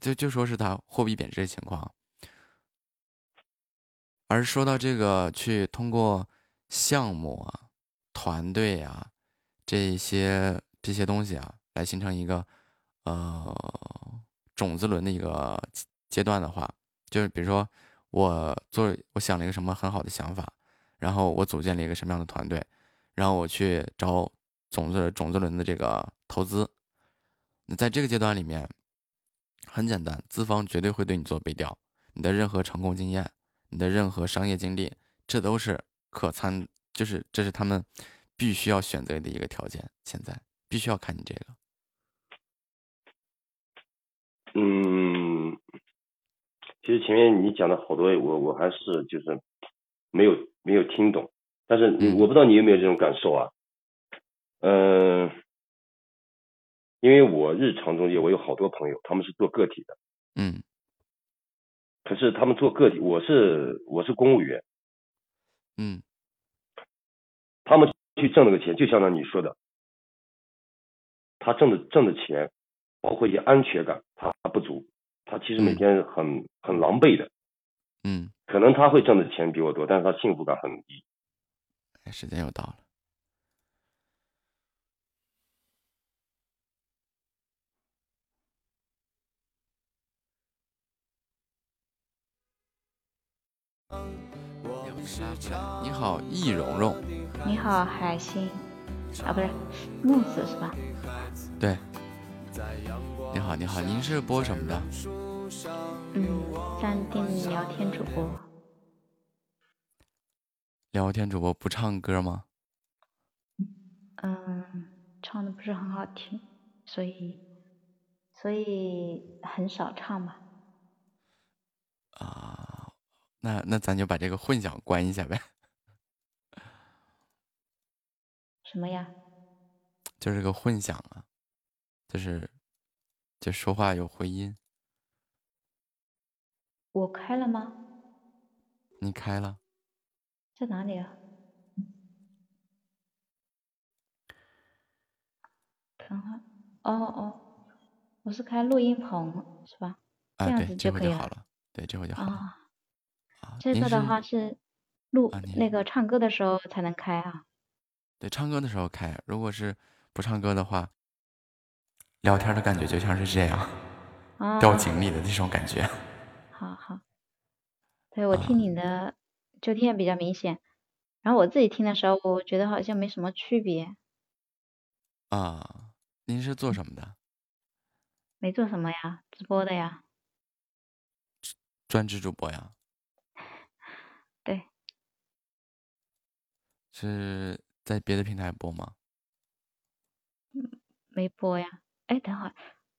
就就说是它货币贬值的情况。而说到这个，去通过项目啊、团队啊这一些这些东西啊，来形成一个呃种子轮的一个阶段的话，就是比如说我做我想了一个什么很好的想法，然后我组建了一个什么样的团队，然后我去找种子种子轮的这个投资。那在这个阶段里面，很简单，资方绝对会对你做背调，你的任何成功经验。你的任何商业经历，这都是可参，就是这是他们必须要选择的一个条件。现在必须要看你这个。嗯，其实前面你讲的好多，我我还是就是没有没有听懂，但是你我不知道你有没有这种感受啊？嗯、因为我日常中间我有好多朋友，他们是做个体的，嗯。可是他们做个体，我是我是公务员，嗯。他们去挣那个钱，就相当于你说的，他挣的挣的钱，包括一些安全感，他不足，他其实每天很、很狼狈的，嗯，可能他会挣的钱比我多，但是他幸福感很低。哎，时间又到了。你好，易蓉蓉。你好，海星，啊，不是木子是吧？对。你好，你好，您是播什么的？嗯，暂定聊天主播。聊天主播不唱歌吗？嗯，唱的不是很好听，所以所以很少唱吧。啊，那那咱就把这个混响关一下呗。<laughs> 什么呀？就是个混响啊，就是就说话有回音。我开了吗？你开了？在哪里啊？等会，哦哦，我是开录音棚是吧？啊，这样对，这子可以了。回就好了。对，这回就好了。啊，啊这个的话是录啊那个唱歌的时候才能开啊。对，唱歌的时候开，如果是不唱歌的话，聊天的感觉就像是这样，啊掉井里的那种感觉。好好，对我听你的就听得比较明显，然后我自己听的时候，我觉得好像没什么区别，啊，您是做什么的？没做什么呀，直播的呀。专职主播呀？<laughs> 对，是在别的平台播吗？没播呀。哎，等会儿，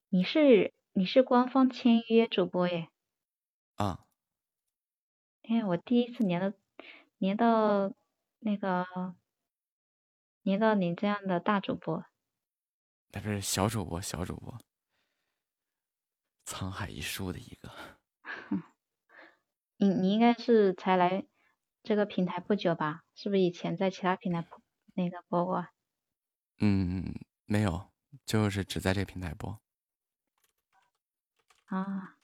你是你是官方签约主播耶？啊，因为我第一次连到连到那个连到你这样的大主播，那不是小主播，小主播，沧海一粟的一个。<laughs> 你你应该是才来这个平台不久吧？是不是以前在其他平台播那个播过啊？嗯，没有，就是只在这个平台播。啊，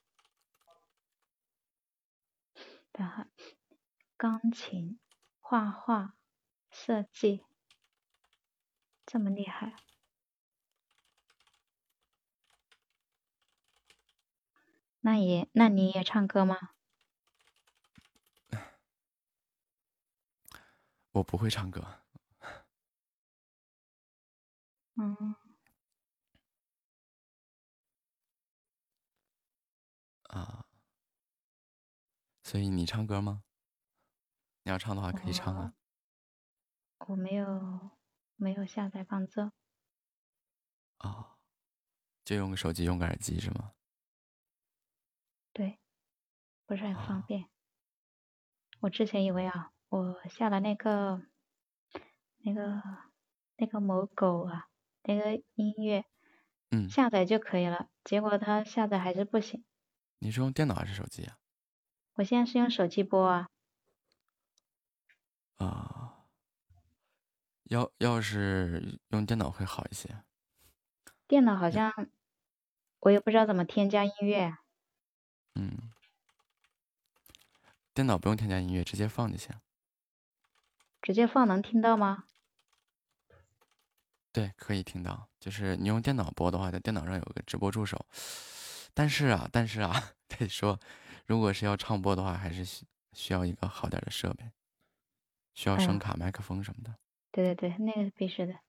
等会，钢琴、画画、设计，这么厉害？那也，那你也唱歌吗？我不会唱歌。<laughs> 嗯，啊，所以你唱歌吗？你要唱的话可以唱啊。我没有没有下载伴奏，哦，就用个手机，用个耳机是吗？对，不是很方便。我之前以为啊，我下了那个那个那个某狗啊，那个音乐，嗯，下载就可以了，结果它下载还是不行。你是用电脑还是手机啊？我现在是用手机播啊，啊，要要是用电脑会好一些。电脑好像我也不知道怎么添加音乐。嗯，电脑不用添加音乐，直接放就行。直接放能听到吗？对，可以听到。就是你用电脑播的话，在电脑上有个直播助手。但是啊，但是啊，<laughs> 得说，如果是要唱播的话，还是需需要一个好点的设备，需要声嗯卡、麦克风什么的。对对对，那个必须的。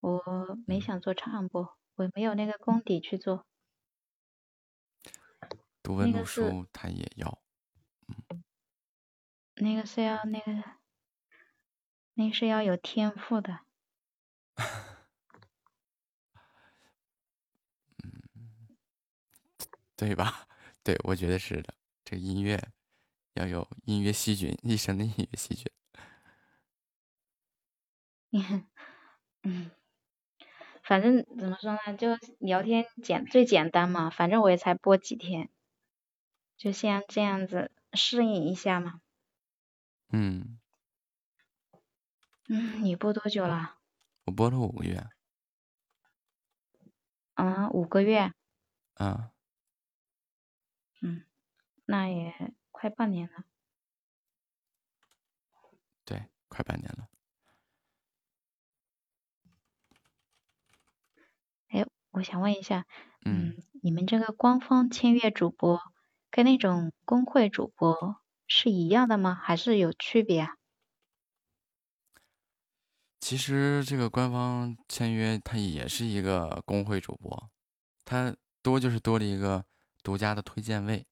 我嗯没想做唱播，我没有那个功底去做。读文读书他也要。那个是要那个，那是要有天赋的。<laughs> 对吧？<laughs> 对，我觉得是的。这个音乐要有音乐细菌，一生的音乐细菌。<laughs> 嗯，反正怎么说呢，就聊天简最简单嘛，反正我也才播几天，就先这样子适应一下嘛。嗯，嗯，你播多久了？我播了五个月。啊，五个月。啊，嗯，那也快半年了。对，快半年了。哎，我想问一下，嗯，你们这个官方签约主播跟那种工会主播是一样的吗？还是有区别啊？其实这个官方签约，它也是一个工会主播，它多就是多了一个独家的推荐位。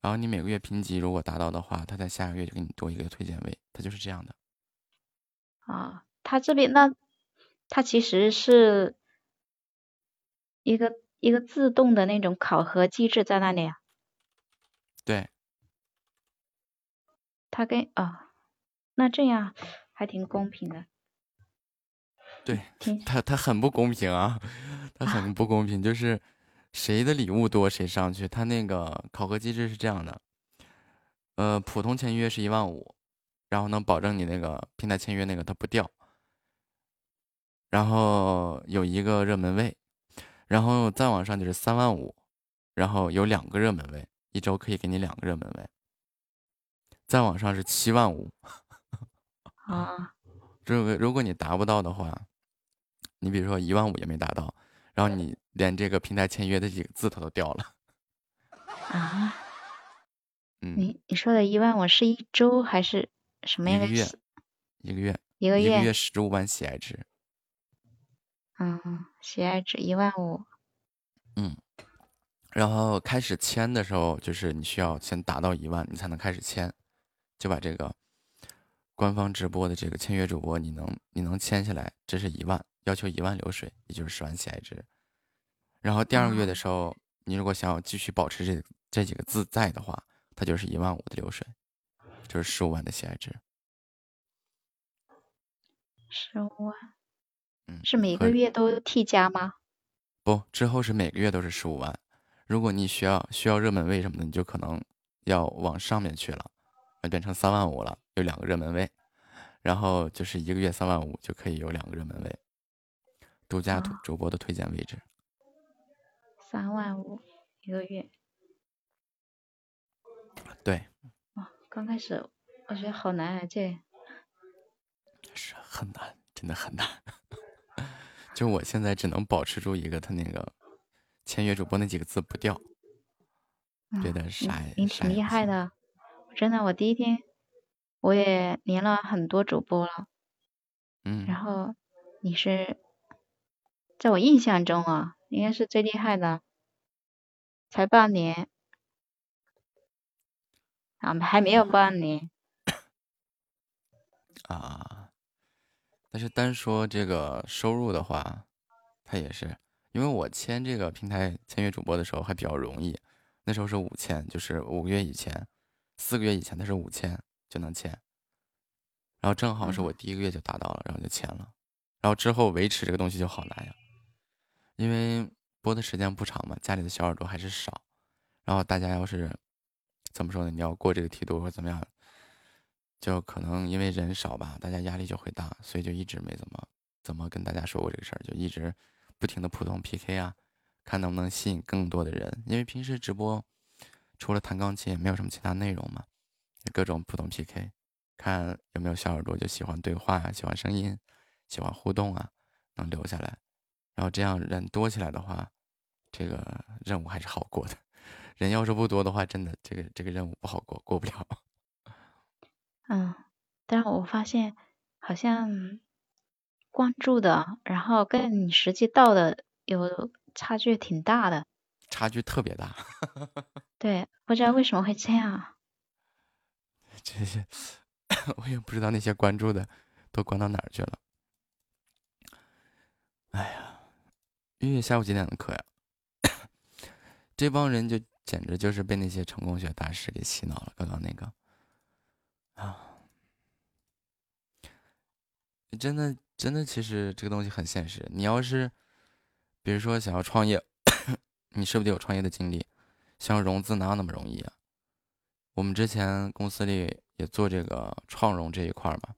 然后你每个月评级如果达到的话，他在下个月就给你多一个推荐位，他就是这样的。啊，他这边那他其实是一个一个自动的那种考核机制在那里啊。对，他跟啊，那这样还挺公平的。对，他他很不公平啊，他很不公平，就是谁的礼物多谁上去。他那个考核机制是这样的，呃，普通签约是一万五，然后能保证你那个平台签约那个它不掉，然后有一个热门位，然后再往上就是三万五，然后有两个热门位，一周可以给你两个热门位，再往上是七万五。<laughs> 啊，如果如果你达不到的话，你比如说一万五也没达到，然后你连这个平台签约的几个字它都掉了。啊，嗯，你你说的一万五是一周还是什么样的一个月？，一个月，一个月月十五万喜爱值。嗯，喜爱值一万五。嗯，然后开始签的时候，就是你需要先达到一万，你才能开始签，就把这个官方直播的这个签约主播，你能你能签下来，这是一万，要求一万流水，也就是十万喜爱值。然后第二个月的时候，你如果想要继续保持这这几个字在的话，它就是一万五的流水，就是十五万的喜爱值。十五万，嗯，是每个月都 T 加吗？不，之后是每个月都是十五万。如果你需要需要热门位什么的，你就可能要往上面去了，要变成三万五了，有两个热门位，然后就是一个月三万五就可以有两个热门位，独家主主播的推荐位置。三万五一个月。对，哇，刚开始我觉得好难啊，这是很难，真的很难。<laughs> 就我现在只能保持住一个他那个签约主播那几个字不掉，别的啥也你挺厉害的，真的，我第一天我也连了很多主播了，嗯，然后你是在我印象中啊，应该是最厉害的，才半年，啊，还没有半年。啊，但是单说这个收入的话，他也是，因为我签这个平台签约主播的时候还比较容易，那时候是五千，就是五个月以前，四个月以前它是五千就能签，然后正好是我第一个月就达到了，然后就签了，然后之后维持这个东西就好难呀，因为播的时间不长嘛，家里的小耳朵还是少，然后大家要是怎么说呢，你要过这个梯度或者怎么样。就可能因为人少吧，大家压力就会大，所以就一直没怎么怎么跟大家说过这个事儿，就一直不停的普通 PK 啊，看能不能吸引更多的人。因为平时直播除了弹钢琴也没有什么其他内容嘛，各种普通 PK，看有没有小耳朵就喜欢对话呀，喜欢声音，喜欢互动啊，能留下来。然后这样人多起来的话，这个任务还是好过的。<laughs> 人要是不多的话，真的这个这个任务不好过，过不了。<laughs> 嗯，但是我发现好像关注的，然后跟你实际到的有差距挺大的。差距特别大。<laughs> 对，不知道为什么会这样。这些 <coughs> 我也不知道那些关注的都关到哪儿去了。哎呀，月月下午几点的课呀？<coughs> 这帮人就简直就是被那些成功学大师给洗脑了。刚刚那个。啊，真的，真的，其实这个东西很现实。你要是，比如说想要创业，<coughs> 你是不是得有创业的经历？想融资哪有那么容易啊？我们之前公司里也做这个创融这一块嘛。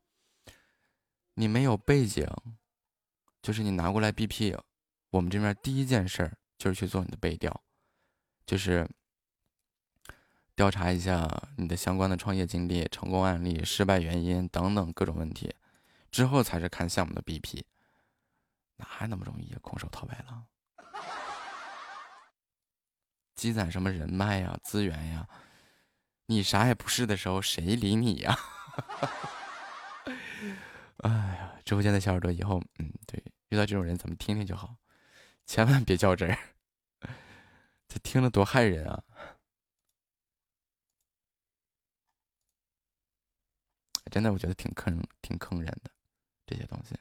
你没有背景，就是你拿过来 BP，我们这边第一件事儿就是去做你的背调，就是。调查一下你的相关的创业经历、成功案例、失败原因等等各种问题，之后才是看项目的 BP。哪还那么容易空手套白狼？积攒什么人脉呀、资源呀？你啥也不是的时候，谁理你呀？<laughs> 哎呀，直播间的小耳朵，以后嗯，对，遇到这种人咱们听听就好，千万别较真儿，这听了多害人啊！真的，我觉得挺坑，挺坑人的这些东西。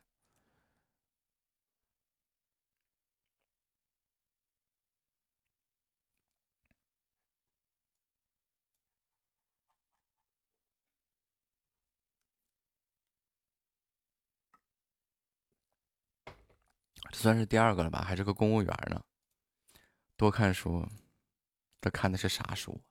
这算是第二个了吧？还是个公务员呢？多看书，这看的是啥书？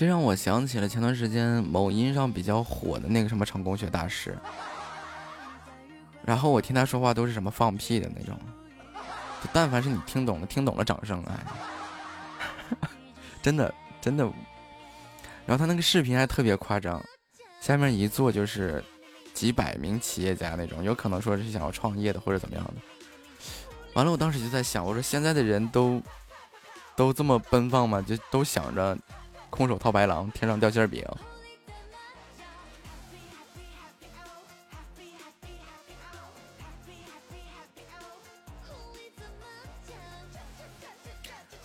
这让我想起了前段时间某音上比较火的那个什么成功学大师，然后我听他说话都是什么放屁的那种，就但凡是你听懂了，听懂了掌声，哎，真的真的。然后他那个视频还特别夸张，下面一坐就是几百名企业家那种，有可能说是想要创业的或者怎么样的。完了，我当时就在想，我说现在的人都都这么奔放吗？就都想着。空手套白狼，天上掉馅饼。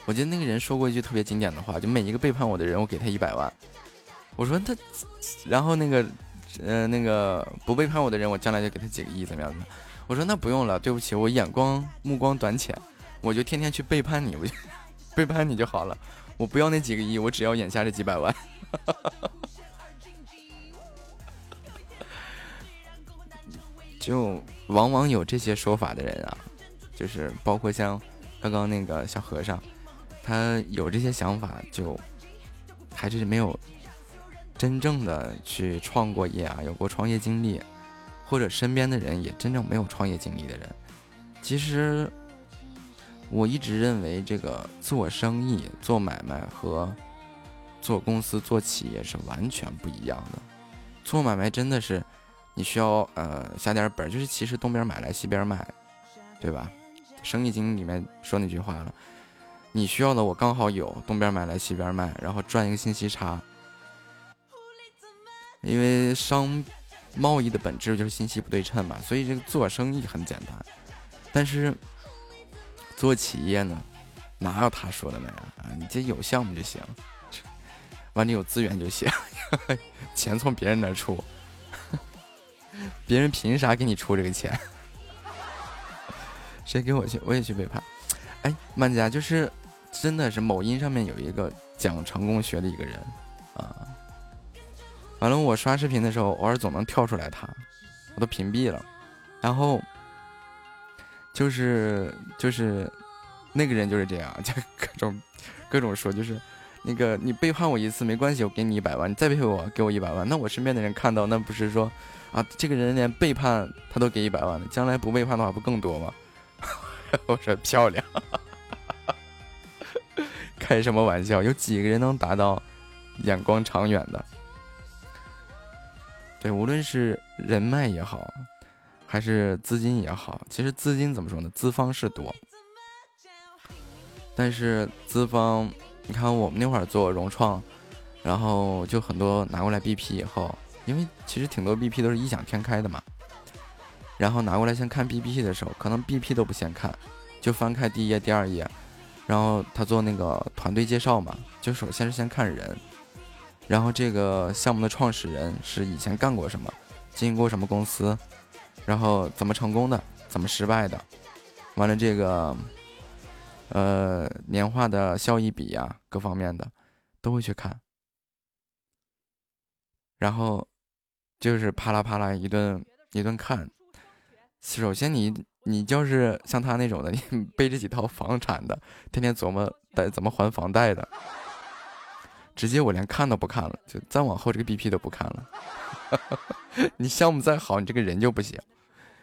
我记得那个人说过一句特别经典的话，就每一个背叛我的人，我给他一百万。我说他，然后那个，呃，那个不背叛我的人，我将来就给他几个亿，怎么样的？我说那不用了，对不起，我眼光目光短浅，我就天天去背叛你，我就 <laughs> 背叛你就好了。我不要那几个亿，我只要眼下这几百万。<laughs> 就往往有这些说法的人啊，就是包括像刚刚那个小和尚，他有这些想法，就还是没有真正的去创过业啊，有过创业经历，或者身边的人也真正没有创业经历的人，其实我一直认为这个做生意、做买卖和做公司、做企业是完全不一样的。做买卖真的是你需要呃下点本，就是其实东边买来西边卖，对吧？《生意经》里面说那句话了，你需要的我刚好有，东边买来西边卖，然后赚一个信息差。因为商贸易的本质就是信息不对称嘛，所以这个做生意很简单，但是做企业呢，哪有他说的那样啊？你这有项目就行，<laughs> 完你有资源就行，<laughs> 钱从别人那出，<laughs> 别人凭啥给你出这个钱？谁给我去，我也去背叛。哎，曼佳就是真的是某音上面有一个讲成功学的一个人啊。完了，我刷视频的时候，偶尔总能跳出来他，我都屏蔽了。然后就是就是那个人就是这样，就 <laughs> 各种各种说，就是那个你背叛我一次没关系，我给你一百万，你再背叛我，给我一百万。那我身边的人看到，那不是说啊，这个人连背叛他都给一百万了，将来不背叛的话不更多吗？<laughs> 我说漂亮，开什么玩笑？有几个人能达到眼光长远的？对，无论是人脉也好，还是资金也好，其实资金怎么说呢？资方是多，但是资方，你看我们那会儿做融创，然后就很多拿过来 BP 以后，因为其实挺多 BP 都是异想天开的嘛。然后拿过来先看 BP 的时候，可能 BP 都不先看，就翻开第一页、第二页，然后他做那个团队介绍嘛，就首先是先看人，然后这个项目的创始人是以前干过什么，经营过什么公司，然后怎么成功的，怎么失败的，完了这个，呃，年化的效益比呀，各方面的都会去看，然后就是啪啦啪啦一顿一顿看。首先，你你就是像他那种的，你 <laughs> 背着几套房产的，天天琢磨贷怎么还房贷的，直接我连看都不看了，就再往后这个 BP 都不看了。<laughs> 你项目再好，你这个人就不行，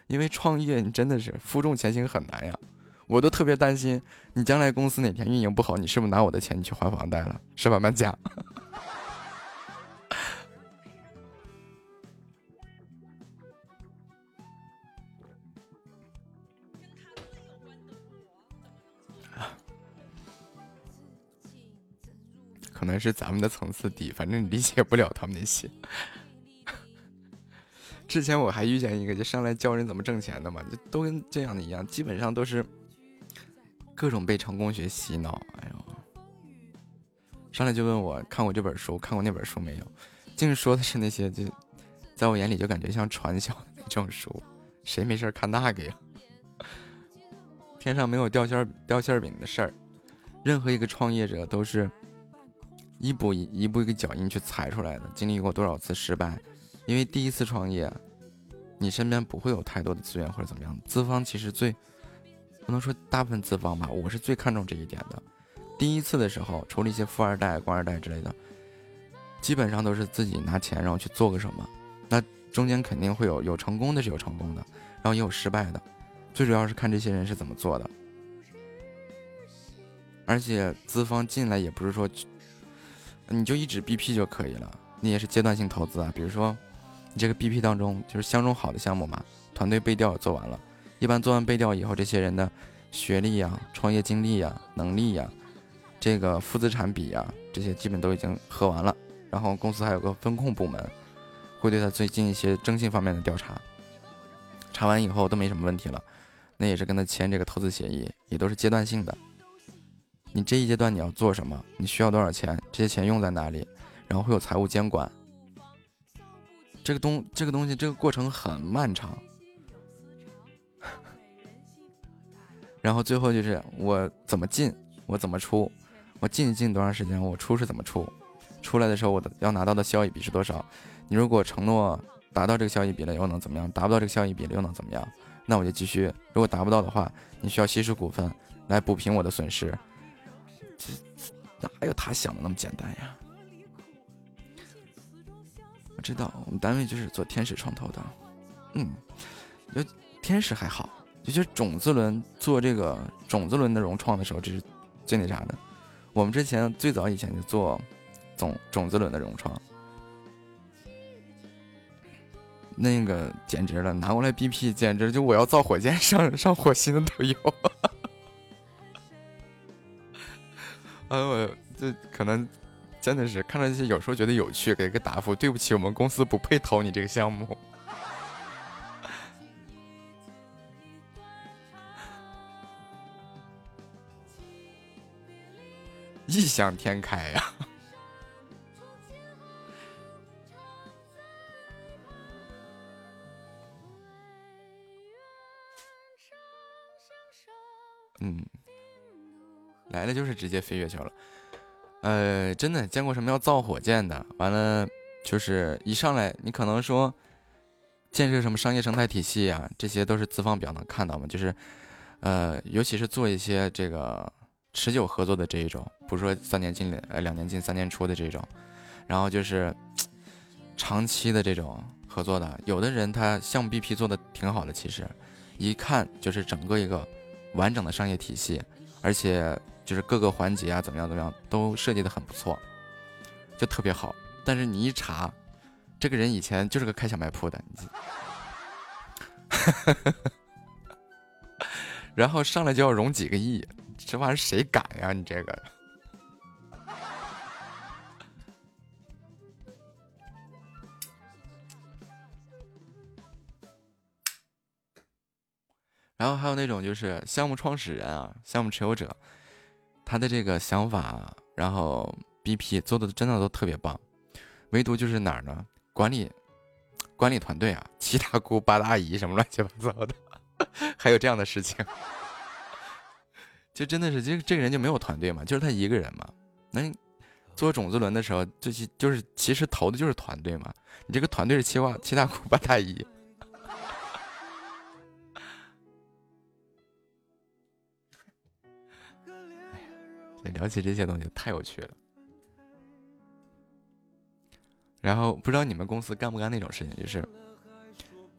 因为创业你真的是负重前行很难呀。我都特别担心，你将来公司哪天运营不好，你是不是拿我的钱你去还房贷了？是吧，慢讲。<laughs> 可能是咱们的层次低，反正你理解不了他们那些。之前我还遇见一个，就上来教人怎么挣钱的嘛，就都跟这样的一样，基本上都是各种被成功学洗脑。哎呦，上来就问我看过这本书，看过那本书没有？净说的是那些，就在我眼里就感觉像传销的那种书，谁没事看那个呀？天上没有掉馅儿掉馅儿饼的事儿，任何一个创业者都是。一步一一步一个脚印去踩出来的，经历过多少次失败？因为第一次创业，你身边不会有太多的资源或者怎么样。资方其实最不能说大部分资方吧，我是最看重这一点的。第一次的时候，除了一些富二代、官二代之类的，基本上都是自己拿钱然后去做个什么。那中间肯定会有有成功的，是有成功的，然后也有失败的。最主要是看这些人是怎么做的。而且资方进来也不是说。你就一直 BP 就可以了，你也是阶段性投资啊。比如说，你这个 BP 当中就是相中好的项目嘛，团队背调做完了，一般做完背调以后，这些人的学历呀、创业经历呀、能力呀、这个负资产比呀，这些基本都已经核完了。然后公司还有个风控部门，会对他最近一些征信方面的调查，查完以后都没什么问题了，那也是跟他签这个投资协议，也都是阶段性的。你这一阶段你要做什么？你需要多少钱？这些钱用在哪里？然后会有财务监管。这个东这个东西这个过程很漫长。然后最后就是我怎么进，我怎么出，我进进多长时间，我出是怎么出？出来的时候我的要拿到的效益比是多少？你如果承诺达到这个效益比了又能怎么样？达不到这个效益比了又能怎么样？那我就继续。如果达不到的话，你需要稀释股份来补平我的损失。这哪有他想的那么简单呀？知道，我们单位就是做天使创投的，嗯，就天使还好，就就是种子轮做这个种子轮的融创的时候，这是最那啥的。我们之前最早以前就做种种子轮的融创，那个简直了，拿过来 BP，简直就我要造火箭上上火星的都有。<laughs> 哎呦我这可能真的是看到这些，有时候觉得有趣，给个答复。对不起，我们公司不配投你这个项目。<laughs> 异想天开呀！嗯，来了就是直接飞月球了。呃，真的见过什么要造火箭的？完了就是一上来，你可能说建设什么商业生态体系啊，这些都是资方比较能看到嘛。就是呃，尤其是做一些这个持久合作的这一种，不是说三年进呃两年进三年出的这种，然后就是长期的这种合作的。有的人他项目 BP 做的挺好的，其实一看就是整个一个完整的商业体系，而且。就是各个环节啊，怎么样怎么样，都设计的很不错，就特别好。但是你一查，这个人以前就是个开小卖铺的，<laughs> 然后上来就要融几个亿，这玩意儿谁敢呀？你这个。然后还有那种就是项目创始人啊，项目持有者。他的这个想法，然后 BP 做的真的都特别棒，唯独就是哪儿呢？管理管理团队啊，七大姑八大姨什么乱七八糟的，<laughs> 还有这样的事情，<laughs> 就真的是这这个人就没有团队嘛，就是他一个人嘛。那做种子轮的时候，就是就是其实投的就是团队嘛，你这个团队是七大七大姑八大姨。聊起这些东西太有趣了，然后不知道你们公司干不干那种事情，就是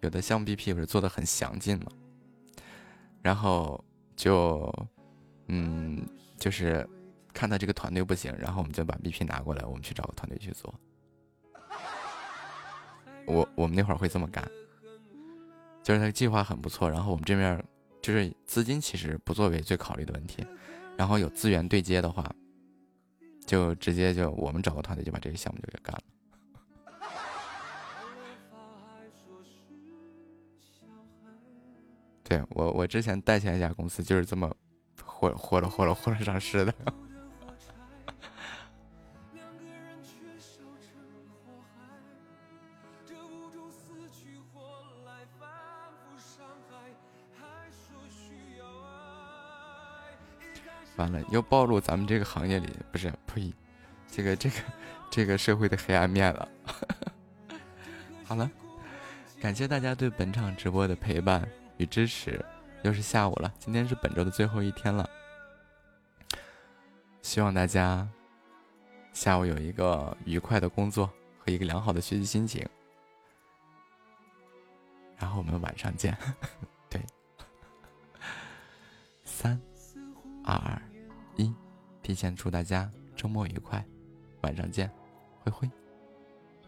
有的项目 BP 不是做的很详尽嘛，然后就嗯，就是看他这个团队不行，然后我们就把 BP 拿过来，我们去找个团队去做。我我们那会儿会这么干，就是他计划很不错，然后我们这边就是资金其实不作为最考虑的问题。然后有资源对接的话，就直接就我们找个团队就把这个项目就给干了。对我，我之前带前一家公司就是这么活活了活了活了上市的。完了，又暴露咱们这个行业里不是呸，这个这个这个社会的黑暗面了。<laughs> 好了，感谢大家对本场直播的陪伴与支持。又是下午了，今天是本周的最后一天了，希望大家下午有一个愉快的工作和一个良好的学习心情。然后我们晚上见，<laughs> 对，三。二二一，提前祝大家周末愉快，晚上见，灰灰。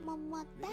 么么哒。